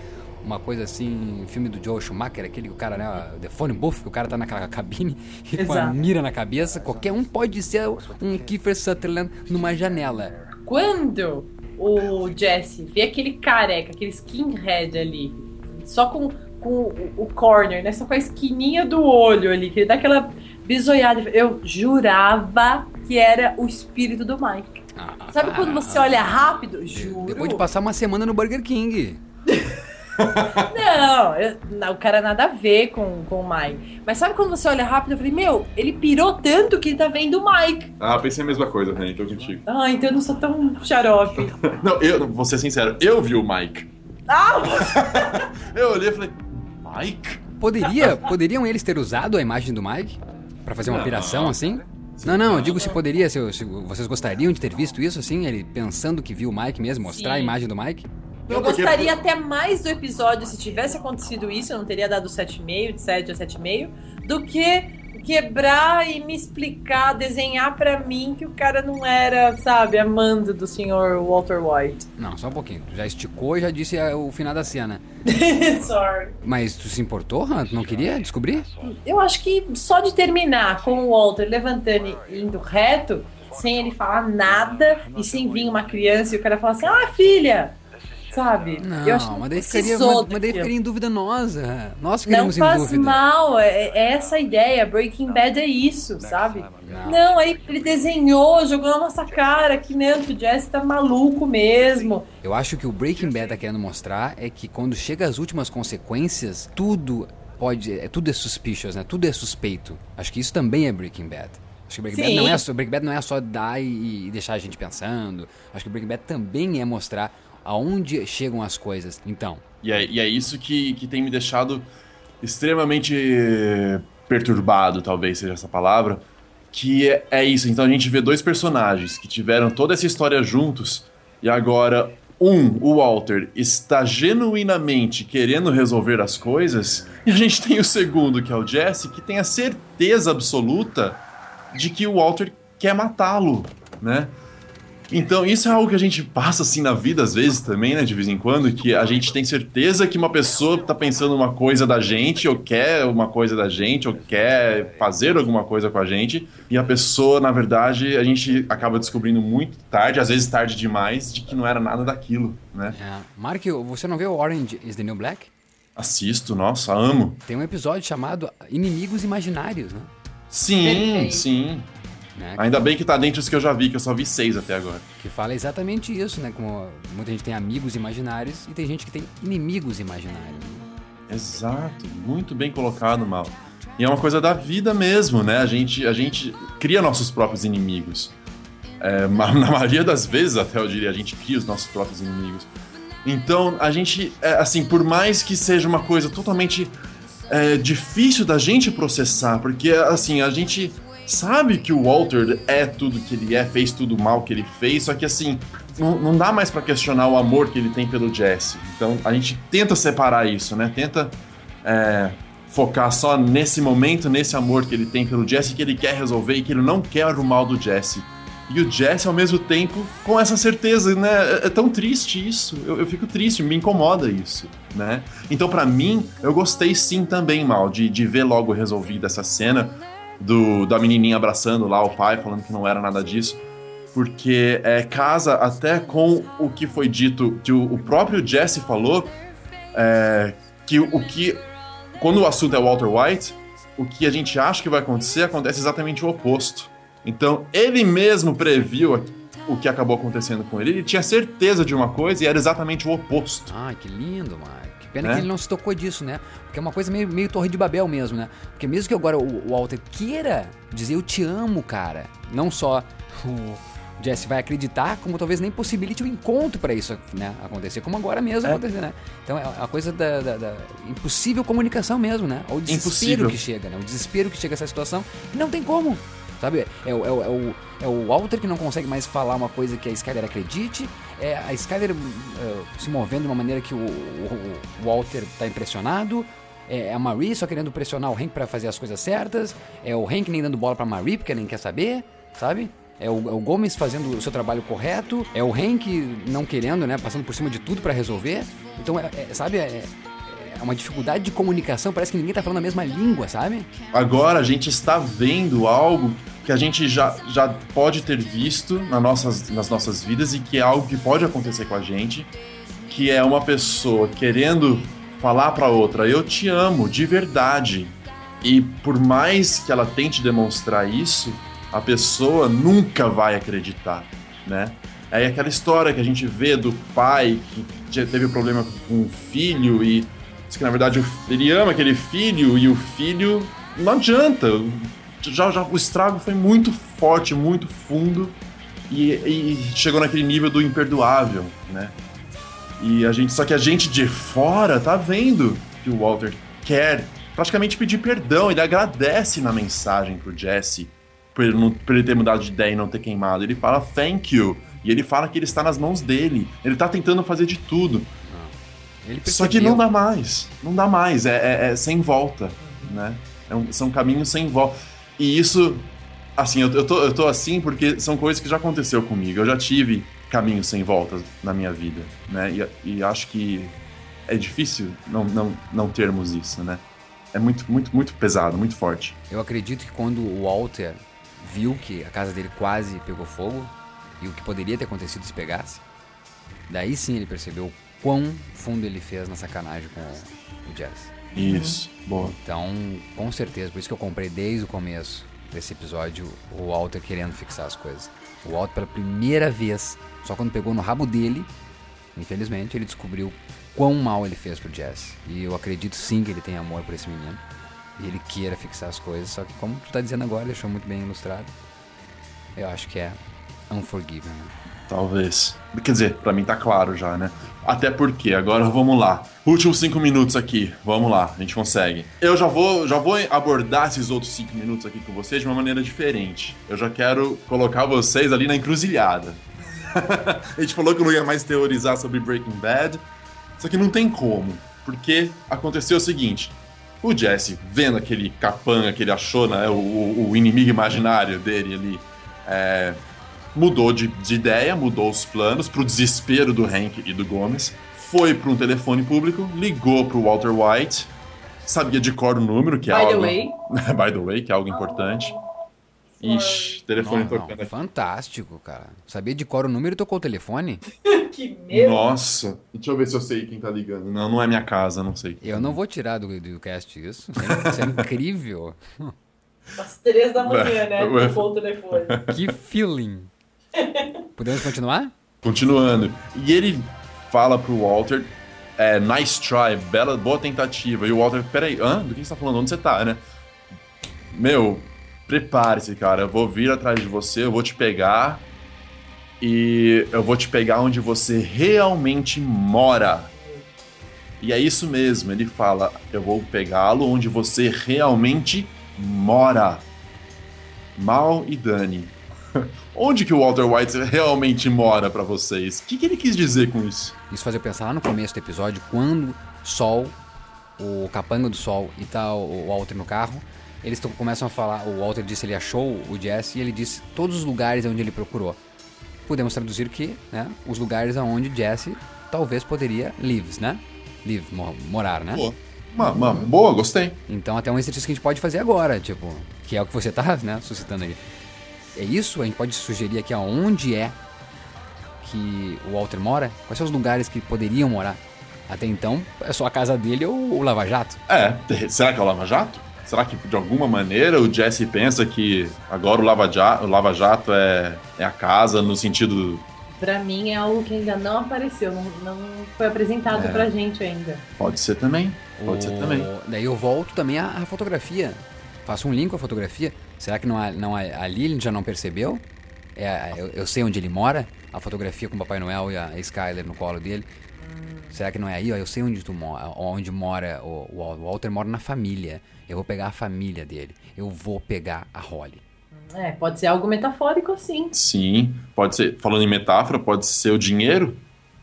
Uma coisa assim, filme do Joe Schumacher, aquele que o cara, né? The Phone Booth, que o cara tá naquela *laughs* cabine e com a mira na cabeça. Qualquer um pode ser um Kiefer Sutherland numa janela. Quando o Jesse vê aquele careca, aquele skinhead ali, só com, com o, o corner, né? Só com a esquininha do olho ali, que ele dá aquela bisoiada. Eu jurava que era o espírito do Mike. Ah, Sabe quando você olha rápido? Juro. Depois de passar uma semana no Burger King. *laughs* Não, eu- não, o cara nada a ver com, com o Mike. Mas sabe quando você olha rápido? Eu falei, meu, ele pirou tanto que ele tá vendo o Mike. Ah, pensei a mesma coisa, Rani, tô contigo. Ah, então eu não sou tão xarope. *laughs* Não, eu, vou ser sincero, eu vi o Mike. Ah, *laughs* Eu olhei e falei, Mike? Poderia, poderiam eles ter usado a imagem do Mike Pra fazer uma Não. piração assim? Não, não, eu digo se poderia, se, se vocês gostariam de ter visto isso assim, ele pensando que viu o Mike mesmo, mostrar a Sim. imagem do Mike? Eu porque- gostaria até mais do episódio se tivesse acontecido isso, eu não teria dado 7,5, de 7 a 7,5, do que quebrar e me explicar, desenhar pra mim que o cara não era, sabe, amando do senhor Walter White. Não, só um pouquinho. Tu já esticou e já disse é, o final da cena. *laughs* Sorry. Mas tu se importou, Han? Tu não queria descobrir? Eu acho que só de terminar com o Walter levantando e indo reto, sem ele falar nada e sem vir uma criança e o cara falar assim: ah, filha! Sabe? Não, eu acho que mas daí ficaria, mas, mas daí ficaria em dúvida nós. Han. Nós Não ficaríamos em faz mal, é, é essa a ideia. Breaking Bad é isso, sabe? Não. Não. aí ele desenhou, jogou na nossa cara que não, que o Jesse tá maluco mesmo. Eu acho que o Breaking Bad tá querendo mostrar é que quando chega às últimas consequências, tudo pode, é, tudo é suspicious, né? Tudo é suspeito. Acho que isso também é Breaking Bad. Acho que Breaking Bad Sim. não é só, Breaking Bad não é só dar e, e deixar a gente pensando. Acho que Breaking Bad também é mostrar aonde chegam as coisas. Então, E é, e é isso que, que tem me deixado extremamente perturbado, talvez seja essa palavra. Que é, é isso. Então a gente vê dois personagens que tiveram toda essa história juntos e agora um, o Walter, está genuinamente querendo resolver as coisas, e a gente tem o segundo, que é o Jesse, que tem a certeza absoluta de que o Walter quer matá-lo, né? Então, isso é algo que a gente passa assim na vida às vezes também, né, de vez em quando, que a gente tem certeza que uma pessoa tá pensando uma coisa da gente, ou quer uma coisa da gente, ou quer fazer alguma coisa com a gente, e a pessoa, na verdade, a gente acaba descobrindo muito tarde, às vezes tarde demais, de que não era nada daquilo, né? é, Mark, você não vê o Orange is the New Black? Assisto, nossa, amo. Tem um episódio chamado Inimigos Imaginários, né? Sim, Perfeito. sim. Né? Ainda bem que tá dentro dos que eu já vi, que eu só vi seis até agora. Que fala exatamente isso, né? Como muita gente tem amigos imaginários e tem gente que tem inimigos imaginários. Exato, muito bem colocado, Mal. E é uma coisa da vida mesmo, né? A gente, a gente cria nossos próprios inimigos. É, *laughs* na maioria das vezes, até eu diria, a gente cria os nossos próprios inimigos. Então, a gente, é, assim, por mais que seja uma coisa totalmente é, difícil da gente processar, porque, assim, a gente sabe que o Walter é tudo que ele é, fez tudo mal que ele fez, só que, assim, não, não dá mais pra questionar o amor que ele tem pelo Jesse. Então a gente tenta separar isso, né? Tenta é, focar só nesse momento, nesse amor que ele tem pelo Jesse, que ele quer resolver e que ele não quer o mal do Jesse. E o Jesse, ao mesmo tempo, com essa certeza, né? É, é tão triste isso. Eu, eu fico triste, me incomoda isso, né? Então, pra mim, eu gostei sim também, mal, de, de ver logo resolvida essa cena do, da menininha abraçando lá o pai, falando que não era nada disso. Porque é, casa até com o que foi dito, que o, o próprio Jesse falou, é, que o que. Quando o assunto é Walter White, o que a gente acha que vai acontecer acontece exatamente o oposto. Então, ele mesmo previu o que acabou acontecendo com ele. Ele tinha certeza de uma coisa e era exatamente o oposto. Ai, que lindo, Mike. Pena né? que ele não se tocou disso, né? Porque é uma coisa meio, meio Torre de Babel mesmo, né? Porque mesmo que agora o Walter queira dizer eu te amo, cara, não só o Jesse vai acreditar, como talvez nem possibilite o um encontro para isso né, acontecer, como agora mesmo é. acontecer, né? Então é a coisa da, da, da, impossível comunicação mesmo, né? O desespero Impossível. que chega, né? O desespero que chega a essa situação, não tem como. Sabe? É, é, é, o, é o Walter que não consegue mais falar uma coisa que a Skyler acredite, é a Skyler uh, se movendo de uma maneira que o, o, o Walter tá impressionado, é a Marie só querendo pressionar o Hank para fazer as coisas certas, é o Hank nem dando bola pra Marie porque nem quer saber, sabe? É o, é o, Gomes fazendo o seu trabalho correto, é o Hank não querendo, né? Passando por cima de tudo para resolver. Então, é, é, sabe, é, é uma dificuldade de comunicação, parece que ninguém tá falando a mesma língua, sabe? Agora a gente está vendo algo que a gente já, já pode ter visto nas nossas, nas nossas vidas e que é algo que pode acontecer com a gente, que é uma pessoa querendo falar para outra, eu te amo de verdade. E por mais que ela tente demonstrar isso, a pessoa nunca vai acreditar, né? É aquela história que a gente vê do pai que teve problema com o filho e diz que na verdade ele ama aquele filho e o filho não adianta. Já, já o estrago foi muito forte, muito fundo e, e chegou naquele nível do imperdoável, né? E a gente, só que a gente de fora tá vendo que o Walter quer praticamente pedir perdão. Ele agradece na mensagem pro Jesse por ele, não, por ele ter mudado de ideia e não ter queimado. Ele fala thank you. E ele fala que ele está nas mãos dele. Ele tá tentando fazer de tudo. Só que não dá mais. Não dá mais. É, é, é sem volta. Né? É um, são caminhos sem volta. E isso. Assim, eu, eu, tô, eu tô assim porque são coisas que já aconteceu comigo. Eu já tive caminhos sem volta na minha vida. Né? E, e acho que é difícil não, não, não termos isso, né? É muito, muito, muito pesado, muito forte. Eu acredito que quando o Walter viu que a casa dele quase pegou fogo e o que poderia ter acontecido se pegasse, daí sim ele percebeu quão fundo ele fez na sacanagem com o Jazz. Isso, uhum. boa. Então, com certeza, por isso que eu comprei desde o começo desse episódio o Walter querendo fixar as coisas. O Walter, pela primeira vez, só quando pegou no rabo dele, infelizmente, ele descobriu quão mal ele fez pro Jazz. E eu acredito sim que ele tem amor por esse menino e ele queira fixar as coisas. Só que, como tu tá dizendo agora, deixou muito bem ilustrado. Eu acho que é Unforgiven. Talvez. Quer dizer, pra mim tá claro já, né? Até porque, agora vamos lá. Últimos cinco minutos aqui. Vamos lá, a gente consegue. Eu já vou, já vou abordar esses outros cinco minutos aqui com vocês de uma maneira diferente. Eu já quero colocar vocês ali na encruzilhada. *laughs* a gente falou que não ia mais teorizar sobre Breaking Bad. Só que não tem como. Porque aconteceu o seguinte: o Jesse, vendo aquele capanga que ele achou, né, o, o inimigo imaginário dele ali, é, mudou de, de, ideia, mudou os planos pro desespero do Hank e do Gomes, foi para um telefone público, ligou pro Walter White, sabia de cor o número, que é By algo... the way. *laughs* By the way, que é algo importante. Ixi, telefone não, tocando não, Fantástico, cara. Sabia de cor o número e tocou o telefone? *laughs* que medo. Nossa, deixa eu ver se eu sei quem tá ligando. Não, não é minha casa, não sei. Eu não vou tirar do, do cast isso. Isso é incrível. *laughs* Às três da manhã, né? Tocou o telefone. Que feeling. Podemos continuar? Continuando. E ele fala pro Walter, é, nice try, bela, boa tentativa. E o Walter, peraí, hã? Do que você tá falando? Onde você tá, né? Meu, prepare-se, cara. Eu vou vir atrás de você, eu vou te pegar. E eu vou te pegar onde você realmente mora. E é isso mesmo, ele fala: Eu vou pegá-lo onde você realmente mora. Mal e Dani. *laughs* Onde que o Walter White realmente mora pra vocês? O que, que ele quis dizer com isso? Isso faz eu pensar lá no começo do episódio, quando Sol, o capanga do Sol e tá o Walter no carro, eles começam a falar, o Walter disse ele achou o Jesse e ele disse todos os lugares onde ele procurou. Podemos traduzir que, né, os lugares onde Jesse talvez poderia lives, né? Live, mo- morar, né? Boa. Uma, uma boa, gostei. Então até um exercício que a gente pode fazer agora, tipo, que é o que você tá, né, suscitando aí. É isso? A gente pode sugerir aqui aonde é que o Walter mora? Quais são os lugares que poderiam morar? Até então, é só a casa dele ou o Lava Jato. É, será que é o Lava Jato? Será que de alguma maneira o Jesse pensa que agora o Lava Jato, o Lava Jato é, é a casa no sentido. Pra mim é algo que ainda não apareceu, não, não foi apresentado É. pra gente ainda. Pode ser também. Pode ser O- também. Daí eu volto também à, à fotografia. Faço um link com a fotografia. Será que não, não ali ele já não percebeu? É, eu, eu sei onde ele mora. A fotografia com o Papai Noel e a Skyler no colo dele. Será que não é aí? Ó, eu sei onde tu mora, onde mora o, o Wal- o Walter mora na família. Eu vou pegar a família dele. Eu vou pegar a Holly. É, pode ser algo metafórico assim. Sim, pode ser. Falando em metáfora, pode ser o dinheiro,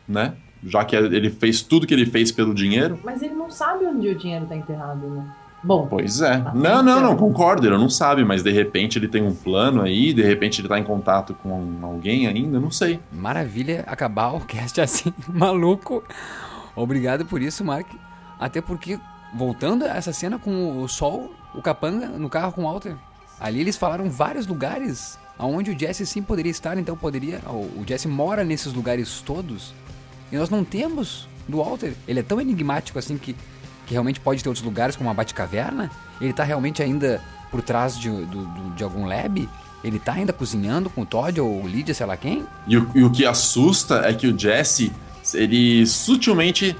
né? Já que ele fez tudo que ele fez pelo dinheiro. Mas ele não sabe onde o dinheiro tá enterrado, né? Bom, Pois é. Não, não, não, concordo, ele não sabe, mas de repente ele tem um plano aí, de repente ele tá em contato com alguém ainda, não sei. Maravilha acabar o cast assim, *laughs* maluco. Obrigado por isso, Mark. Até porque, voltando a essa cena com o Sol, o Capanga no carro com o Walter. Ali eles falaram vários lugares aonde o Jesse sim poderia estar, então poderia. O o Jesse mora nesses lugares todos. E nós não temos do Walter. Ele é tão enigmático assim que, que realmente pode ter outros lugares, como a Batcaverna. Ele tá realmente ainda por trás de, de algum lab. Ele tá ainda cozinhando com o Todd ou o Lydia, sei lá quem. E o, e o que assusta é que o Jesse, ele sutilmente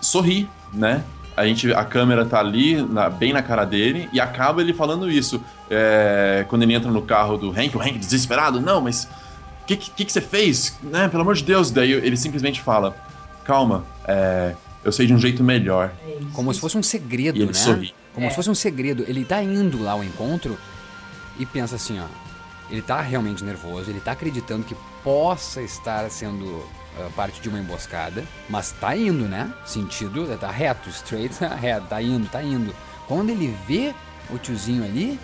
sorri, né? A, gente, a câmera tá ali, na- bem na cara dele, e acaba ele falando isso. É, quando ele entra no carro do Hank, o Hank desesperado, não, mas o que, que, que você fez? Né? Pelo amor de Deus. Daí ele simplesmente fala, calma, é, eu sei de um jeito melhor. Como se fosse um segredo, E ele né? sorri. Como É. se fosse um segredo. Ele tá indo lá ao encontro e pensa assim, ó. Ele tá realmente nervoso, ele tá acreditando que possa estar sendo ah, parte de uma emboscada, mas tá indo, né? Sentido, tá reto, straight, *laughs* reto, tá indo, tá indo. Quando ele vê o tiozinho ali,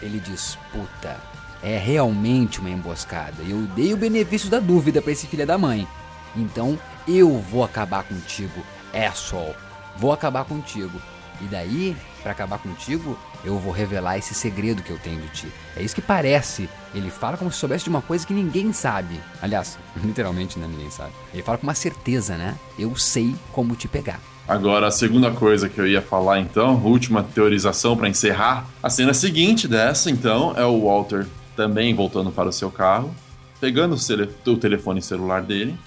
ele diz, puta, é realmente uma emboscada. Eu dei o benefício da dúvida pra esse filho da mãe. Então eu vou acabar contigo, é sol. Vou acabar contigo. E daí, pra acabar contigo, eu vou revelar esse segredo que eu tenho de ti. É isso que parece. Ele fala como se soubesse de uma coisa que ninguém sabe. Aliás, *laughs* literalmente, né? Ninguém sabe. Ele fala com uma certeza, né? Eu sei como te pegar. Agora, a segunda coisa que eu ia falar, então, última teorização para encerrar. A cena seguinte dessa, então, é o Walter também voltando para o seu carro, pegando o, o telefone celular dele,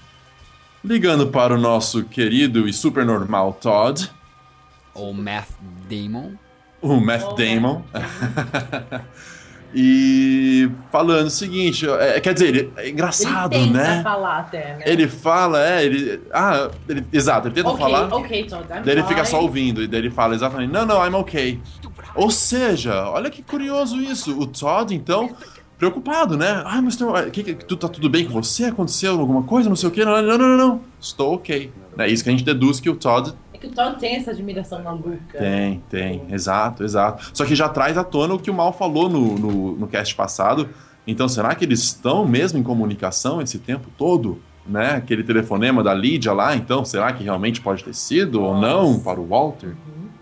ligando para o nosso querido e super normal Todd, Ou Math Damon. o Matt Damon. *laughs* e falando o seguinte, é, quer dizer, ele- é engraçado, ele tenta né? falar até, né? Ele fala, é, ele. Ah, ele- exato, ele tenta ok, falar. ok, Todd, I'm Daí ele fica só ouvindo, e daí ele fala exatamente, não, não, I'm okay. Ou seja, olha que curioso isso. O Todd, então, preocupado, né? Ah, mas que, que, tu, tá tudo bem com você? Aconteceu alguma coisa? Não sei o quê? Não, não, não, não, não. Estou ok. É isso que a gente deduz que o Todd É que o Todd tem essa admiração maluca. tem, tem. Exato, exato. Só que já traz à tona o que o Mal falou no, no, no cast passado. Então, será que eles estão mesmo em comunicação esse tempo todo? Né? Aquele telefonema da Lídia lá, então, será que realmente pode ter sido ou não para o Walter?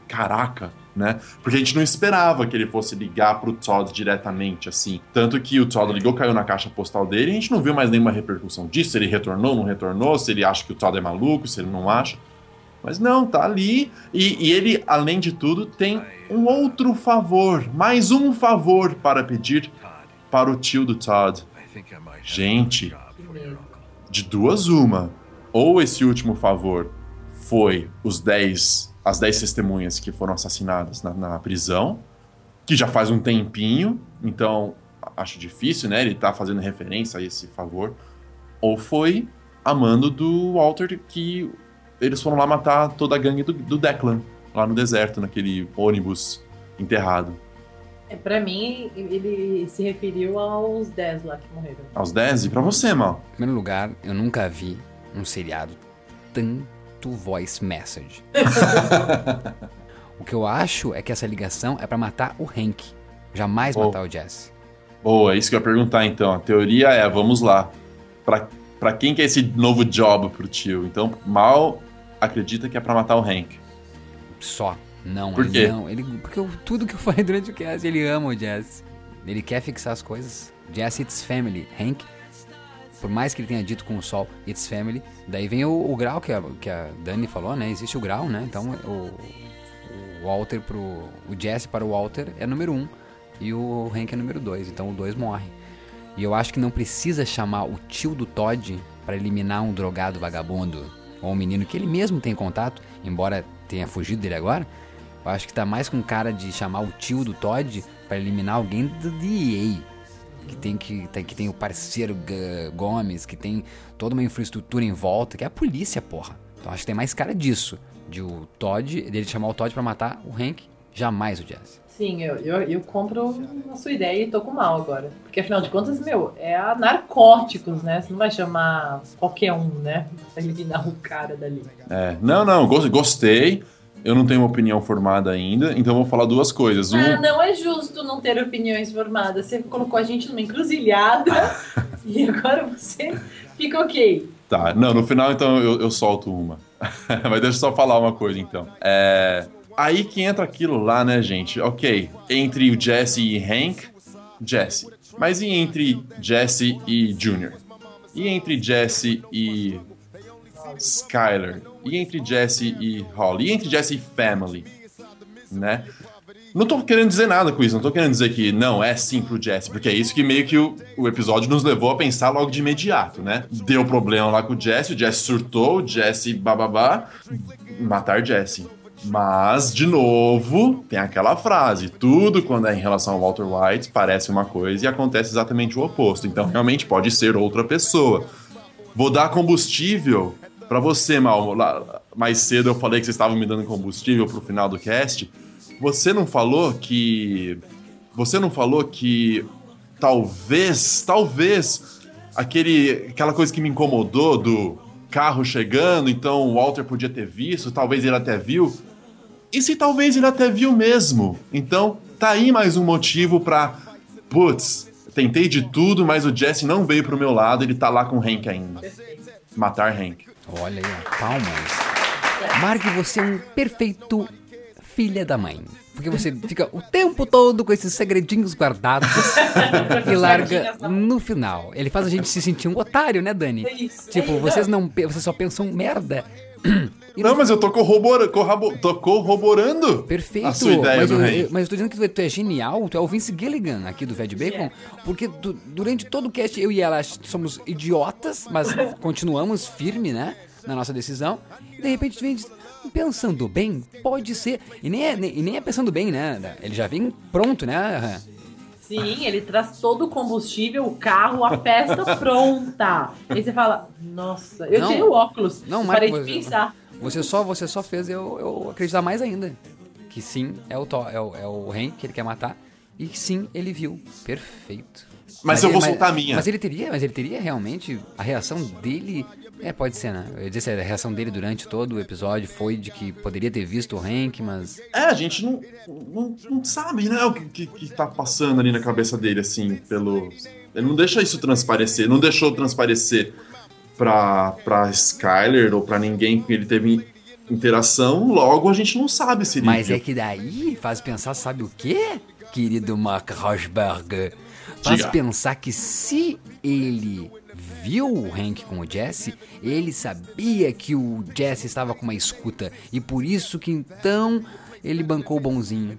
Caraca, né? Porque a gente não esperava que ele fosse ligar pro Todd diretamente, assim. Tanto que o Todd ligou, caiu na caixa postal dele e a gente não viu mais nenhuma repercussão disso. Se ele retornou, não retornou, se ele acha que o Todd é maluco, se ele não acha. Mas não, tá ali. E, e ele, além de tudo, tem um outro favor, mais um favor para pedir para o tio do Todd. Gente, de duas uma. Ou esse último favor foi os 10, as 10 testemunhas que foram assassinadas na, na prisão, que já faz um tempinho, então acho difícil, né? Ele tá fazendo referência a esse favor. Ou foi a mando do Walter que eles foram lá matar toda a gangue do, do Declan, lá no deserto, naquele ônibus enterrado. É, pra mim, ele se referiu aos 10 lá que morreram. Aos 10? E pra você, Mal? Em primeiro lugar, eu nunca vi um seriado tanto voice message. *laughs* o que eu acho é que essa ligação é pra matar o Hank, jamais Oh. matar o Jesse. Boa, é isso que eu ia perguntar então. A teoria é, vamos lá. Pra, pra quem que é esse novo job pro tio? Então, Mal acredita que é pra matar o Hank. Só. Não, Por ele quê? não. Ele, porque eu- tudo que eu falei durante o cast, ele ama o Jesse. Ele quer fixar as coisas. Jesse, it's family. Hank, por mais que ele tenha dito com o sol, it's family. Daí vem o, o grau que a, que a Dani falou, né? Existe o grau, né? Então o, o Walter pro. O Jesse para o Walter é número um. E o Hank é número dois. Então o dois morre. E eu acho que não precisa chamar o tio do Todd para eliminar um drogado vagabundo ou um menino que ele mesmo tem contato, embora tenha fugido dele agora. Eu acho que tá mais com cara de chamar o tio do Todd para eliminar alguém do DEA. Que tem, que, tem, que tem o parceiro G- Gomes, que tem toda uma infraestrutura em volta, que é a polícia, porra. Então acho que tem mais cara disso. De o Todd, dele chamar o Todd para matar o Hank, jamais o Jesse. Sim, eu, eu, eu compro a sua ideia e tô com mal agora. Porque afinal de contas, meu, é a narcóticos, né? Você não vai chamar qualquer um, né? Pra eliminar o cara dali. É, não, não, gos- gostei. Eu não tenho uma opinião formada ainda, então eu vou falar duas coisas. Um, Ah, não é justo não ter opiniões formadas. Você colocou a gente numa encruzilhada *laughs* e agora você fica ok. Tá, não, no final então eu, eu solto uma. *laughs* Mas deixa eu só falar uma coisa então. É. Aí que entra aquilo lá, né, gente? Ok, entre o Jesse e Hank, Jesse. Mas e entre Jesse e Junior? E entre Jesse e Skyler? E entre Jesse e Holly? E entre Jesse e Family? Né? Não tô querendo dizer nada com isso, não tô querendo dizer que não é sim pro Jesse, porque é isso que meio que o, o episódio nos levou a pensar logo de imediato, né? Deu problema lá com o Jesse, o Jesse surtou, o Jesse bababá, matar Jesse. Mas, de novo, tem aquela frase: tudo quando é em relação ao Walter White parece uma coisa e acontece exatamente o oposto. Então, realmente pode ser outra pessoa. Vou dar combustível pra você, Mal. Lá- mais cedo eu falei que vocês estavam me dando combustível pro final do cast. Você não falou que. Você não falou que talvez, talvez, aquele, aquela coisa que me incomodou do carro chegando, então o Walter podia ter visto, talvez ele até viu. E se talvez ele até viu mesmo? Então, tá aí mais um motivo pra. Putz, tentei de tudo, mas o Jesse não veio pro meu lado, ele tá lá com o Hank ainda. Matar Hank. Olha aí, palmas. Mark, você é um perfeito filha da mãe. Porque você fica o tempo todo com esses segredinhos guardados *laughs* e larga no final. Ele faz a gente se sentir um otário, né, Dani? É isso. Tipo, É, vocês não, vocês só pensam merda. E Não, mas eu tô, corrobora, corrabo- tô corroborando Perfeito. a sua ideia mas, do eu, eu- mas eu tô dizendo que tu, tu é genial, tu é o Vince Gilligan aqui do Ved Bacon, porque du- durante todo o cast eu e ela somos idiotas, mas *laughs* continuamos firme, né, na nossa decisão. E de repente tu vem e diz, pensando bem, pode ser. E nem é, nem, e nem é pensando bem, né? Ele já vem pronto, né? Sim, ele traz todo o combustível, o carro, a festa *laughs* pronta. Aí você fala, nossa, eu Não. tirei o óculos. Não, parei de você- pensar. Você só, você só fez eu, eu acreditar mais ainda. Que sim, é o, Thor- é o, é o Hank que ele quer matar. E que sim, ele viu. Perfeito. Mas eu ele- vou soltar a minha. Mas ele teria, mas ele teria realmente a reação dele. É, pode ser, né? Eu ia dizer se a reação dele durante todo o episódio foi de que poderia ter visto o Hank, mas. É, a gente não, não, não sabe, né, o que, que, que tá passando ali na cabeça dele, assim, pelo... Ele não deixa isso transparecer, não deixou transparecer pra, pra Skyler ou pra ninguém que ele teve interação, logo a gente não sabe se ele Mas viu. é que daí faz pensar, sabe o quê? Querido Mark Rosberg. Faz Diga. pensar que se ele viu o Hank com o Jesse, ele sabia que o Jesse estava com uma escuta. E por isso que então ele bancou o bonzinho.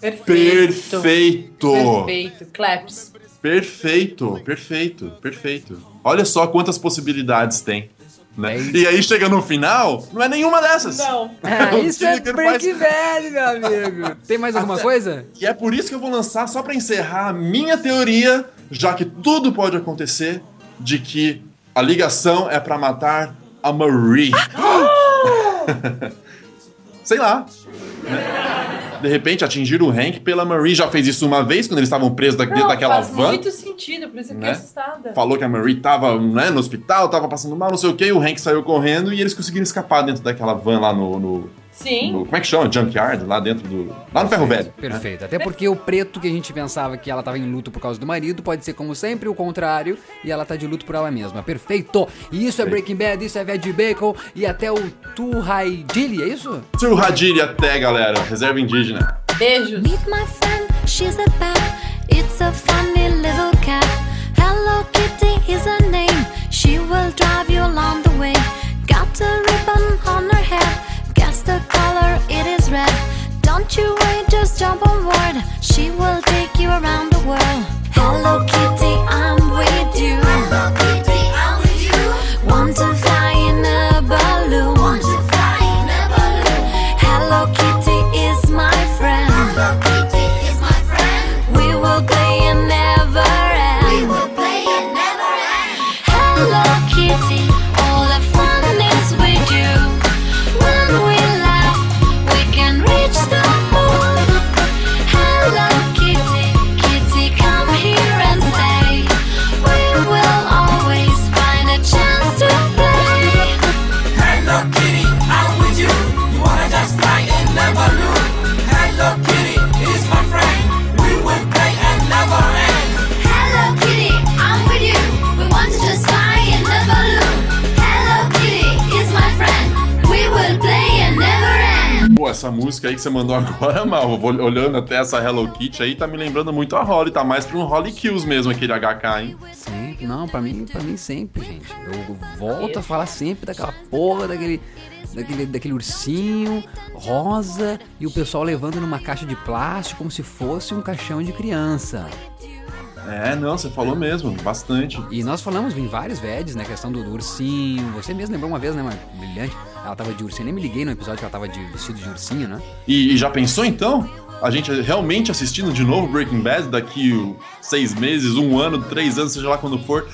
Perfeito. Perfeito! Perfeito. Claps. Perfeito, perfeito, perfeito. Olha só quantas possibilidades tem. Né? É. E aí chega no final, não é nenhuma dessas. Não. Ah, *laughs* isso é Tiger faz- Breaking Bad, meu amigo. Tem mais alguma coisa? E é por isso que eu vou lançar, só pra encerrar a minha teoria, já que tudo pode acontecer, de que a ligação é pra matar a Marie. *laughs* Sei lá. né? de repente, atingir o Hank pela Marie. Já fez isso uma vez, quando eles estavam presos dentro Não, daquela faz van. muito sentido, por isso eu fiquei Né? assustada. Falou que a Marie tava né, no hospital, tava passando mal, não sei o que, e o Hank saiu correndo e eles conseguiram escapar dentro daquela van lá no. no- Sim. no- como é que chama? Junkyard, lá dentro do. Lá no Ferro Velho. né? Perfeito. Até porque o preto que a gente pensava que ela tava em luto por causa do marido, pode ser como sempre o contrário, e ela tá de luto por ela mesma. Perfeito! E isso é Breaking Bad, isso é Veg Bacon e até o Turhaidili, é isso? Radilha até, galera. Reserva indígena. Beijos. Meet my friend, she's a bat. It's a funny little cat. Hello Kitty is her name. She will drive you along the way. Got a Don't you wait, just jump on board. She will take you around the world. Hello Kitty, essa música aí que você mandou *laughs* agora, Mal, olhando até essa Hello Kitty aí, tá me lembrando muito a Holly. Tá mais pra um Holly Kills mesmo, aquele HK, hein? Sempre, não, pra mim, pra mim sempre, gente. Eu volto a falar sempre daquela porra, daquele, daquele, daquele ursinho rosa e o pessoal levando numa caixa de plástico como se fosse um caixão de criança. É, não, você falou mesmo, bastante. E nós falamos em vários VEDs, né? Questão do, do ursinho. Você mesmo lembrou uma vez, né, mano? Brilhante. Ela tava de ursinho. Nem me liguei no episódio que ela tava de vestido de ursinho, né? E, e já pensou então? A gente realmente assistindo de novo Breaking Bad daqui seis meses, um ano, três anos, seja lá quando for.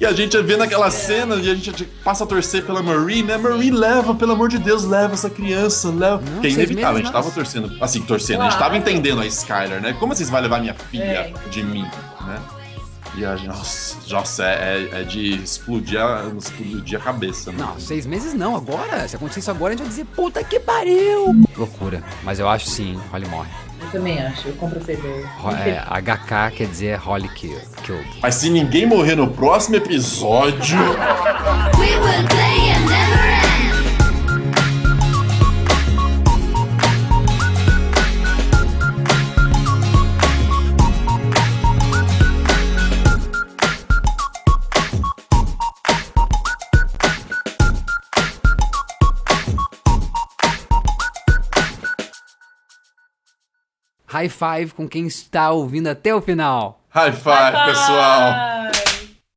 E a gente vendo aquela cena e a gente passa a torcer pela Marie, né? Marie, leva, pelo amor de Deus, leva essa criança, leva. Não, que é inevitável, a gente tava torcendo. Assim, torcendo, a gente tava entendendo a Skyler, né? Como vocês vão levar minha filha É. de mim, né? E a gente, nossa, nossa é, é- de explodir a, explodir a cabeça, né? Não, seis meses não. Agora, se acontecer isso agora, a gente vai dizer, puta que pariu! Loucura. Mas eu acho sim, Holly morre. Eu também acho, eu compro ideia. Ro- É, HK quer dizer Holly kill, Killed. Mas se ninguém morrer no próximo episódio. *laughs* We will play and never High five com quem está ouvindo até o final. High five, pessoal!